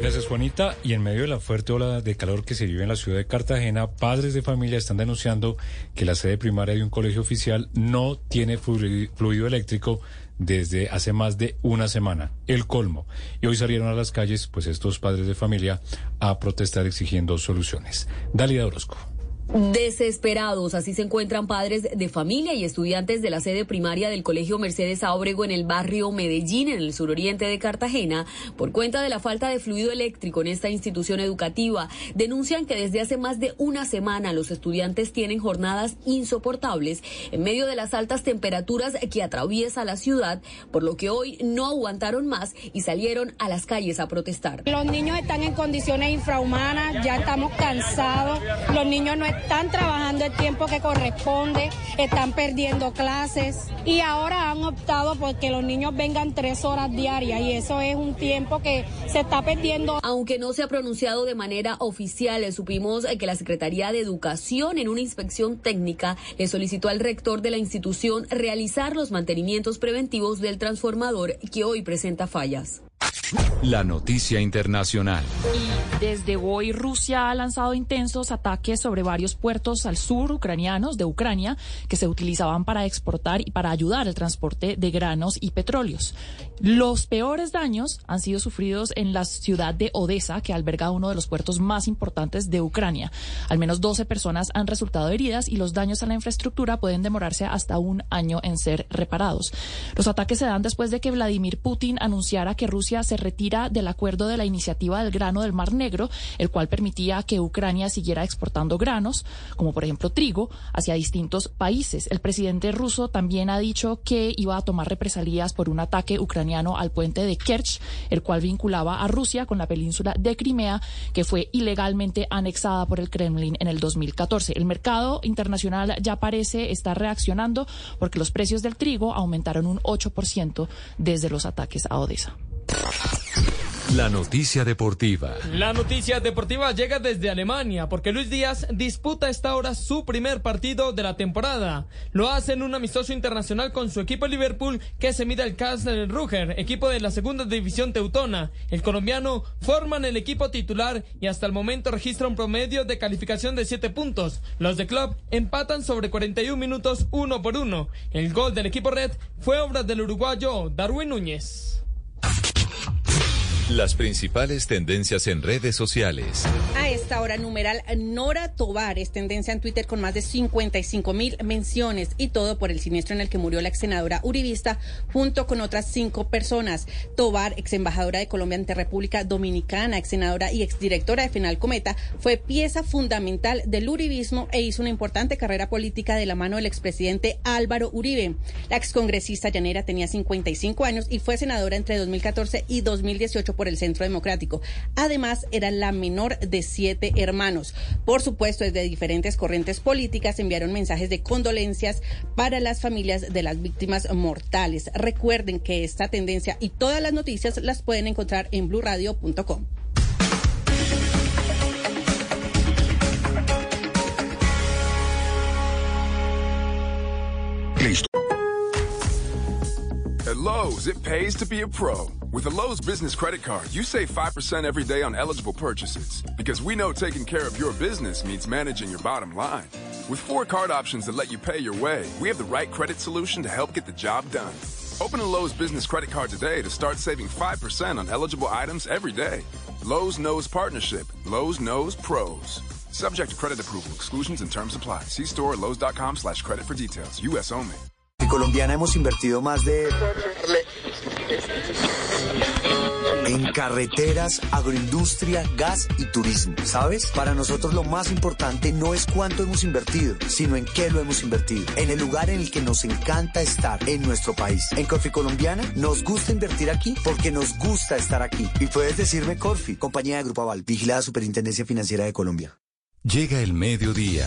Gracias, Juanita. Y en medio de la fuerte ola de calor que se vive en la ciudad de Cartagena, padres de familia están denunciando que la sede primaria de un colegio oficial no tiene fluido eléctrico desde hace más de una semana, el colmo. Y hoy salieron a las calles, pues estos padres de familia, a protestar exigiendo soluciones. Dalida Orozco. Desesperados, así se encuentran padres de familia y estudiantes de la sede primaria del Colegio Mercedes Ábrego en el barrio Medellín, en el suroriente de Cartagena, por cuenta de la falta de fluido eléctrico en esta institución educativa. Denuncian que desde hace más de una semana los estudiantes tienen jornadas insoportables en medio de las altas temperaturas que atraviesa la ciudad, por lo que hoy no aguantaron más y salieron a las calles a protestar. Los niños están en condiciones infrahumanas, ya estamos cansados, los niños no están están trabajando el tiempo que corresponde, están perdiendo clases y ahora han optado por que los niños vengan tres horas diarias y eso es un tiempo que se está perdiendo. Aunque no se ha pronunciado de manera oficial, supimos que la Secretaría de Educación en una inspección técnica le solicitó al rector de la institución realizar los mantenimientos preventivos del transformador que hoy presenta fallas. La noticia internacional. Y desde hoy Rusia ha lanzado intensos ataques sobre varios puertos al sur ucranianos de Ucrania que se utilizaban para exportar y para ayudar al transporte de granos y petróleos. Los peores daños han sido sufridos en la ciudad de Odessa, que alberga uno de los puertos más importantes de Ucrania. Al menos 12 personas han resultado heridas y los daños a la infraestructura pueden demorarse hasta un año en ser reparados. Los ataques se dan después de que Vladimir Putin anunciara que Rusia se retira del acuerdo de la iniciativa del grano del Mar Negro, el cual permitía que Ucrania siguiera exportando granos, como por ejemplo trigo, hacia distintos países. El presidente ruso también ha dicho que iba a tomar represalias por un ataque ucraniano al puente de Kerch, el cual vinculaba a Rusia con la península de Crimea, que fue ilegalmente anexada por el Kremlin en el 2014. El mercado internacional ya parece estar reaccionando porque los precios del trigo aumentaron un 8% desde los ataques a Odessa. La noticia deportiva. La noticia deportiva llega desde Alemania porque Luis Díaz disputa esta hora su primer partido de la temporada. Lo hace en un amistoso internacional con su equipo Liverpool que se mide al Castle Ruger, equipo de la segunda división teutona. El colombiano forman el equipo titular y hasta el momento registra un promedio de calificación de 7 puntos. Los de club empatan sobre 41 minutos uno por uno. El gol del equipo red fue obra del uruguayo Darwin Núñez. Las principales tendencias en redes sociales. A esta hora, numeral Nora Tobar es tendencia en Twitter con más de 55 mil menciones y todo por el siniestro en el que murió la ex senadora Uribista junto con otras cinco personas. Tobar, ex embajadora de Colombia ante República Dominicana, ex senadora y ex directora de Final Cometa, fue pieza fundamental del uribismo e hizo una importante carrera política de la mano del expresidente Álvaro Uribe. La excongresista llanera tenía 55 años y fue senadora entre 2014 y 2018 por el Centro Democrático. Además, era la menor de siete hermanos. Por supuesto, desde diferentes corrientes políticas enviaron mensajes de condolencias para las familias de las víctimas mortales. Recuerden que esta tendencia y todas las noticias las pueden encontrar en blurradio.com. At Lowe's, it pays to be a pro. With a Lowe's business credit card, you save 5% every day on eligible purchases. Because we know taking care of your business means managing your bottom line. With four card options that let you pay your way, we have the right credit solution to help get the job done. Open a Lowe's business credit card today to start saving 5% on eligible items every day. Lowe's knows partnership. Lowe's knows pros. Subject to credit approval. Exclusions and terms apply. See store at lowes.com slash credit for details. U.S. only. En Colombiana hemos invertido más de... En carreteras, agroindustria, gas y turismo. ¿Sabes? Para nosotros lo más importante no es cuánto hemos invertido, sino en qué lo hemos invertido. En el lugar en el que nos encanta estar, en nuestro país. En Corfi Colombiana nos gusta invertir aquí porque nos gusta estar aquí. Y puedes decirme Corfi, compañía de Grupo Aval, vigilada Superintendencia Financiera de Colombia. Llega el mediodía.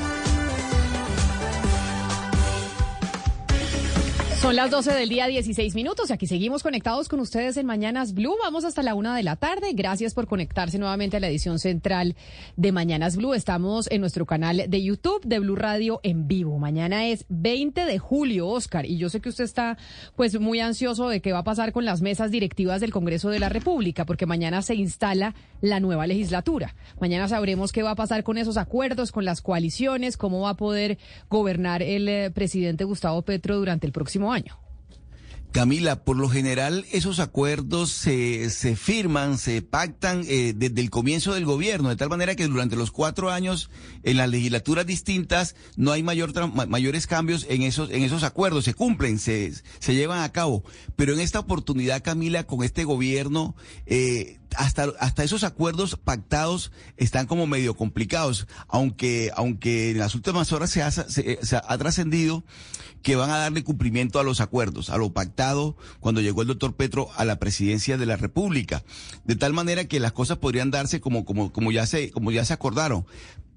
Son las 12 del día, 16 minutos, y aquí seguimos conectados con ustedes en Mañanas Blue. Vamos hasta la una de la tarde. Gracias por conectarse nuevamente a la edición central de Mañanas Blue. Estamos en nuestro canal de YouTube de Blue Radio en vivo. Mañana es 20 de julio, Oscar, y yo sé que usted está pues muy ansioso de qué va a pasar con las mesas directivas del Congreso de la República, porque mañana se instala la nueva legislatura. Mañana sabremos qué va a pasar con esos acuerdos, con las coaliciones, cómo va a poder gobernar el eh, presidente Gustavo Petro durante el próximo año. Camila, por lo general esos acuerdos se, se firman, se pactan eh, desde el comienzo del gobierno, de tal manera que durante los cuatro años en las legislaturas distintas no hay mayor mayores cambios en esos, en esos acuerdos, se cumplen, se, se llevan a cabo. Pero en esta oportunidad, Camila, con este gobierno, eh, hasta, hasta esos acuerdos pactados están como medio complicados, aunque, aunque en las últimas horas se ha, se, ha trascendido que van a darle cumplimiento a los acuerdos, a lo pactado cuando llegó el doctor Petro a la presidencia de la República, de tal manera que las cosas podrían darse como, como, como ya se, como ya se acordaron.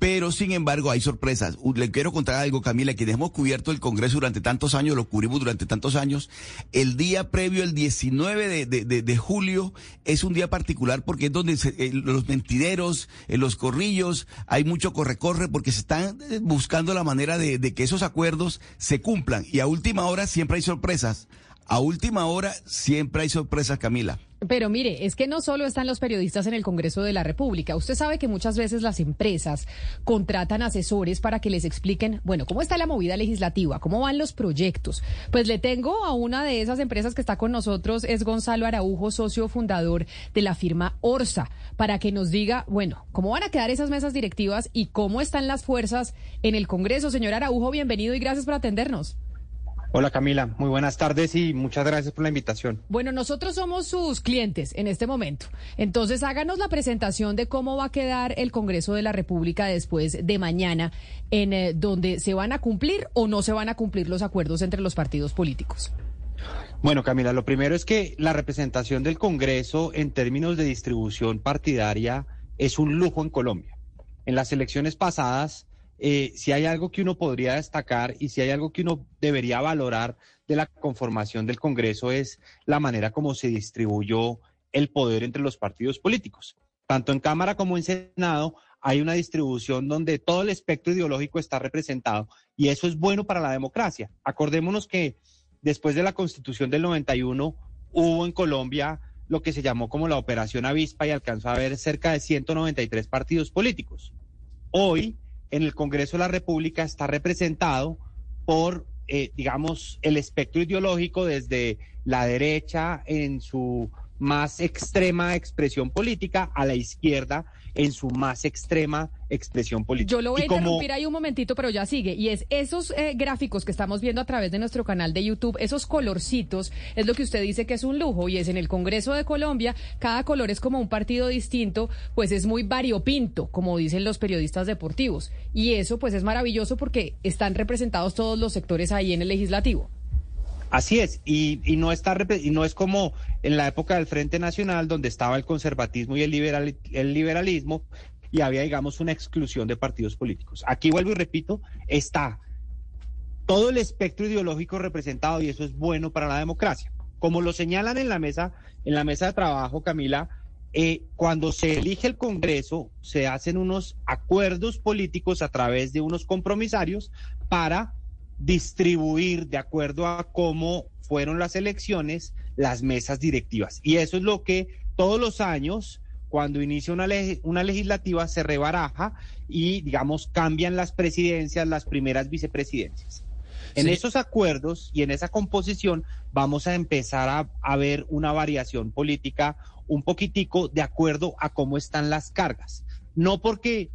Pero sin embargo hay sorpresas. Le quiero contar algo, Camila, que hemos cubierto el Congreso durante tantos años, lo cubrimos durante tantos años. El día previo, el 19 de, de, de, julio, es un día particular porque es donde se, los mentideros, en los corrillos, hay mucho corre-corre porque se están eh, buscando la manera de que esos acuerdos se cumplan. Y a última hora siempre hay sorpresas. A última hora siempre hay sorpresas, Camila. Pero mire, es que no solo están los periodistas en el Congreso de la República. Usted sabe que muchas veces las empresas contratan asesores para que les expliquen, bueno, cómo está la movida legislativa, cómo van los proyectos. Pues le tengo a una de esas empresas que está con nosotros, es Gonzalo Araujo, socio fundador de la firma Orsa, para que nos diga, bueno, cómo van a quedar esas mesas directivas y cómo están las fuerzas en el Congreso. Señor Araujo, bienvenido y gracias por atendernos. Hola Camila, muy buenas tardes y muchas gracias por la invitación. Bueno, nosotros somos sus clientes en este momento. Entonces háganos la presentación de cómo va a quedar el Congreso de la República después de mañana, en eh, donde se van a cumplir o no se van a cumplir los acuerdos entre los partidos políticos. Bueno, Camila, lo primero es que la representación del Congreso en términos de distribución partidaria es un lujo en Colombia. En las elecciones pasadas eh, si hay algo que uno podría destacar y si hay algo que uno debería valorar de la conformación del Congreso es la manera como se distribuyó el poder entre los partidos políticos. Tanto en Cámara como en Senado hay una distribución donde todo el espectro ideológico está representado y eso es bueno para la democracia. Acordémonos que después de la Constitución del 91 hubo en Colombia lo que se llamó como la Operación Avispa y alcanzó a haber cerca de 193 partidos políticos. Hoy en el Congreso de la República está representado por, eh, digamos, el espectro ideológico desde la derecha en su más extrema expresión política a la izquierda en su más extrema expresión política. Yo lo voy a interrumpir ahí un momentito, pero ya sigue. Y es esos eh, gráficos que estamos viendo a través de nuestro canal de YouTube, esos colorcitos, es lo que usted dice que es un lujo. Y es en el Congreso de Colombia, cada color es como un partido distinto, pues es muy variopinto, como dicen los periodistas deportivos. Y eso pues es maravilloso porque están representados todos los sectores ahí en el legislativo. Así es, y, no está y no es como en la época del Frente Nacional, donde estaba el conservatismo y el, liberal, el liberalismo, y había, digamos, una exclusión de partidos políticos. Aquí vuelvo y repito, está todo el espectro ideológico representado y eso es bueno para la democracia. Como lo señalan en la mesa, en la mesa de trabajo, Camila, eh, cuando se elige el Congreso, se hacen unos acuerdos políticos a través de unos compromisarios para distribuir de acuerdo a cómo fueron las elecciones las mesas directivas. Y eso es lo que todos los años, cuando inicia una, una legislativa, se rebaraja y, digamos, cambian las presidencias, las primeras vicepresidencias. En esos acuerdos y en esa composición vamos a empezar a, a, ver una variación política un poquitico de acuerdo a cómo están las cargas. No porque,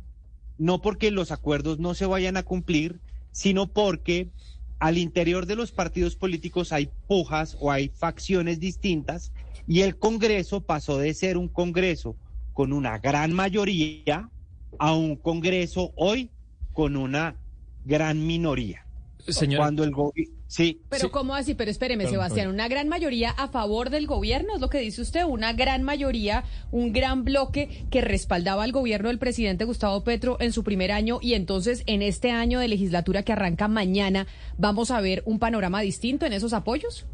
no porque los acuerdos no se vayan a cumplir, sino porque al interior de los partidos políticos hay pujas o hay facciones distintas y el Congreso pasó de ser un Congreso con una gran mayoría a un Congreso hoy con una gran minoría. Señor. Cuando el Sí. Pero ¿cómo así? Pero espéreme, Sebastián, una gran mayoría a favor del gobierno, es lo que dice usted, una gran mayoría, un gran bloque que respaldaba al gobierno del presidente Gustavo Petro en su primer año y entonces en este año de legislatura que arranca mañana, ¿vamos a ver un panorama distinto en esos apoyos?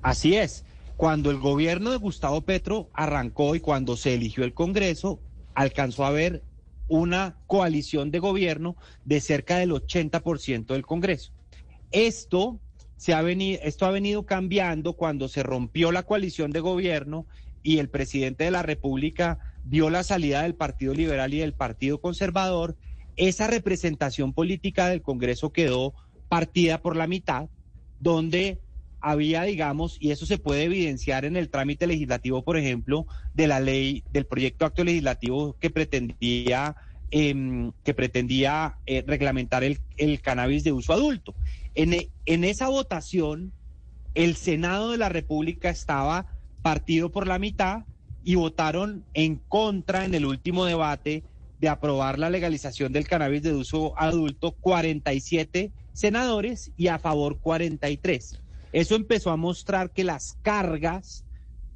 Así es. Cuando el gobierno de Gustavo Petro arrancó y cuando se eligió el Congreso, alcanzó a ver una coalición de gobierno de cerca del 80% del Congreso. Esto se ha venido, esto ha venido cambiando cuando se rompió la coalición de gobierno y el presidente de la República vio la salida del Partido Liberal y del Partido Conservador. Esa representación política del Congreso quedó partida por la mitad, donde había, digamos, y eso se puede evidenciar en el trámite legislativo, por ejemplo, de la ley, del proyecto acto legislativo que pretendía, em, que pretendía eh, reglamentar el cannabis de uso adulto. En, esa votación, el Senado de la República estaba partido por la mitad y votaron en contra en el último debate de aprobar la legalización del cannabis de uso adulto 47 senadores y a favor 43. Eso empezó a mostrar que las cargas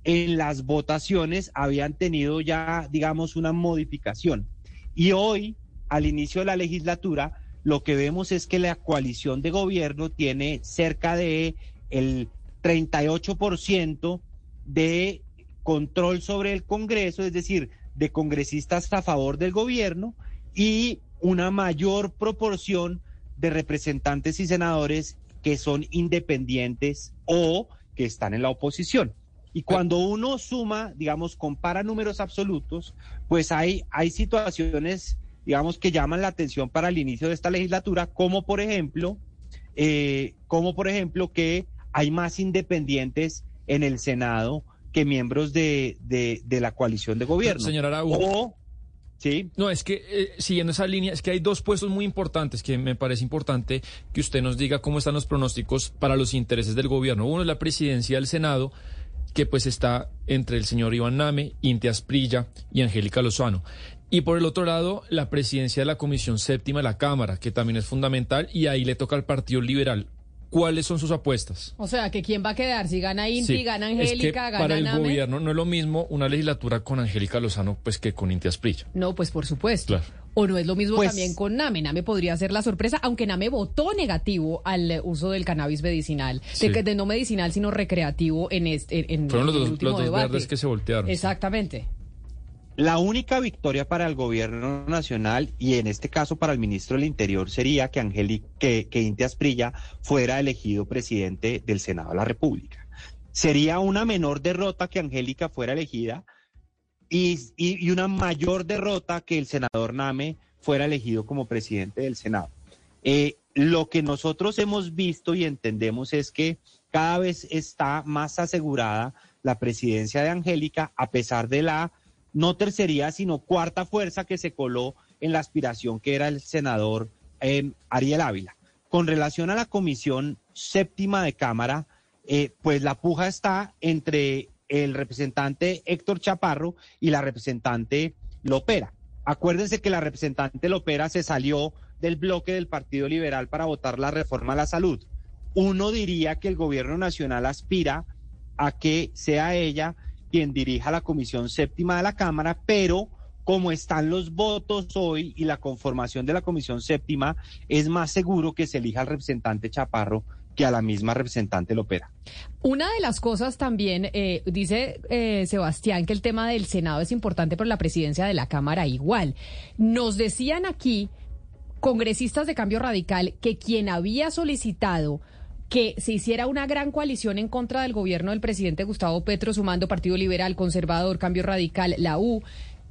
en las votaciones habían tenido ya, digamos, una modificación. Y hoy, al inicio de la legislatura, lo que vemos es que la coalición de gobierno tiene cerca de el 38% de control sobre el Congreso, es decir, de congresistas a favor del gobierno y una mayor proporción de representantes y senadores que son independientes o que están en la oposición. Y cuando uno suma, digamos, compara números absolutos, pues hay, hay situaciones, digamos, que llaman la atención para el inicio de esta legislatura, como por ejemplo, eh, como por ejemplo que hay más independientes en el Senado que miembros de, de, la coalición de gobierno. Señora Araujo. sí. No, es que eh, siguiendo esa línea, es que hay dos puestos muy importantes que me parece importante que usted nos diga cómo están los pronósticos para los intereses del gobierno. Uno es la presidencia del Senado, que pues está entre el señor Iván Name, Intias Prilla y Angélica Lozano. Y por el otro lado, la presidencia de la Comisión Séptima de la Cámara, que también es fundamental, y ahí le toca al Partido Liberal. ¿Cuáles son sus apuestas? O sea, que quién va a quedar, si gana Inti, gana Angélica, gana Para el Name? gobierno no es lo mismo una legislatura con Angélica Lozano pues que con Inti Asprilla. No, pues por supuesto. O no es lo mismo Pues- también con Name. Name podría ser la sorpresa, aunque Name votó negativo al uso del cannabis medicinal. Sí. De, que- de no medicinal, sino recreativo en este en, Fueron los el dos, último los dos debate. verdes que se voltearon. Exactamente. La única victoria para el gobierno nacional y en este caso para el ministro del Interior sería que Angélica, que, que Inti Asprilla fuera elegido presidente del Senado de la República. Sería una menor derrota que Angélica fuera elegida y, y- y una mayor derrota que el senador Name fuera elegido como presidente del Senado. Eh, lo que nosotros hemos visto y entendemos es que cada vez está más asegurada la presidencia de Angélica a pesar de la no tercería, sino cuarta fuerza que se coló en la aspiración que era el senador eh, Ariel Ávila. Con relación a la comisión séptima de Cámara, eh, pues la puja está entre el representante Héctor Chaparro y la representante Lopera. Acuérdense que la representante Lopera se salió del bloque del Partido Liberal para votar la reforma a la salud. Uno diría que el gobierno nacional aspira a que sea ella quien dirija la comisión séptima de la Cámara, pero como están los votos hoy y la conformación de la comisión séptima, es más seguro que se elija al representante Chaparro que a la misma representante Lopera. Una de las cosas también, eh, dice eh, Sebastián, que el tema del Senado es importante, pero la presidencia de la Cámara igual. Nos decían aquí, congresistas de cambio radical, que quien había solicitado que se hiciera una gran coalición en contra del gobierno del presidente Gustavo Petro, sumando Partido Liberal, Conservador, Cambio Radical, la U,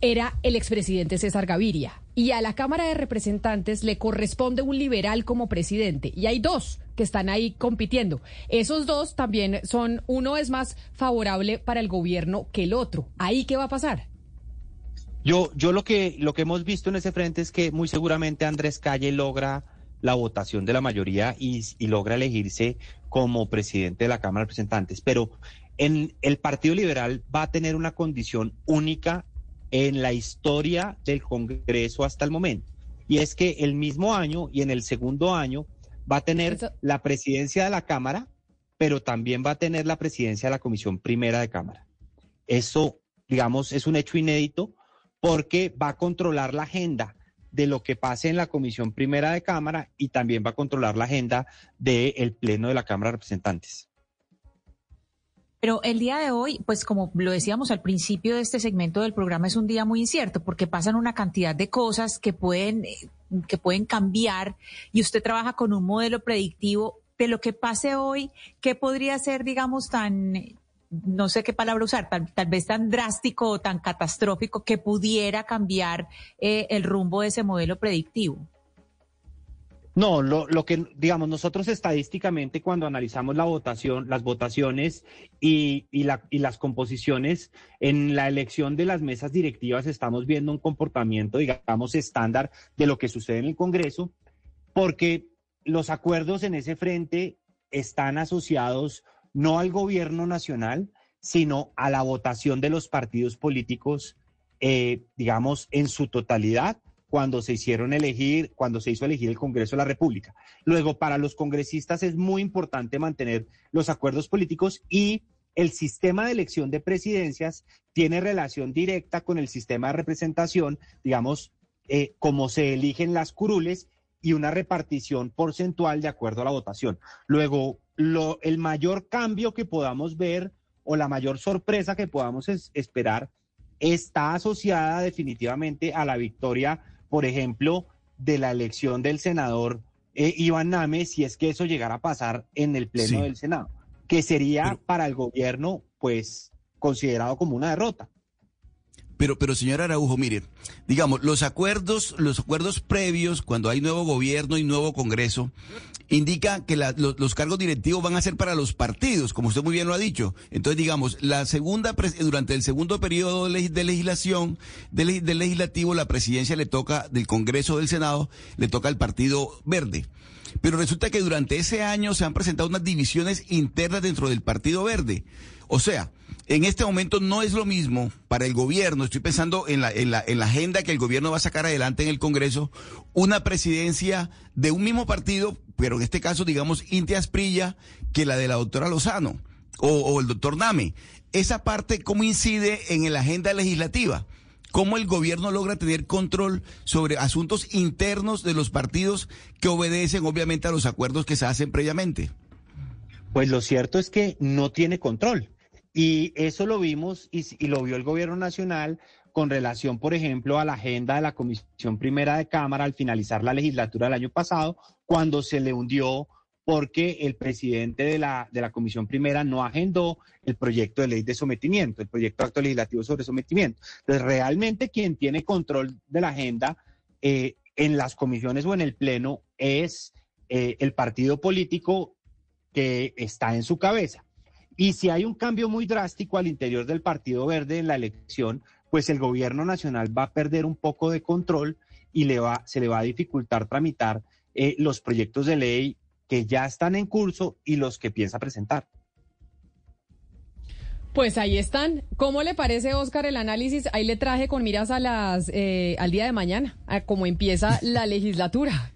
era el expresidente César Gaviria. Y a la Cámara de Representantes le corresponde un liberal como presidente. Y hay dos que están ahí compitiendo. Esos dos también son, uno es más favorable para el gobierno que el otro. ¿Ahí qué va a pasar? Yo, yo lo que lo que hemos visto en ese frente es que muy seguramente Andrés Calle logra la votación de la mayoría y, y logra elegirse como presidente de la Cámara de Representantes. Pero en el Partido Liberal va a tener una condición única en la historia del Congreso hasta el momento. Y es que el mismo año y en el segundo año va a tener la presidencia de la Cámara, pero también va a tener la presidencia de la Comisión Primera de Cámara. Eso, digamos, es un hecho inédito porque va a controlar la agenda de lo que pase en la Comisión Primera de Cámara y también va a controlar la agenda del Pleno de la Cámara de Representantes. Pero el día de hoy, pues como lo decíamos al principio de este segmento del programa, es un día muy incierto porque pasan una cantidad de cosas que pueden, eh, que pueden cambiar y usted trabaja con un modelo predictivo de lo que pase hoy, ¿qué podría ser, digamos, tan, no sé qué palabra usar, tal, tal vez tan drástico o tan catastrófico que pudiera cambiar eh, el rumbo de ese modelo predictivo? No, lo, lo que, digamos, nosotros estadísticamente cuando analizamos la votación, las votaciones y, y, la, y las composiciones en la elección de las mesas directivas estamos viendo un comportamiento, digamos, estándar de lo que sucede en el Congreso, porque los acuerdos en ese frente están asociados no al gobierno nacional, sino a la votación de los partidos políticos, eh, digamos, en su totalidad cuando se hicieron elegir, cuando se hizo elegir el Congreso de la República. Luego, para los congresistas es muy importante mantener los acuerdos políticos y el sistema de elección de presidencias tiene relación directa con el sistema de representación, digamos, eh, como se eligen las curules y una repartición porcentual de acuerdo a la votación. Luego, lo, el mayor cambio que podamos ver o la mayor sorpresa que podamos esperar está asociada definitivamente a la victoria por ejemplo, de la elección del senador eh, Iván Name, si es que eso llegara a pasar en el Pleno del Senado, que sería para el gobierno, pues, considerado como una derrota. Pero, pero señor Araujo, mire, digamos, los acuerdos, los acuerdos previos, cuando hay nuevo gobierno y nuevo Congreso, indica que los, cargos directivos van a ser para los partidos, como usted muy bien lo ha dicho. Entonces, digamos, la segunda durante el segundo periodo de, legislación del, del legislativo, la presidencia le toca del Congreso del Senado, le toca al Partido Verde. Pero resulta que durante ese año se han presentado unas divisiones internas dentro del Partido Verde. O sea, en este momento no es lo mismo para el gobierno, estoy pensando en la, en la, en la agenda que el gobierno va a sacar adelante en el Congreso, una presidencia de un mismo partido, pero en este caso, digamos, Inti Asprilla, que la de la doctora Lozano o, o el doctor Name. Esa parte, ¿cómo incide en la agenda legislativa? ¿Cómo el gobierno logra tener control sobre asuntos internos de los partidos que obedecen obviamente a los acuerdos que se hacen previamente? Pues lo cierto es que no tiene control. Y eso lo vimos y, lo vio el gobierno nacional con relación, por ejemplo, a la agenda de la Comisión Primera de Cámara al finalizar la legislatura del año pasado, cuando se le hundió porque el presidente de la, de la Comisión Primera no agendó el proyecto de ley de sometimiento, el proyecto de acto legislativo sobre sometimiento. Entonces, realmente quien tiene control de la agenda eh, en las comisiones o en el Pleno es eh, el partido político que está en su cabeza. Y si hay un cambio muy drástico al interior del Partido Verde en la elección, pues el gobierno nacional va a perder un poco de control y le va, se le va a dificultar tramitar eh, los proyectos de ley que ya están en curso y los que piensa presentar. Pues ahí están. ¿Cómo le parece, Oscar, el análisis? Ahí le traje con miras a las, eh, al día de mañana, a cómo empieza la legislatura.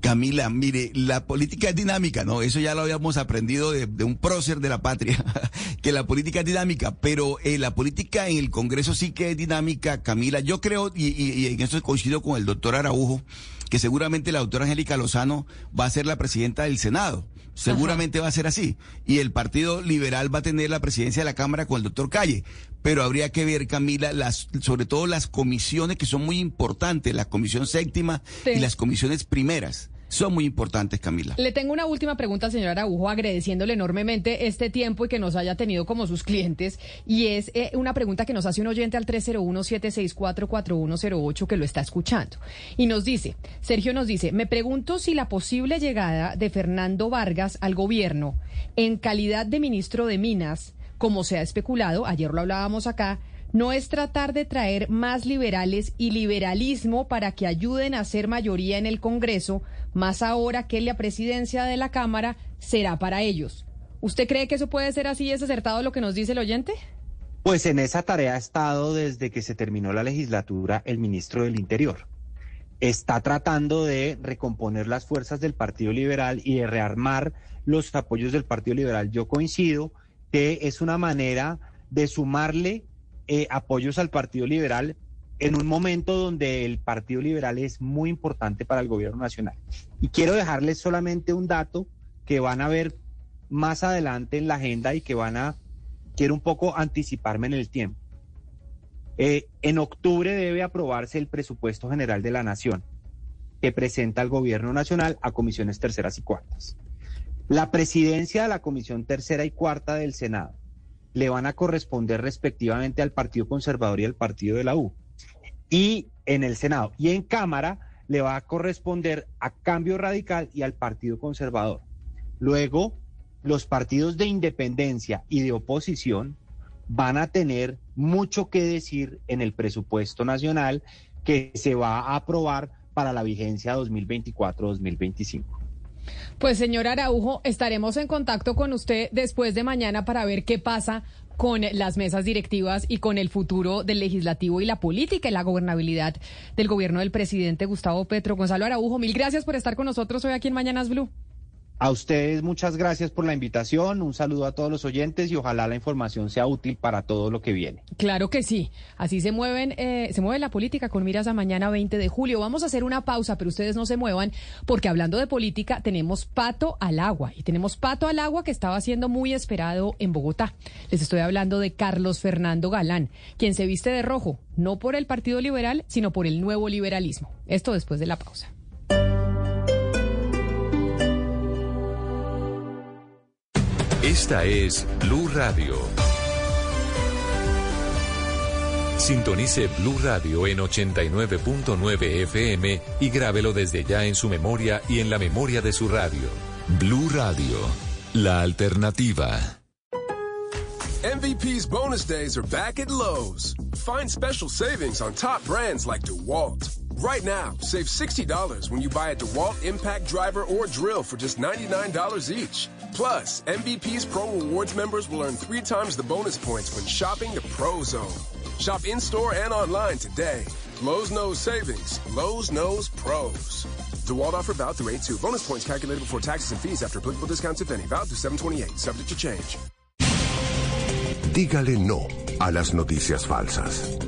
Camila, mire, la política es dinámica, ¿no? Eso ya lo habíamos aprendido de, un prócer de la patria, que la política es dinámica, pero eh, la política en el Congreso sí que es dinámica, Camila. Yo creo, y, y en eso coincido con el doctor Araujo, que seguramente la doctora Angélica Lozano va a ser la presidenta del Senado. Seguramente va a ser así. Y el Partido Liberal va a tener la presidencia de la Cámara con el doctor Calle. Pero habría que ver, Camila, las, sobre todo las comisiones que son muy importantes, la comisión séptima y las comisiones primeras son muy importantes, Camila. Le tengo una última pregunta, señor Araujo, agradeciéndole enormemente este tiempo y que nos haya tenido como sus clientes. Y es eh, una pregunta que nos hace un oyente al 301-764-4108 que lo está escuchando. Y nos dice, Sergio nos dice, me pregunto si la posible llegada de Fernando Vargas al gobierno en calidad de ministro de Minas, como se ha especulado, ayer lo hablábamos acá, no es tratar de traer más liberales y liberalismo para que ayuden a ser mayoría en el Congreso, más ahora que la presidencia de la Cámara será para ellos. ¿Usted cree que eso puede ser así? ¿Es acertado lo que nos dice el oyente? Pues en esa tarea ha estado desde que se terminó la legislatura el ministro del Interior. Está tratando de recomponer las fuerzas del Partido Liberal y de rearmar los apoyos del Partido Liberal. Yo coincido que es una manera de sumarle eh, apoyos al Partido Liberal en un momento donde el Partido Liberal es muy importante para el gobierno nacional. Y quiero dejarles solamente un dato que van a ver más adelante en la agenda y que van a, quiero un poco anticiparme en el tiempo. Eh, en octubre debe aprobarse el presupuesto general de la Nación, que presenta el gobierno nacional a comisiones terceras y cuartas. La presidencia de la comisión tercera y cuarta del Senado le van a corresponder respectivamente al Partido Conservador y al Partido de la U. Y en el Senado y en Cámara le va a corresponder a Cambio Radical y al Partido Conservador. Luego, los partidos de independencia y de oposición van a tener mucho que decir en el presupuesto nacional que se va a aprobar para la vigencia 2024-2025. Pues señor Araujo, estaremos en contacto con usted después de mañana para ver qué pasa con las mesas directivas y con el futuro del legislativo y la política y la gobernabilidad del gobierno del presidente Gustavo Petro. Gonzalo Araujo, mil gracias por estar con nosotros hoy aquí en Mañanas Blue. A ustedes muchas gracias por la invitación, un saludo a todos los oyentes y ojalá la información sea útil para todo lo que viene. Claro que sí, así se mueven, eh, se mueve la política con miras a mañana 20 de julio. Vamos a hacer una pausa, pero ustedes no se muevan porque hablando de política tenemos pato al agua y tenemos pato al agua que estaba siendo muy esperado en Bogotá. Les estoy hablando de Carlos Fernando Galán, quien se viste de rojo, no por el Partido Liberal, sino por el nuevo liberalismo. Esto después de la pausa. Esta es Blue Radio. Sintonice Blue Radio en 89.9 FM y grábelo desde ya en su memoria y en la memoria de su radio. Blue Radio, la alternativa. MVP's bonus days are back at Lowe's. Find special savings on top brands like DeWalt. Right now, save $60 when you buy a DeWalt Impact Driver or Drill for just $99 each. Plus, MVP's Pro Rewards members will earn three times the bonus points when shopping the Pro Zone. Shop in store and online today. Lowe's knows savings. Lowe's knows pros. DeWalt offer valid through 8 2. Bonus points calculated before taxes and fees after applicable discounts, if any. Valid through 728. Subject to change. Dígale no a las noticias falsas.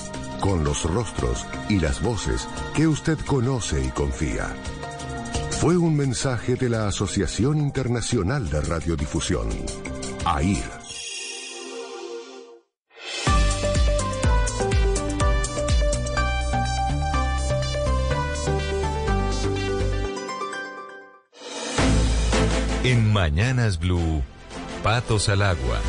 con los rostros y las voces que usted conoce y confía. Fue un mensaje de la Asociación Internacional de Radiodifusión, AIR. En Mañanas Blue, Patos al Agua.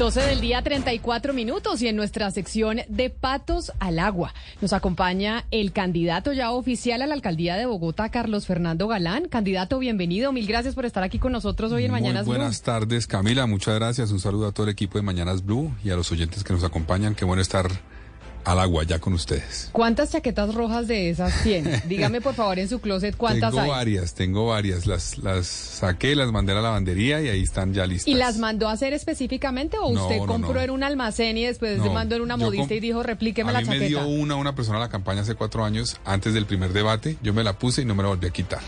12 del día, 34 minutos y en nuestra sección de Patos al Agua nos acompaña el candidato ya oficial a la alcaldía de Bogotá, Carlos Fernando Galán. Candidato, bienvenido. Mil gracias por estar aquí con nosotros hoy en Mañanas Blue. Buenas tardes, Camila. Muchas gracias. Un saludo a todo el equipo de Mañanas Blue y a los oyentes que nos acompañan. Qué bueno estar al agua ya con ustedes. ¿Cuántas chaquetas rojas de esas tiene? Dígame por favor en su closet cuántas tengo hay. Tengo varias, tengo varias. Las, las saqué, las mandé a la lavandería y ahí están ya listas. ¿Y las mandó a hacer específicamente o usted compró en un almacén y después se mandó en una modista y dijo replíqueme la chaqueta? me dio una, una persona a la campaña hace cuatro años, antes del primer debate. Yo me la puse y no me la volví a quitar.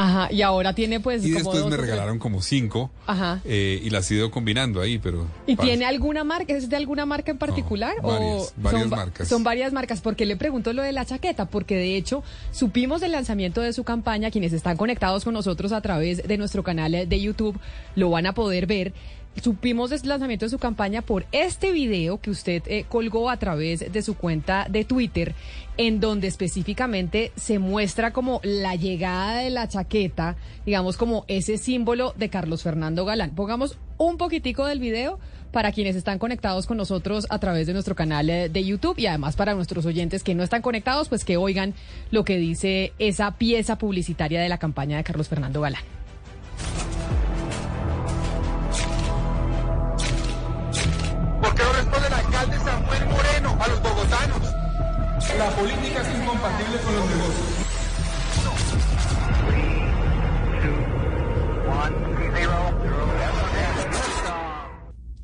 Ajá, y ahora tiene pues Y como después me regalaron como cinco. Ajá. Eh, y las he ido combinando ahí, pero... ¿Y tiene alguna marca? ¿Es de alguna marca en particular? Varias, o varias son, marcas. Son varias marcas. ¿Por qué le pregunto lo de la chaqueta? Porque de hecho supimos del lanzamiento de su campaña, quienes están conectados con nosotros a través de nuestro canal de YouTube lo van a poder ver. Supimos del lanzamiento de su campaña por este video que usted eh, colgó a través de su cuenta de Twitter, en donde específicamente se muestra como la llegada de la chaqueta, digamos como ese símbolo de Carlos Fernando Galán. Pongamos un poquitico del video para quienes están conectados con nosotros a través de nuestro canal de YouTube y además para nuestros oyentes que no están conectados, pues que oigan lo que dice esa pieza publicitaria de la campaña de Carlos Fernando Galán. ¿Por qué no responde el alcalde Samuel Moreno a los bogotanos? La política es incompatible con los negocios.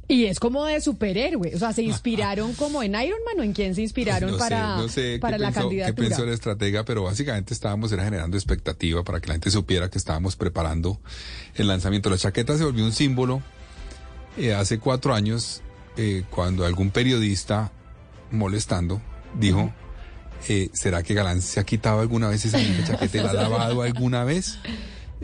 Y es como de superhéroe, o sea, se inspiraron como en Iron Man o en quién se inspiraron no para, sé, no sé para la pensó, candidatura. qué pensó el estratega, pero básicamente estábamos era generando expectativa para que la gente supiera que estábamos preparando el lanzamiento. La chaqueta se volvió un símbolo eh, hace cuatro años eh, cuando algún periodista molestando dijo, eh, ¿será que Galán se ha quitado alguna vez esa chaqueta y la ha lavado alguna vez?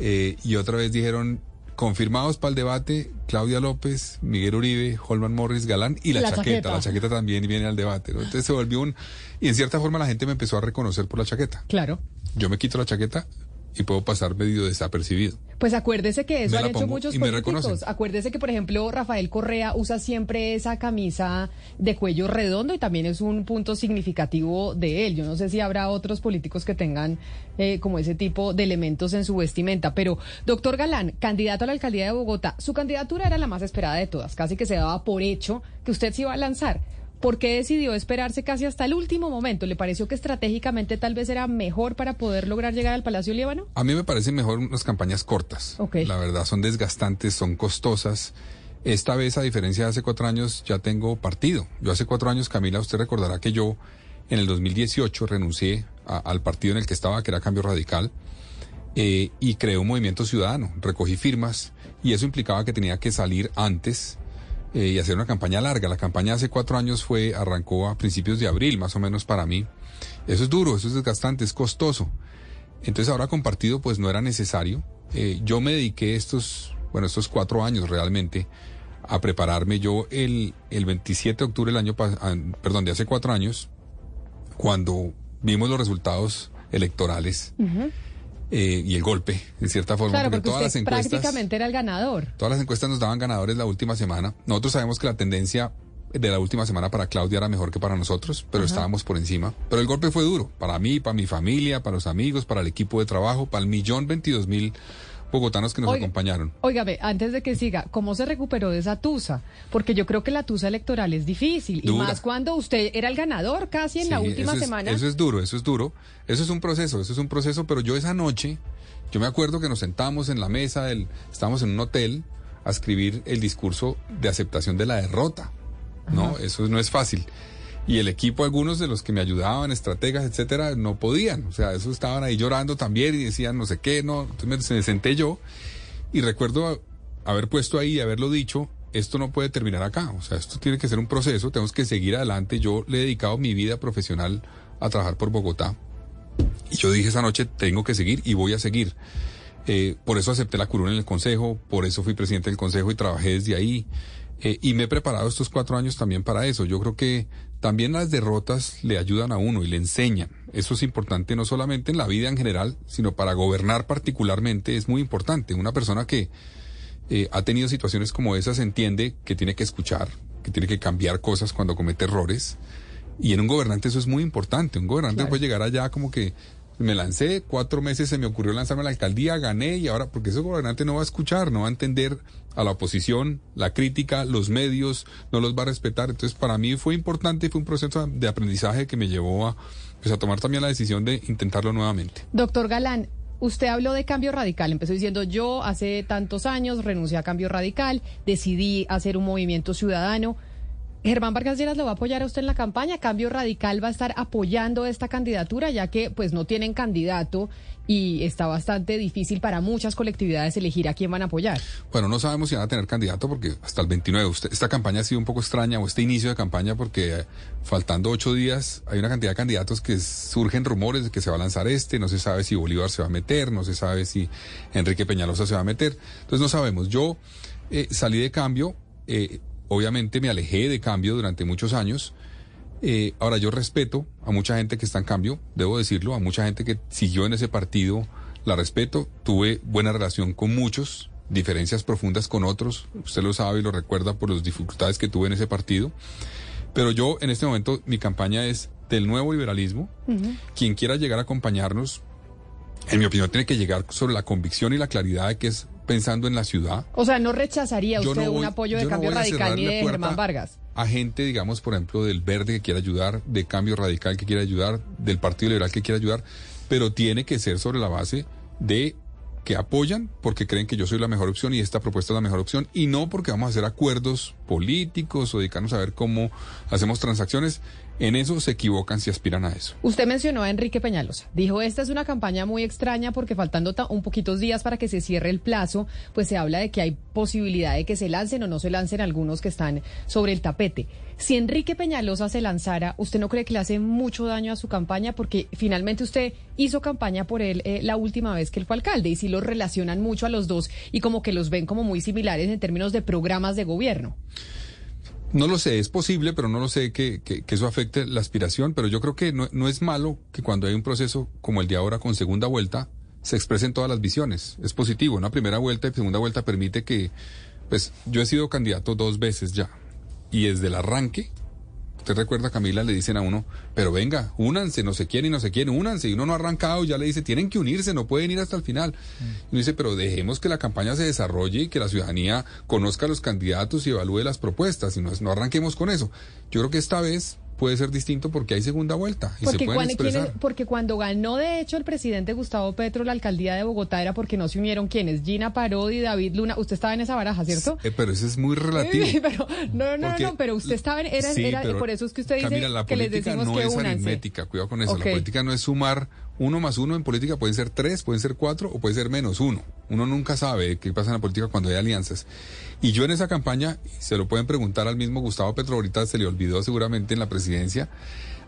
Eh, y otra vez dijeron, confirmados para el debate, Claudia López, Miguel Uribe, Holman Morris, Galán y la, La chaqueta. chaqueta. La chaqueta también viene al debate. ¿no? Entonces se volvió un... Y en cierta forma la gente me empezó a reconocer por la chaqueta. Claro. Yo me quito la chaqueta y puedo pasar medio desapercibido. Pues acuérdese que eso han hecho muchos políticos. Acuérdese que, por ejemplo, Rafael Correa usa siempre esa camisa de cuello redondo y también es un punto significativo de él. Yo no sé si habrá otros políticos que tengan eh, como ese tipo de elementos en su vestimenta. Pero, doctor Galán, candidato a la alcaldía de Bogotá, su candidatura era la más esperada de todas. Casi que se daba por hecho que usted se iba a lanzar. ¿Por qué decidió esperarse casi hasta el último momento? ¿Le pareció que estratégicamente tal vez era mejor para poder lograr llegar al Palacio Líbano? A mí me parecen mejor unas campañas cortas. Ok. La verdad, son desgastantes, son costosas. Esta vez, a diferencia de hace cuatro años, ya tengo partido. Yo hace cuatro años, Camila, usted recordará que yo en el 2018 renuncié a- al partido en el que estaba, que era Cambio Radical, eh, y creé un movimiento ciudadano. Recogí firmas y eso implicaba que tenía que salir antes eh, y hacer una campaña larga. La campaña hace cuatro años fue, arrancó a principios de abril, más o menos para mí. Eso es duro, eso es desgastante, es costoso. Entonces ahora con partido pues no era necesario. Eh, yo me dediqué estos, bueno, estos cuatro años realmente a prepararme. Yo el, el 27 de octubre del año, ah, perdón, de hace cuatro años, cuando vimos los resultados electorales eh, y el golpe, en cierta forma, Claro, porque porque todas las encuestas... prácticamente era el ganador. Todas las encuestas nos daban ganadores la última semana. Nosotros sabemos que la tendencia de la última semana para Claudia era mejor que para nosotros, pero Ajá. estábamos por encima. Pero el golpe fue duro, para mí, para mi familia, para los amigos, para el equipo de trabajo, para el millón veintidós mil bogotanos que nos Oiga. acompañaron. Óigame, antes de que siga, ¿cómo se recuperó de esa tusa? Porque yo creo que la tusa electoral es difícil. Dura. Y más cuando usted era el ganador casi en la última eso es- semana. Eso es duro, eso es duro. Eso es un proceso, eso es un proceso, pero yo esa noche, yo me acuerdo que nos sentamos en la mesa, del, estábamos en un hotel a escribir el discurso de aceptación de la derrota. ¿No? Eso no es fácil. Y el equipo, algunos de los que me ayudaban, estrategas, etcétera, no podían. O sea, eso estaban ahí llorando también y decían no sé qué, no. Entonces me, senté yo y recuerdo haber puesto ahí y haberlo dicho, esto no puede terminar acá. O sea, esto tiene que ser un proceso, tenemos que seguir adelante. Yo le he dedicado mi vida profesional a trabajar por Bogotá. Y yo dije esa noche, tengo que seguir y voy a seguir. Eh, por eso acepté la curul en el Consejo, por eso fui presidente del Consejo y trabajé desde ahí. Eh, y me he preparado estos cuatro años también para eso. Yo creo que también las derrotas le ayudan a uno y le enseñan. Eso es importante no solamente en la vida en general, sino para gobernar particularmente es muy importante. Una persona que eh, ha tenido situaciones como esas entiende que tiene que escuchar, que tiene que cambiar cosas cuando comete errores. Y en un gobernante eso es muy importante. Un gobernante Claro. puede llegar allá como que me lancé, cuatro meses se me ocurrió lanzarme a la alcaldía, gané y ahora, porque ese gobernante no va a escuchar, no va a entender a la oposición, la crítica, los medios, no los va a respetar. Entonces para mí fue importante fue un proceso de aprendizaje que me llevó a, pues, a tomar también la decisión de intentarlo nuevamente. Doctor Galán, usted habló de cambio radical. Empezó diciendo, yo hace tantos años renuncié a cambio radical, decidí hacer un movimiento ciudadano. Germán Vargas Lleras lo va a apoyar a usted en la campaña. Cambio Radical va a estar apoyando esta candidatura, ya que pues no tienen candidato y está bastante difícil para muchas colectividades elegir a quién van a apoyar. Bueno, no sabemos si van a tener candidato porque hasta el 29. Usted- esta campaña ha sido un poco extraña o este inicio de campaña porque faltando ocho días hay una cantidad de candidatos que surgen rumores de que se va a lanzar este. No se sabe si Bolívar se va a meter, no se sabe si Enrique Peñalosa se va a meter. Entonces no sabemos. Yo eh, salí de cambio. eh, obviamente me alejé de cambio durante muchos años. Eh, ahora yo respeto a mucha gente que está en cambio, debo decirlo, a mucha gente que siguió en ese partido, la respeto, tuve buena relación con muchos, diferencias profundas con otros, usted lo sabe y lo recuerda por las dificultades que tuve en ese partido, pero yo en este momento mi campaña es del nuevo liberalismo, quien quiera llegar a acompañarnos, en mi opinión tiene que llegar sobre la convicción y la claridad de que es pensando en la ciudad, O sea, ¿no rechazaría usted no voy- un apoyo de no cambio radical ni de Germán Vargas? a gente, digamos, por ejemplo, del Verde que quiera ayudar, de Cambio Radical que quiera ayudar, del Partido Liberal que quiera ayudar, pero tiene que ser sobre la base de que apoyan porque creen que yo soy la mejor opción y esta propuesta es la mejor opción y no porque vamos a hacer acuerdos políticos o dedicarnos a ver cómo hacemos transacciones. En eso se equivocan si aspiran a eso. Usted mencionó a Enrique Peñalosa. Dijo, esta es una campaña muy extraña porque faltando ta- un poquitos días para que se cierre el plazo, pues se habla de que hay posibilidad de que se lancen o no se lancen algunos que están sobre el tapete. Si Enrique Peñalosa se lanzara, ¿usted no cree que le hace mucho daño a su campaña? Porque finalmente usted hizo campaña por él eh, la última vez que fue alcalde y sí los relacionan mucho a los dos y como que los ven como muy similares en términos de programas de gobierno. No lo sé, es posible, pero no lo sé que, que- que eso afecte la aspiración, pero yo creo que no, no es malo que cuando hay un proceso como el de ahora con segunda vuelta, se expresen todas las visiones. Es positivo. Una primera vuelta y segunda vuelta permite que, pues, yo he sido candidato dos veces ya. Y desde el arranque, usted recuerda, Camila, le dicen a uno, pero venga, únanse, no se quieren y no se quieren, únanse. Y uno no ha arrancado, ya le dice, tienen que unirse, no pueden ir hasta el final. Y uno dice, pero dejemos que la campaña se desarrolle y que la ciudadanía conozca a los candidatos y evalúe las propuestas. Y no, no arranquemos con eso. Yo creo que esta vez puede ser distinto porque hay segunda vuelta y porque se pueden cuando, expresar. ¿quiénes- porque cuando ganó, de hecho, el presidente Gustavo Petro la alcaldía de Bogotá era porque no se unieron quienes, Gina Parodi, David Luna. Usted estaba en esa baraja, ¿cierto? Eh, pero eso es muy relativo. pero, no, no, Porque- no, pero usted estaba en, era, Sí, era- pero, por eso es que usted dice Camila, la que les decimos no que es únanse. aritmética, cuidado con eso. La política no es sumar uno más uno en política, pueden ser tres, pueden ser cuatro o puede ser menos uno. Uno nunca sabe qué pasa en la política cuando hay alianzas. Y yo en esa campaña, se lo pueden preguntar al mismo Gustavo Petro, ahorita se le olvidó seguramente en la presidencia,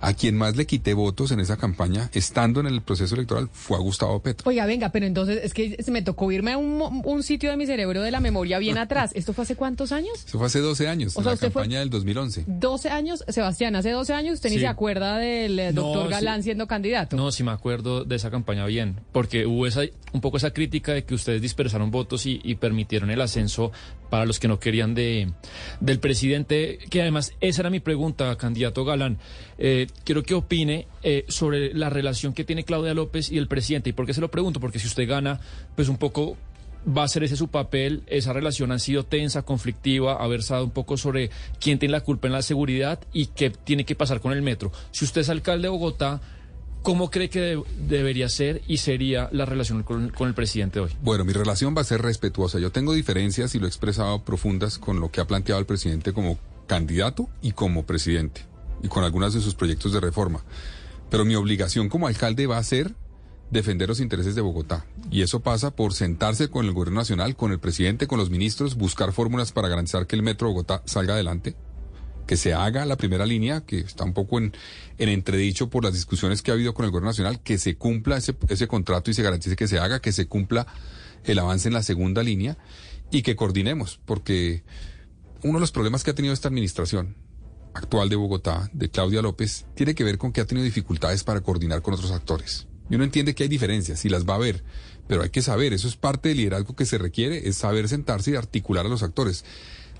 a quien más le quité votos en esa campaña, estando en el proceso electoral, fue a Gustavo Petro. Oiga, venga, pero entonces es que se me tocó irme a un, un sitio de mi cerebro de la memoria bien atrás. ¿Esto fue hace cuántos años? Eso fue hace 12 años, O en sea, la usted fue- campaña del 2011. 12 años, Sebastián, hace 12 años usted ni se acuerda del eh, No, doctor sí. Galán siendo candidato. No, sí me acuerdo de esa campaña bien, porque hubo esa, un poco esa crítica de que ustedes dispersaron votos y, y permitieron el ascenso para los que no querían de del presidente, que además esa era mi pregunta, candidato Galán. Eh, quiero que opine eh, sobre la relación que tiene Claudia López y el presidente. ¿Y por qué se lo pregunto? Porque si usted gana, pues un poco va a ser ese su papel. Esa relación ha sido tensa, conflictiva, ha versado un poco sobre quién tiene la culpa en la seguridad y qué tiene que pasar con el metro. Si usted es alcalde de Bogotá, ¿cómo cree que de- debería ser y sería la relación con el presidente hoy? Bueno, mi relación va a ser respetuosa. Yo tengo diferencias y lo he expresado profundas con lo que ha planteado el presidente como candidato y como presidente y con algunos de sus proyectos de reforma. Pero mi obligación como alcalde va a ser defender los intereses de Bogotá. Y eso pasa por sentarse con el gobierno nacional, con el presidente, con los ministros, buscar fórmulas para garantizar que el metro de Bogotá salga adelante, que se haga la primera línea, que está un poco en, en entredicho por las discusiones que ha habido con el gobierno nacional, que se cumpla ese, ese contrato y se garantice que se haga, que se cumpla el avance en la segunda línea y que coordinemos, porque uno de los problemas que ha tenido esta administración actual de Bogotá, de Claudia López, tiene que ver con que ha tenido dificultades para coordinar con otros actores. Y uno entiende que hay diferencias y las va a haber, pero hay que saber, eso es parte del liderazgo que se requiere, es saber sentarse y articular a los actores.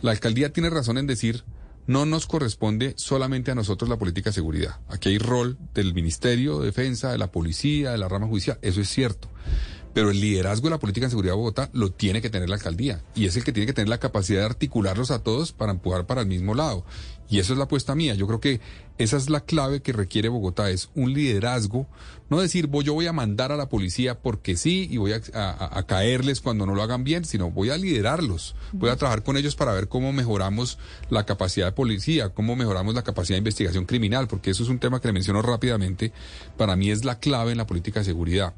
La alcaldía tiene razón en decir, no nos corresponde solamente a nosotros la política de seguridad. Aquí hay rol del Ministerio de Defensa, de la policía, de la rama judicial, eso es cierto. Pero el liderazgo de la política de seguridad de Bogotá lo tiene que tener la alcaldía. Y es el que tiene que tener la capacidad de articularlos a todos para empujar para el mismo lado. Y eso es la apuesta mía. Yo creo que esa es la clave que requiere Bogotá. Es un liderazgo. No decir, voy, yo voy a mandar a la policía porque sí y voy a, a- a caerles cuando no lo hagan bien, sino voy a liderarlos. Voy a trabajar con ellos para ver cómo mejoramos la capacidad de policía, cómo mejoramos la capacidad de investigación criminal, porque eso es un tema que le menciono rápidamente. Para mí es la clave en la política de seguridad.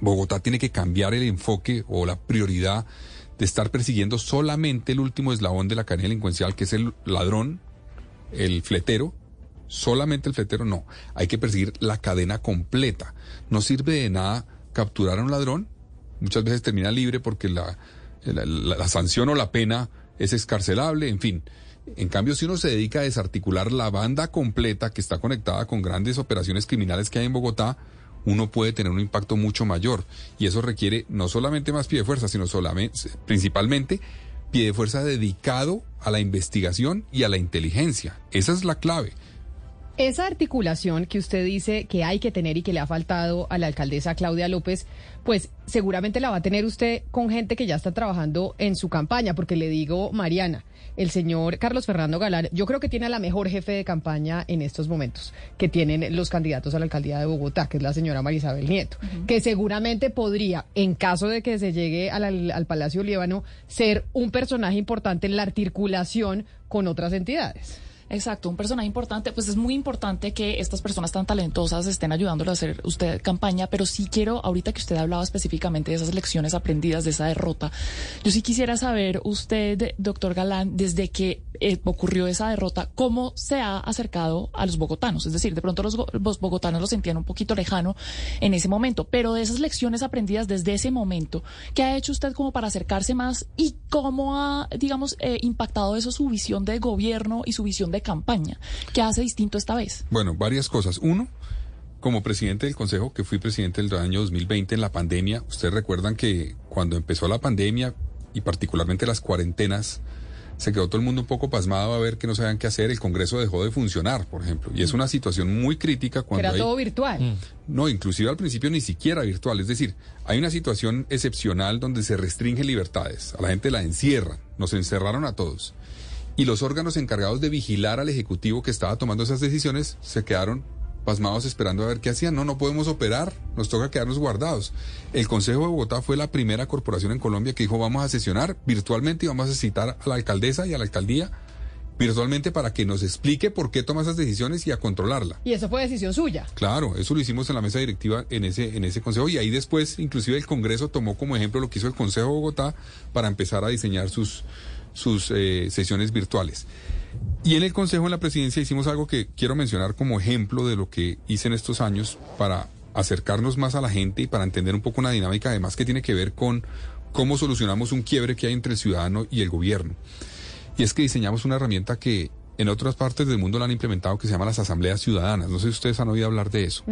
Bogotá tiene que cambiar el enfoque o la prioridad de estar persiguiendo solamente el último eslabón de la cadena delincuencial, que es el ladrón, el fletero. Solamente el fletero no. Hay que perseguir la cadena completa. No sirve de nada capturar a un ladrón. Muchas veces termina libre porque la, la, sanción o la pena es escarcelable, en fin. En cambio, si uno se dedica a desarticular la banda completa que está conectada con grandes operaciones criminales que hay en Bogotá, uno puede tener un impacto mucho mayor. Y eso requiere no solamente más pie de fuerza, sino solamente, principalmente pie de fuerza dedicado a la investigación y a la inteligencia. Esa es la clave. Esa articulación que usted dice que hay que tener y que le ha faltado a la alcaldesa Claudia López, pues seguramente la va a tener usted con gente que ya está trabajando en su campaña, porque le digo, Mariana, el señor Carlos Fernando Galán, yo creo que tiene a la mejor jefe de campaña en estos momentos, que tienen los candidatos a la alcaldía de Bogotá, que es la señora Marisabel Nieto, que seguramente podría, en caso de que se llegue al, al Palacio Líbano, ser un personaje importante en la articulación con otras entidades. Exacto, un personaje importante, pues es muy importante que estas personas tan talentosas estén ayudándole a hacer usted campaña, pero sí quiero, ahorita que usted hablaba específicamente de esas lecciones aprendidas, de esa derrota, yo sí quisiera saber usted, doctor Galán, desde que eh, ocurrió esa derrota, cómo se ha acercado a los bogotanos, es decir, de pronto los, go- los bogotanos lo sentían un poquito lejano en ese momento, pero de esas lecciones aprendidas desde ese momento, ¿qué ha hecho usted como para acercarse más y cómo ha, digamos, eh, impactado eso su visión de gobierno y su visión de campaña? ¿Qué hace distinto esta vez? Bueno, varias cosas. Uno, como presidente del Consejo, que fui presidente del año 2020 en la pandemia, ustedes recuerdan que cuando empezó la pandemia y particularmente las cuarentenas, se quedó todo el mundo un poco pasmado a ver que no sabían qué hacer. El Congreso dejó de funcionar, por ejemplo. Y es una situación muy crítica cuando... Era todo virtual. Mm. No, inclusive al principio ni siquiera virtual. Es decir, hay una situación excepcional donde se restringen libertades. A la gente la encierran. Nos encerraron a todos. Y los órganos encargados de vigilar al Ejecutivo que estaba tomando esas decisiones se quedaron pasmados esperando a ver qué hacían. No, no podemos operar, nos toca quedarnos guardados. El Consejo de Bogotá fue la primera corporación en Colombia que dijo vamos a sesionar virtualmente y vamos a citar a la alcaldesa y a la alcaldía virtualmente para que nos explique por qué toma esas decisiones y a controlarla. Y eso fue decisión suya. Claro, eso lo hicimos en la mesa directiva en ese, en ese consejo y ahí después inclusive el Congreso tomó como ejemplo lo que hizo el Consejo de Bogotá para empezar a diseñar sus, sus eh, sesiones virtuales. Y en el Consejo, en la Presidencia, hicimos algo que quiero mencionar como ejemplo de lo que hice en estos años para acercarnos más a la gente y para entender un poco una dinámica además que tiene que ver con cómo solucionamos un quiebre que hay entre el ciudadano y el gobierno. Y es que diseñamos una herramienta que en otras partes del mundo la han implementado que se llama las asambleas ciudadanas. No sé si ustedes han oído hablar de eso.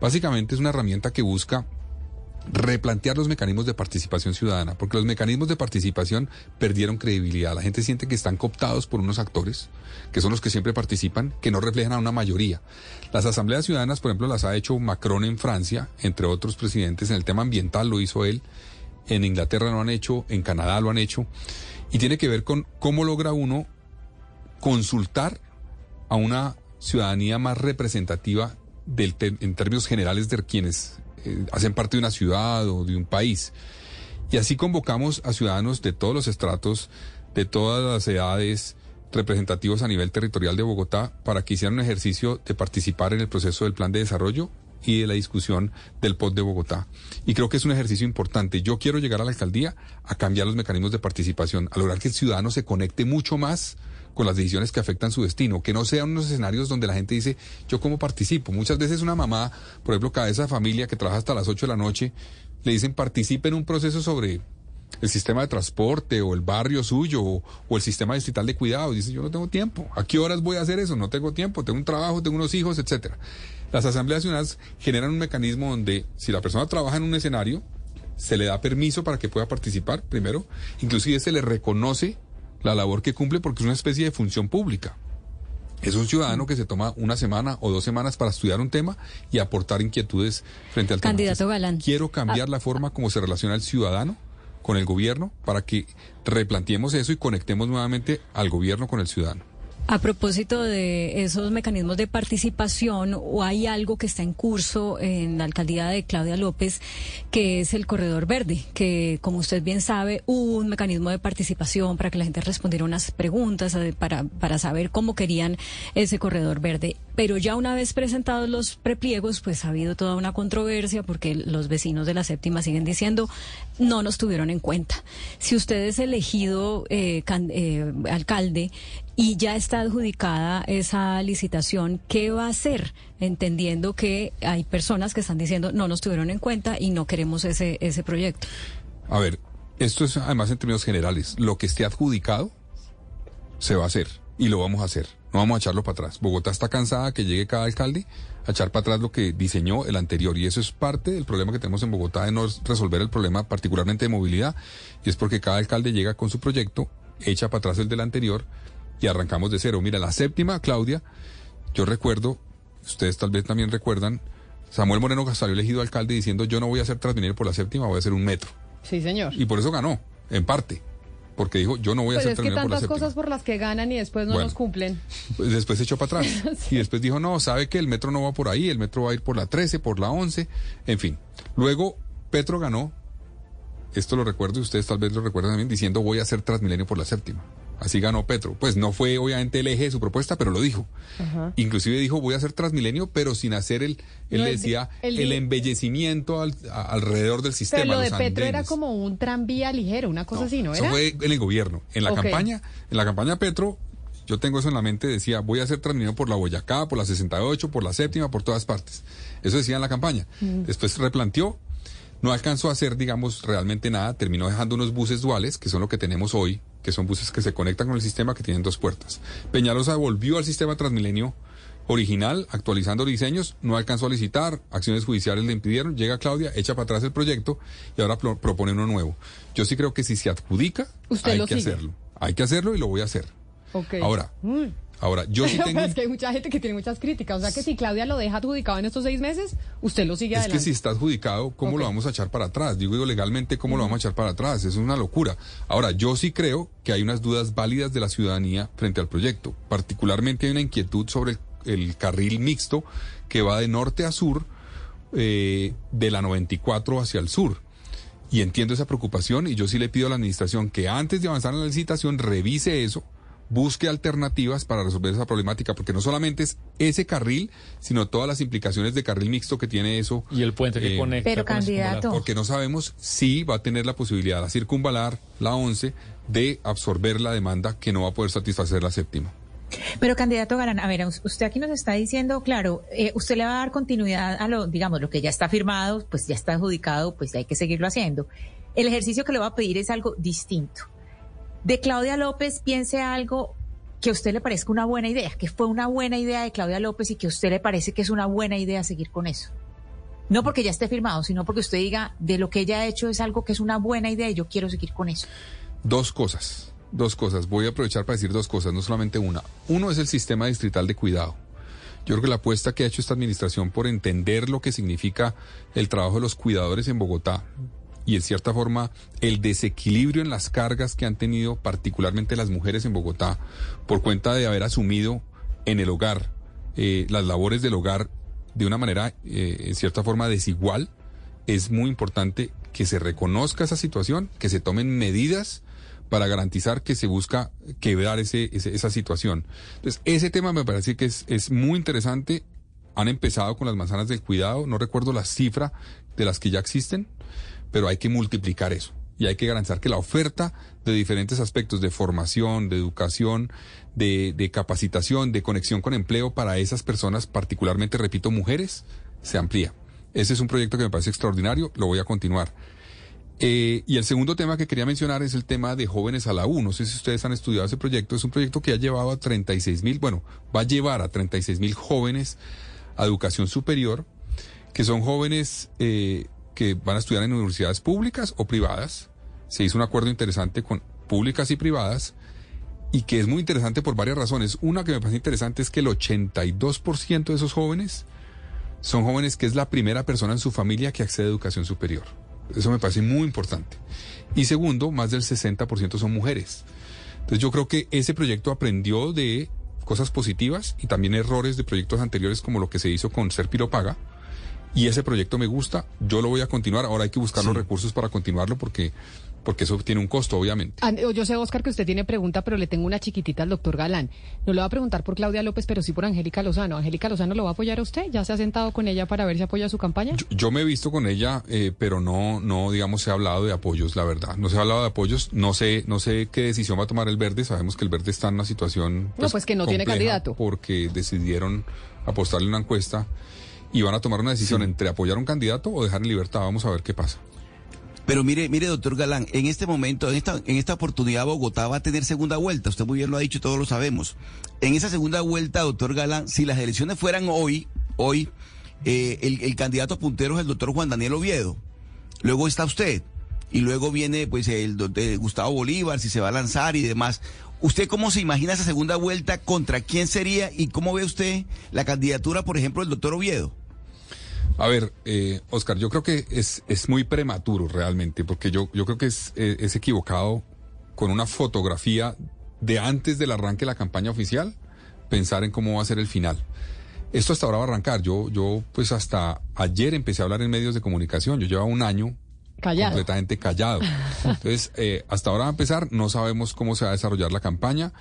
Básicamente es una herramienta que busca replantear los mecanismos de participación ciudadana, porque los mecanismos de participación perdieron credibilidad. La gente siente que están cooptados por unos actores, que son los que siempre participan, que no reflejan a una mayoría. Las asambleas ciudadanas, por ejemplo, las ha hecho Macron en Francia, entre otros presidentes, en el tema ambiental lo hizo él, en Inglaterra lo han hecho, en Canadá lo han hecho, y tiene que ver con cómo logra uno consultar a una ciudadanía más representativa del en términos generales de quienes hacen parte de una ciudad o de un país. Y así convocamos a ciudadanos de todos los estratos, de todas las edades, representativos a nivel territorial de Bogotá, para que hicieran un ejercicio de participar en el proceso del plan de desarrollo y de la discusión del POT de Bogotá. Y creo que es un ejercicio importante. Yo quiero llegar a la alcaldía a cambiar los mecanismos de participación, a lograr que el ciudadano se conecte mucho más con las decisiones que afectan su destino, que no sean unos escenarios donde la gente dice, yo cómo participo. Muchas veces una mamá, por ejemplo, cabeza de familia que trabaja hasta las 8 de la noche, le dicen participe en un proceso sobre el sistema de transporte o el barrio suyo o, el sistema distrital de cuidados. Dice, yo no tengo tiempo. ¿A qué horas voy a hacer eso? No tengo tiempo. Tengo un trabajo, tengo unos hijos, etcétera. Las asambleas ciudadanas generan un mecanismo donde si la persona trabaja en un escenario, se le da permiso para que pueda participar, primero. Inclusive se le reconoce la labor que cumple porque es una especie de función pública. Es un ciudadano que se toma una semana o dos semanas para estudiar un tema y aportar inquietudes frente al Candidato Galán. Quiero cambiar ah. la forma como se relaciona el ciudadano con el gobierno para que replanteemos eso y conectemos nuevamente al gobierno con el ciudadano. A propósito de esos mecanismos de participación, o hay algo que está en curso en la alcaldía de Claudia López, que es el corredor verde, que como usted bien sabe, hubo un mecanismo de participación para que la gente respondiera unas preguntas, para, para saber cómo querían ese corredor verde. Pero ya una vez presentados los prepliegos, pues ha habido toda una controversia porque los vecinos de la séptima siguen diciendo no nos tuvieron en cuenta. Si usted es elegido eh, eh, alcalde, y ya está adjudicada esa licitación, ¿qué va a hacer? Entendiendo que hay personas que están diciendo no nos tuvieron en cuenta y no queremos ese, ese proyecto. A ver, esto es además en términos generales. Lo que esté adjudicado se va a hacer y lo vamos a hacer. No vamos a echarlo para atrás. Bogotá está cansada que llegue cada alcalde a echar para atrás lo que diseñó el anterior y eso es parte del problema que tenemos en Bogotá de no resolver el problema particularmente de movilidad y es porque cada alcalde llega con su proyecto, echa para atrás el del anterior y arrancamos de cero. Mira, la séptima, Claudia, yo recuerdo, ustedes tal vez también recuerdan, Samuel Moreno salió elegido alcalde diciendo yo no voy a hacer Transmilenio por la séptima, voy a hacer un metro. Sí, señor. Y por eso ganó, en parte. Porque dijo, yo no voy a hacer Transmilenio por la séptima. tantas cosas por las que ganan y después no nos cumplen. Pues después se echó para atrás. Y después dijo, no, sabe que el metro no va por ahí, el metro va a ir por la 13, por la 11, en fin. Luego, Petro ganó, esto lo recuerdo y ustedes tal vez lo recuerdan también, diciendo voy a hacer Transmilenio por la séptima. Así ganó Petro. Pues no fue obviamente el eje de su propuesta, pero lo dijo. Inclusive dijo, voy a hacer Transmilenio, pero sin hacer el, él decía, el, embellecimiento alrededor del sistema. Pero lo de Petro era como un tranvía ligero, una cosa así, ¿no era? Eso fue en el gobierno. En la campaña, en la campaña Petro, yo tengo eso en la mente, decía, voy a hacer Transmilenio por la Boyacá, por la 68, por la séptima, por todas partes. Eso decía en la campaña. Mm. Después replanteó, no alcanzó a hacer, digamos, realmente nada, terminó dejando unos buses duales, que son lo que tenemos hoy, que son buses que se conectan con el sistema que tienen dos puertas. Peñalosa volvió al sistema Transmilenio original, actualizando diseños, no alcanzó a licitar, acciones judiciales le impidieron, llega Claudia, echa para atrás el proyecto y ahora pro- propone uno nuevo. Yo sí creo que si se adjudica, Usted hay lo que sigue. hacerlo. Hay que hacerlo y lo voy a hacer. Ahora, Mm. Ahora, yo sí Pero tengo... es que hay mucha gente que tiene muchas críticas. O sea que si Claudia lo deja adjudicado en estos seis meses, usted lo sigue Es que adelante. si está adjudicado, ¿cómo lo vamos a echar para atrás? Digo, digo, legalmente, ¿cómo lo vamos a echar para atrás? Eso es una locura. Ahora, yo sí creo que hay unas dudas válidas de la ciudadanía frente al proyecto. Particularmente hay una inquietud sobre el, el carril mixto que va de norte a sur, eh, de la 94 hacia el sur. Y entiendo esa preocupación y yo sí le pido a la administración que antes de avanzar en la licitación revise eso, busque alternativas para resolver esa problemática, porque no solamente es ese carril, sino todas las implicaciones de carril mixto que tiene eso. Y el puente que conecta Pero, con candidato. Porque no sabemos si va a tener la posibilidad la circunvalar, la 11, de absorber la demanda que no va a poder satisfacer la séptima. Pero candidato Garán, a ver, us- usted aquí nos está diciendo, claro, eh, usted le va a dar continuidad a lo, digamos, lo que ya está firmado, pues ya está adjudicado, pues hay que seguirlo haciendo. El ejercicio que le va a pedir es algo distinto. De Claudia López piense algo que a usted le parezca una buena idea, que fue una buena idea de Claudia López y que a usted le parece que es una buena idea seguir con eso. No porque ya esté firmado, sino porque usted diga, de lo que ella ha hecho es algo que es una buena idea y yo quiero seguir con eso. Dos cosas, dos cosas. Voy a aprovechar para decir dos cosas, no solamente una. Uno es el sistema distrital de cuidado. Yo creo que la apuesta que ha hecho esta administración por entender lo que significa el trabajo de los cuidadores en Bogotá y en cierta forma el desequilibrio en las cargas que han tenido particularmente las mujeres en Bogotá por cuenta de haber asumido en el hogar eh, las labores del hogar de una manera eh, en cierta forma desigual, es muy importante que se reconozca esa situación, que se tomen medidas para garantizar que se busca quebrar ese, ese- esa situación. Entonces, ese tema me parece que es, es muy interesante. Han empezado con las manzanas del cuidado, no recuerdo la cifra de las que ya existen, pero hay que multiplicar eso. Y hay que garantizar que la oferta de diferentes aspectos de formación, de educación, de, capacitación, de conexión con empleo para esas personas, particularmente, repito, mujeres, se amplía. Ese es un proyecto que me parece extraordinario, lo voy a continuar. Eh, y el segundo tema que quería mencionar es el tema de jóvenes a la U. No sé si ustedes han estudiado ese proyecto. Es un proyecto que ha llevado a 36 mil, bueno, va a llevar a 36 mil jóvenes a educación superior, que son jóvenes eh, que van a estudiar en universidades públicas o privadas. Se hizo un acuerdo interesante con públicas y privadas y que es muy interesante por varias razones. Una que me parece interesante es que el 82% de esos jóvenes son jóvenes que es la primera persona en su familia que accede a educación superior. Eso me parece muy importante. Y segundo, más del 60% son mujeres. Entonces yo creo que ese proyecto aprendió de cosas positivas y también errores de proyectos anteriores como lo que se hizo con Ser Paga. Y ese proyecto me gusta, yo lo voy a continuar. Ahora hay que buscar los recursos para continuarlo porque, porque eso tiene un costo, obviamente. Ah, Yo sé, Oscar, que usted tiene pregunta, pero le tengo una chiquitita al doctor Galán. No le va a preguntar por Claudia López, pero sí por Angélica Lozano. ¿Angélica Lozano lo va a apoyar a usted? ¿Ya se ha sentado con ella para ver si apoya su campaña? Yo me he visto con ella, eh, pero no, no, digamos, se ha hablado de apoyos, la verdad. No se ha hablado de apoyos. No sé, no sé qué decisión va a tomar el Verde. Sabemos que el Verde está en una situación. No, pues que no tiene candidato. Porque decidieron apostarle una encuesta y van a tomar una decisión entre apoyar a un candidato o dejar en libertad. Vamos a ver qué pasa. Pero mire, mire, doctor Galán, en este momento, en esta, en esta oportunidad, Bogotá va a tener segunda vuelta. Usted muy bien lo ha dicho, todos lo sabemos. En esa segunda vuelta, doctor Galán, si las elecciones fueran hoy, hoy, eh, el, el candidato puntero es el doctor Juan Daniel Oviedo. Luego está usted. Y luego viene, pues, el doc- eh, Gustavo Bolívar, si se va a lanzar y demás. ¿Usted cómo se imagina esa segunda vuelta? ¿Contra quién sería? ¿Y cómo ve usted la candidatura, por ejemplo, del doctor Oviedo? A ver, eh, Oscar, yo creo que es, es muy prematuro realmente, porque yo, yo creo que es, eh, es equivocado con una fotografía de antes del arranque de la campaña oficial, pensar en cómo va a ser el final. Esto hasta ahora va a arrancar. Yo, yo, pues hasta ayer empecé a hablar en medios de comunicación. Yo llevaba un año Callado. completamente callado. Entonces, eh, hasta ahora va a empezar, no sabemos cómo se va a desarrollar la campaña.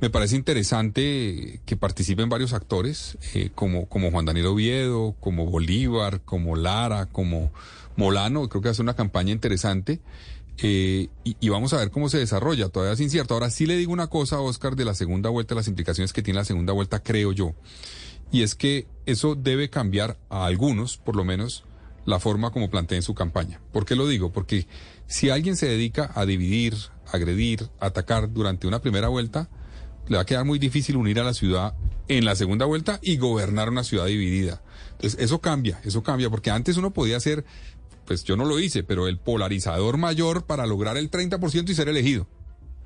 Me parece interesante que participen varios actores, eh, como, como Juan Daniel Oviedo, como Bolívar, como Lara, como Molano. Creo que va a ser una campaña interesante. eh, y, y vamos a ver cómo se desarrolla. Todavía es incierto. Ahora sí le digo una cosa, Oscar, de la segunda vuelta, las implicaciones que tiene la segunda vuelta, creo yo. Y es que eso debe cambiar a algunos, por lo menos, la forma como planteen su campaña. ¿Por qué lo digo? Porque si alguien se dedica a dividir, agredir, atacar durante una primera vuelta, le va a quedar muy difícil unir a la ciudad en la segunda vuelta y gobernar una ciudad dividida. Entonces, eso cambia, eso cambia, porque antes uno podía ser, pues yo no lo hice, pero el polarizador mayor para lograr el 30% y ser elegido.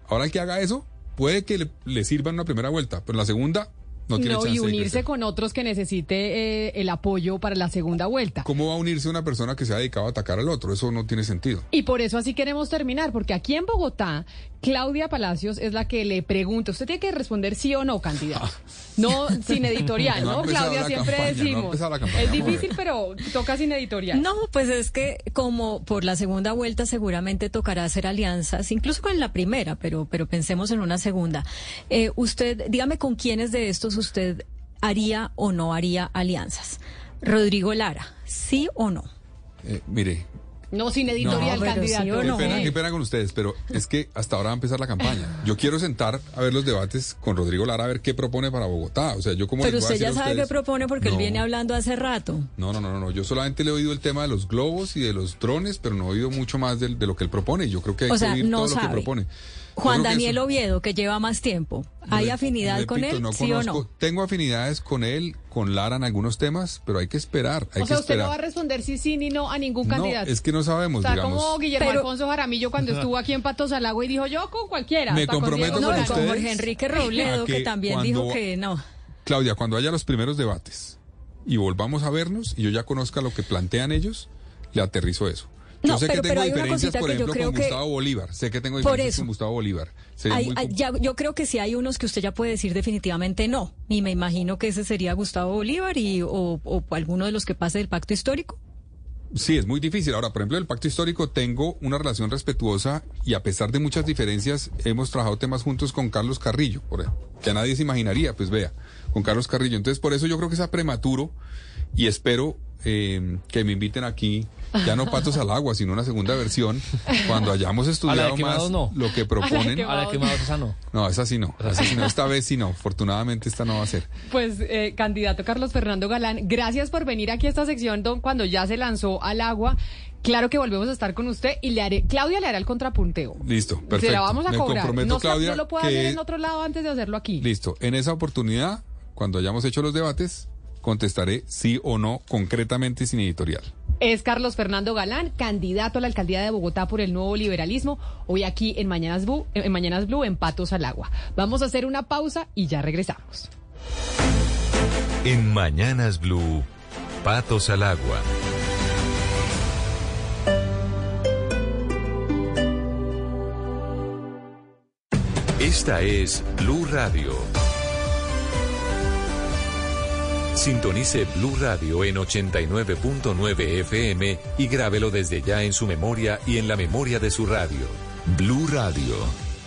Ahora el que haga eso puede que le, le sirva en una primera vuelta, pero en la segunda no, tiene No, chance y unirse con otros que necesite eh, el apoyo para la segunda vuelta. ¿Cómo va a unirse una persona que se ha dedicado a atacar al otro? Eso no tiene sentido. Y por eso así queremos terminar, porque aquí en Bogotá, Claudia Palacios es la que le pregunta, usted tiene que responder sí o no, candidato. No sin editorial, No Claudia, la siempre campaña, decimos. campaña, es difícil, pero toca sin editorial. No, pues es que como por la segunda vuelta seguramente tocará hacer alianzas, incluso con la primera, pero, pero pensemos en una segunda. Eh, usted, dígame con quiénes de estos usted haría o no haría alianzas. Rodrigo Lara, ¿sí o no? Eh, mire, No sin editorial, No, candidato. sí o Qué no. pena, qué pena con ustedes, pero es que hasta ahora va a empezar la campaña. Yo quiero sentar a ver los debates con Rodrigo Lara a ver qué propone para Bogotá. O sea, yo como Pero usted ya sabe qué ustedes- propone porque él No. viene hablando hace rato. No, no, no, no, no. Yo solamente le he oído el tema de los globos y de los drones, pero no he oído mucho más de, de lo que él propone. Y Yo creo que hay O que sea, oír no todo lo que sabe. propone. Juan Daniel Oviedo, que lleva más tiempo, ¿hay Re- afinidad con repito, él, no sí o no? Tengo afinidades con él, con Lara en algunos temas, pero hay que esperar. Hay o que sea, usted esperar. no va a responder sí, sí, ni no a ningún No, candidato. es que no sabemos, Está digamos. como Guillermo Pero- Alfonso Jaramillo cuando estuvo aquí en Patos al Agua y dijo yo con cualquiera. Me con comprometo Diego No, con con Jorge Enrique Robledo, que, que también cuando- dijo que no. Claudia, cuando haya los primeros debates y volvamos a vernos y yo ya conozca lo que plantean ellos, le aterrizo eso. Yo No, sé pero- que pero tengo hay una diferencias, por que yo ejemplo, creo con que- Gustavo Bolívar. Sé que tengo diferencias con Gustavo Bolívar. Sería Hay- muy hay- com- ya- yo creo que sí hay unos que usted ya puede decir definitivamente no. Y me imagino que ese sería Gustavo Bolívar y, o, o alguno de los que pase del pacto histórico. Sí, es muy difícil. Ahora, por ejemplo, el pacto histórico tengo una relación respetuosa y a pesar de muchas diferencias hemos trabajado temas juntos con Carlos Carrillo, por ejemplo, que a nadie se imaginaría, pues vea, con Carlos Carrillo. Entonces, por eso yo creo que es prematuro y espero eh, que me inviten aquí, ya no patos al agua, sino una segunda versión, cuando hayamos estudiado más no. lo que proponen. A la quemada esa no. No, esa sí no, esa sí no. Esta vez sí no. Afortunadamente esta no va a ser. Pues, eh, candidato Carlos Fernando Galán, gracias por venir aquí a esta sección don, cuando ya se lanzó al agua. Claro que volvemos a estar con usted y le haré, Claudia le hará el contrapunteo. Listo, perfecto. Se la vamos a me cobrar. comprometo, no, Claudia, no lo puede que hacer en otro lado antes de hacerlo aquí. Listo. En esa oportunidad, cuando hayamos hecho los debates, contestaré sí o no concretamente sin editorial. Es Carlos Fernando Galán, candidato a la alcaldía de Bogotá por el nuevo liberalismo, hoy aquí en Mañanas Blue, en Mañanas Blue, Patos al Agua. Vamos a hacer una pausa y ya regresamos. En Mañanas Blue, Patos al Agua. Esta es Blue Radio. Sintonice Blue Radio en 89.9 FM y grábelo desde ya en su memoria y en la memoria de su radio. Blue Radio,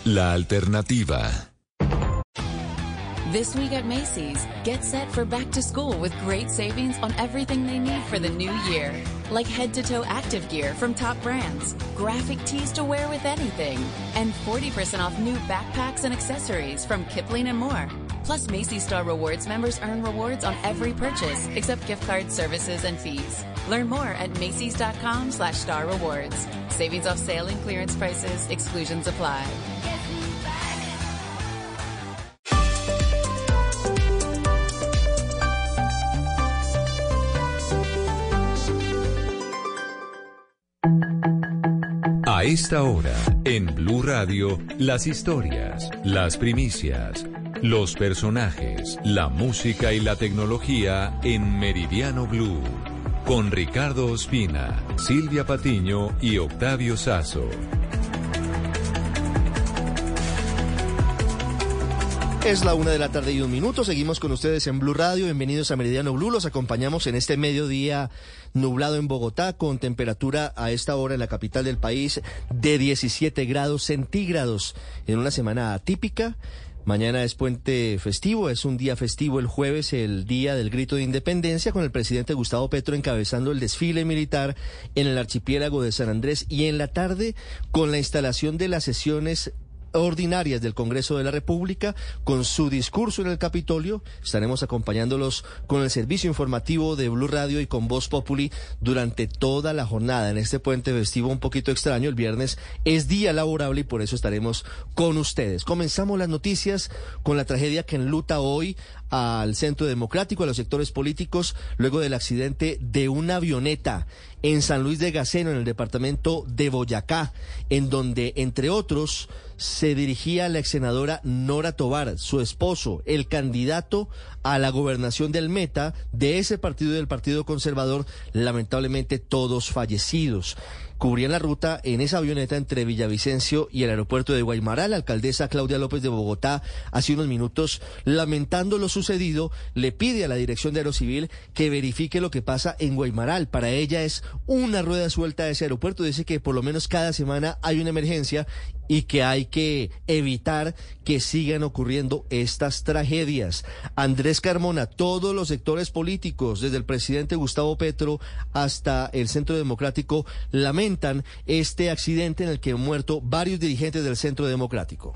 la alternativa. This week at Macy's, get set for back to school with great savings on everything they need for the new year. Like head to toe active gear from top brands, graphic tees to wear with anything, and 40% off new backpacks and accessories from Kipling and more. Plus, Macy's Star Rewards members earn rewards on every purchase except gift cards, services, and fees. Learn more at Macy's.com slash star rewards. Savings off sale and clearance prices, exclusions apply. A esta hora, en Blue Radio, las historias, las primicias, los personajes, la música y la tecnología en Meridiano Blue. Con Ricardo Ospina, Silvia Patiño y Octavio Sazo. Es la una de la tarde y un minuto. Seguimos con ustedes en Blue Radio. Bienvenidos a Meridiano Blue. Los acompañamos en este mediodía nublado en Bogotá con temperatura a esta hora en la capital del país de 17 grados centígrados en una semana atípica. Mañana es puente festivo, es un día festivo. El jueves, el día del grito de independencia, con el presidente Gustavo Petro encabezando el desfile militar en el archipiélago de San Andrés. Y en la tarde con la instalación de las sesiones ordinarias del Congreso de la República con su discurso en el Capitolio. Estaremos acompañándolos con el servicio informativo de Blue Radio y con Voz Populi durante toda la jornada en este puente festivo un poquito extraño. El viernes es día laborable y por eso estaremos con ustedes. Comenzamos las noticias con la tragedia que enluta hoy al Centro Democrático, a los sectores políticos, luego del accidente de una avioneta en San Luis de Gaceno, en el departamento de Boyacá, en donde, entre otros, se dirigía la ex senadora Nora Tobar, su esposo, el candidato a la gobernación del Meta de ese partido del Partido Conservador, lamentablemente todos fallecidos cubrían la ruta en esa avioneta entre Villavicencio y el aeropuerto de Guaymara. La alcaldesa Claudia López de Bogotá, hace unos minutos, lamentando lo sucedido, le pide a la dirección de Aerocivil que verifique lo que pasa en Guaymaral. Para ella es una rueda suelta de ese aeropuerto. Dice que por lo menos cada semana hay una emergencia y que hay que evitar que sigan ocurriendo estas tragedias. Andrés Carmona, todos los sectores políticos, desde el presidente Gustavo Petro hasta el Centro Democrático, lamentan este accidente en el que han muerto varios dirigentes del Centro Democrático.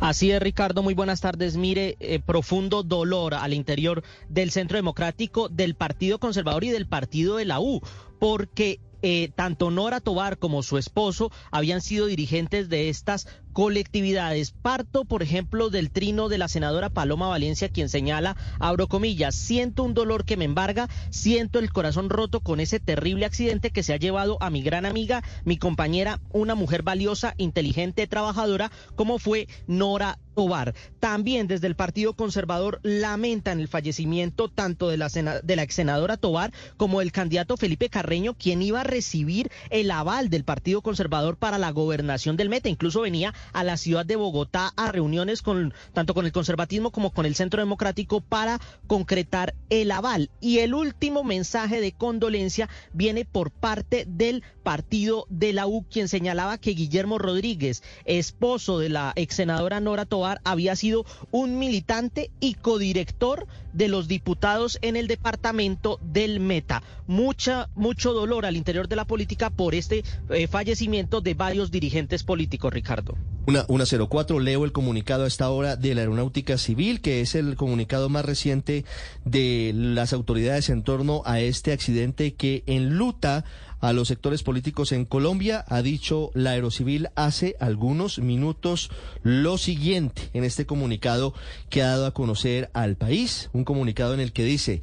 Así es, Ricardo, muy buenas tardes. Mire, eh, profundo dolor al interior del Centro Democrático, del Partido Conservador y del Partido de la U, porque eh, tanto Nora Tobar como su esposo habían sido dirigentes de estas colectividades. Parto, por ejemplo, del trino de la senadora Paloma Valencia, quien señala, abro comillas, siento un dolor que me embarga, siento el corazón roto con ese terrible accidente que se ha llevado a mi gran amiga, mi compañera, una mujer valiosa, inteligente, trabajadora, como fue Nora Tobar. También desde el Partido Conservador lamentan el fallecimiento tanto de la, de la ex senadora Tobar como del candidato Felipe Carreño, quien iba a recibir el aval del Partido Conservador para la gobernación del Meta. Incluso venía a la ciudad de Bogotá a reuniones con tanto con el conservatismo como con el Centro Democrático para concretar el aval. Y el último mensaje de condolencia viene por parte del partido de la U, quien señalaba que Guillermo Rodríguez, esposo de la ex senadora Nora Tobar, había sido un militante y codirector de los diputados en el departamento del Meta. Mucha, mucho dolor al interior de la política por este eh, fallecimiento de varios dirigentes políticos, Ricardo. Una, una 04, leo el comunicado a esta hora de la Aeronáutica Civil, que es el comunicado más reciente de las autoridades en torno a este accidente que enluta a los sectores políticos en Colombia. Ha dicho la Aerocivil hace algunos minutos lo siguiente en este comunicado que ha dado a conocer al país. Un comunicado en el que dice.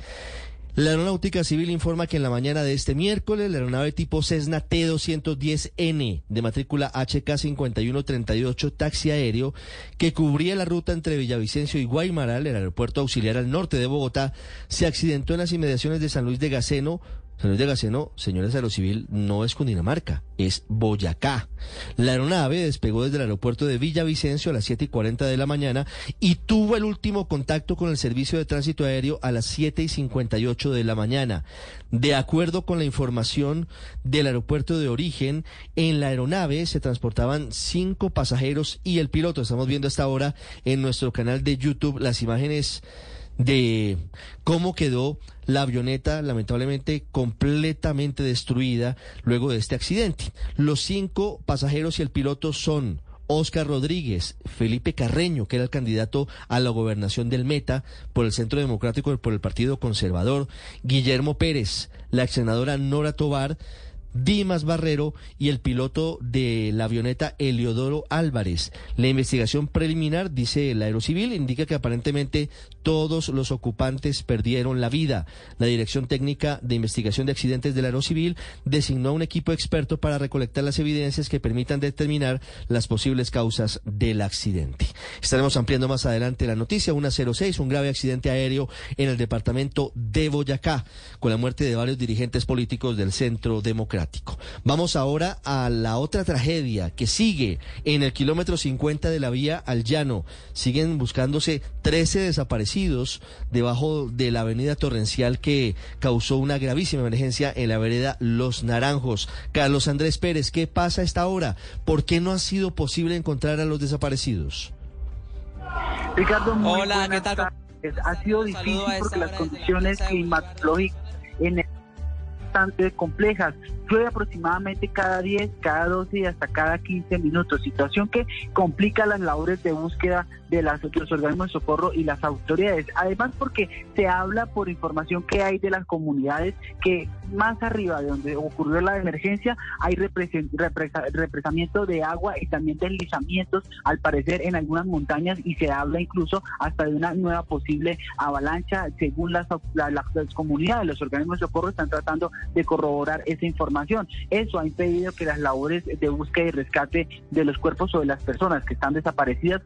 La Aeronáutica Civil informa que en la mañana de este miércoles la aeronave tipo Cessna T210N de matrícula HK5138 taxi aéreo que cubría la ruta entre Villavicencio y Guaymaral, el aeropuerto auxiliar al norte de Bogotá, se accidentó en las inmediaciones de San Luis de Gaceno San Luis de Gaceno, señores de Civil, no es Cundinamarca, es Boyacá. La aeronave despegó desde el aeropuerto de Villavicencio a las 7 y 40 de la mañana y tuvo el último contacto con el servicio de tránsito aéreo a las 7 y 58 de la mañana. De acuerdo con la información del aeropuerto de origen, en la aeronave se transportaban cinco pasajeros y el piloto. Estamos viendo hasta ahora en nuestro canal de YouTube las imágenes de cómo quedó la avioneta lamentablemente completamente destruida luego de este accidente. Los cinco pasajeros y el piloto son Oscar Rodríguez, Felipe Carreño, que era el candidato a la gobernación del Meta por el Centro Democrático y por el Partido Conservador, Guillermo Pérez, la ex senadora Nora Tobar, Dimas Barrero y el piloto de la avioneta Eliodoro Álvarez. La investigación preliminar, dice el Aerocivil, indica que aparentemente todos los ocupantes perdieron la vida. La Dirección Técnica de Investigación de Accidentes del Aerocivil designó un equipo experto para recolectar las evidencias que permitan determinar las posibles causas del accidente. Estaremos ampliando más adelante la noticia. Una 06, un grave accidente aéreo en el departamento de Boyacá, con la muerte de varios dirigentes políticos del Centro Democrático. Vamos ahora a la otra tragedia que sigue en el kilómetro 50 de la vía al llano. Siguen buscándose 13 desaparecidos debajo de la avenida Torrencial que causó una gravísima emergencia en la vereda Los Naranjos. Carlos Andrés Pérez, ¿qué pasa a esta hora? ¿Por qué no ha sido posible encontrar a los desaparecidos? Ricardo, Hola, ¿qué tal? Ha sido difícil porque las condiciones climatológicas en bastante complejas. Llueve aproximadamente cada 10, cada 12 y hasta cada 15 minutos, situación que complica las labores de búsqueda de, las, los organismos de socorro y las autoridades. Además, porque se habla por información que hay de las comunidades que más arriba de donde ocurrió la emergencia hay represamiento de agua y también deslizamientos, al parecer, en algunas montañas y se habla incluso hasta de una nueva posible avalancha, según las, las comunidades. Los organismos de socorro están tratando de corroborar esa información. Eso ha impedido que las labores de búsqueda y rescate de los cuerpos o de las personas que están desaparecidas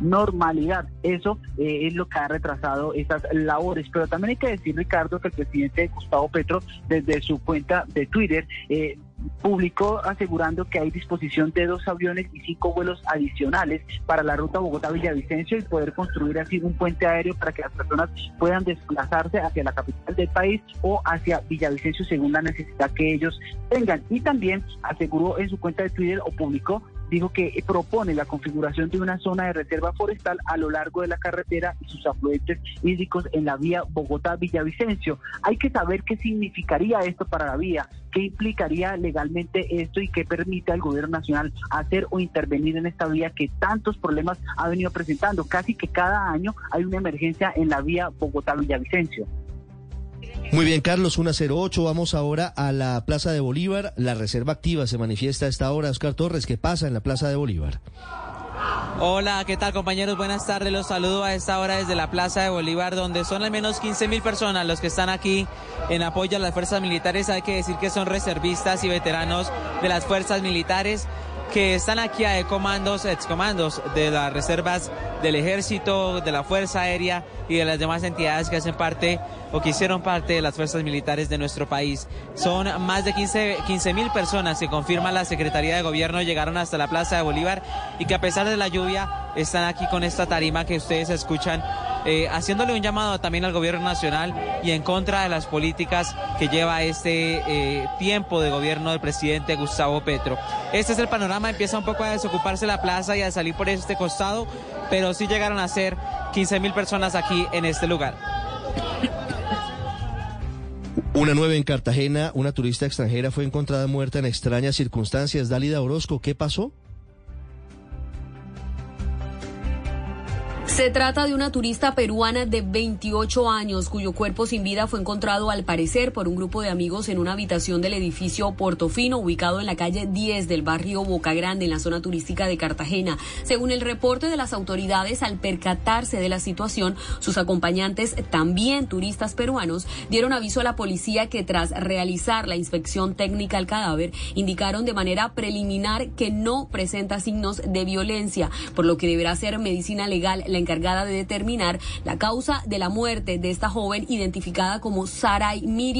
normalidad. Eso eh, es lo que ha retrasado estas labores. Pero también hay que decir, Ricardo, que el presidente Gustavo Petro, desde su cuenta de Twitter, eh, publicó asegurando que hay disposición de dos aviones y cinco vuelos adicionales para la ruta Bogotá-Villavicencio y poder construir así un puente aéreo para que las personas puedan desplazarse hacia la capital del país o hacia Villavicencio según la necesidad que ellos tengan. Y también aseguró en su cuenta de Twitter o publicó dijo que propone la configuración de una zona de reserva forestal a lo largo de la carretera y sus afluentes hídricos en la vía Bogotá-Villavicencio. Hay que saber qué significaría esto para la vía, qué implicaría legalmente esto y qué permite al gobierno nacional hacer o intervenir en esta vía que tantos problemas ha venido presentando. Casi que cada año hay una emergencia en la vía Bogotá-Villavicencio. Muy bien, Carlos, 108. Vamos ahora a la Plaza de Bolívar. La reserva activa se manifiesta a esta hora. Oscar Torres, ¿qué pasa en la Plaza de Bolívar? Hola, ¿qué tal compañeros? Buenas tardes. Los saludo a esta hora desde la Plaza de Bolívar, donde son al menos 15 mil personas los que están aquí en apoyo a las fuerzas militares. Hay que decir que son reservistas y veteranos de las fuerzas militares que están aquí a comandos, excomandos de las reservas del ejército, de la Fuerza Aérea y de las demás entidades que hacen parte o que hicieron parte de las fuerzas militares de nuestro país. Son más de 15 mil personas que confirma la Secretaría de Gobierno llegaron hasta la Plaza de Bolívar y que a pesar de la lluvia están aquí con esta tarima que ustedes escuchan eh, haciéndole un llamado también al gobierno nacional y en contra de las políticas que lleva este eh, tiempo de gobierno del presidente Gustavo Petro. Este es el panorama, empieza un poco a desocuparse la plaza y a salir por este costado, pero sí llegaron a ser 15 mil personas aquí en este lugar. Una nueva en Cartagena, una turista extranjera fue encontrada muerta en extrañas circunstancias. Dálida Orozco, ¿qué pasó? Se trata de una turista peruana de 28 años cuyo cuerpo sin vida fue encontrado al parecer por un grupo de amigos en una habitación del edificio Portofino ubicado en la calle 10 del barrio Boca Grande en la zona turística de Cartagena. Según el reporte de las autoridades, al percatarse de la situación, sus acompañantes, también turistas peruanos, dieron aviso a la policía que tras realizar la inspección técnica al cadáver, indicaron de manera preliminar que no presenta signos de violencia, por lo que deberá ser medicina legal la encargada de determinar la causa de la muerte de esta joven identificada como Sarai Miriam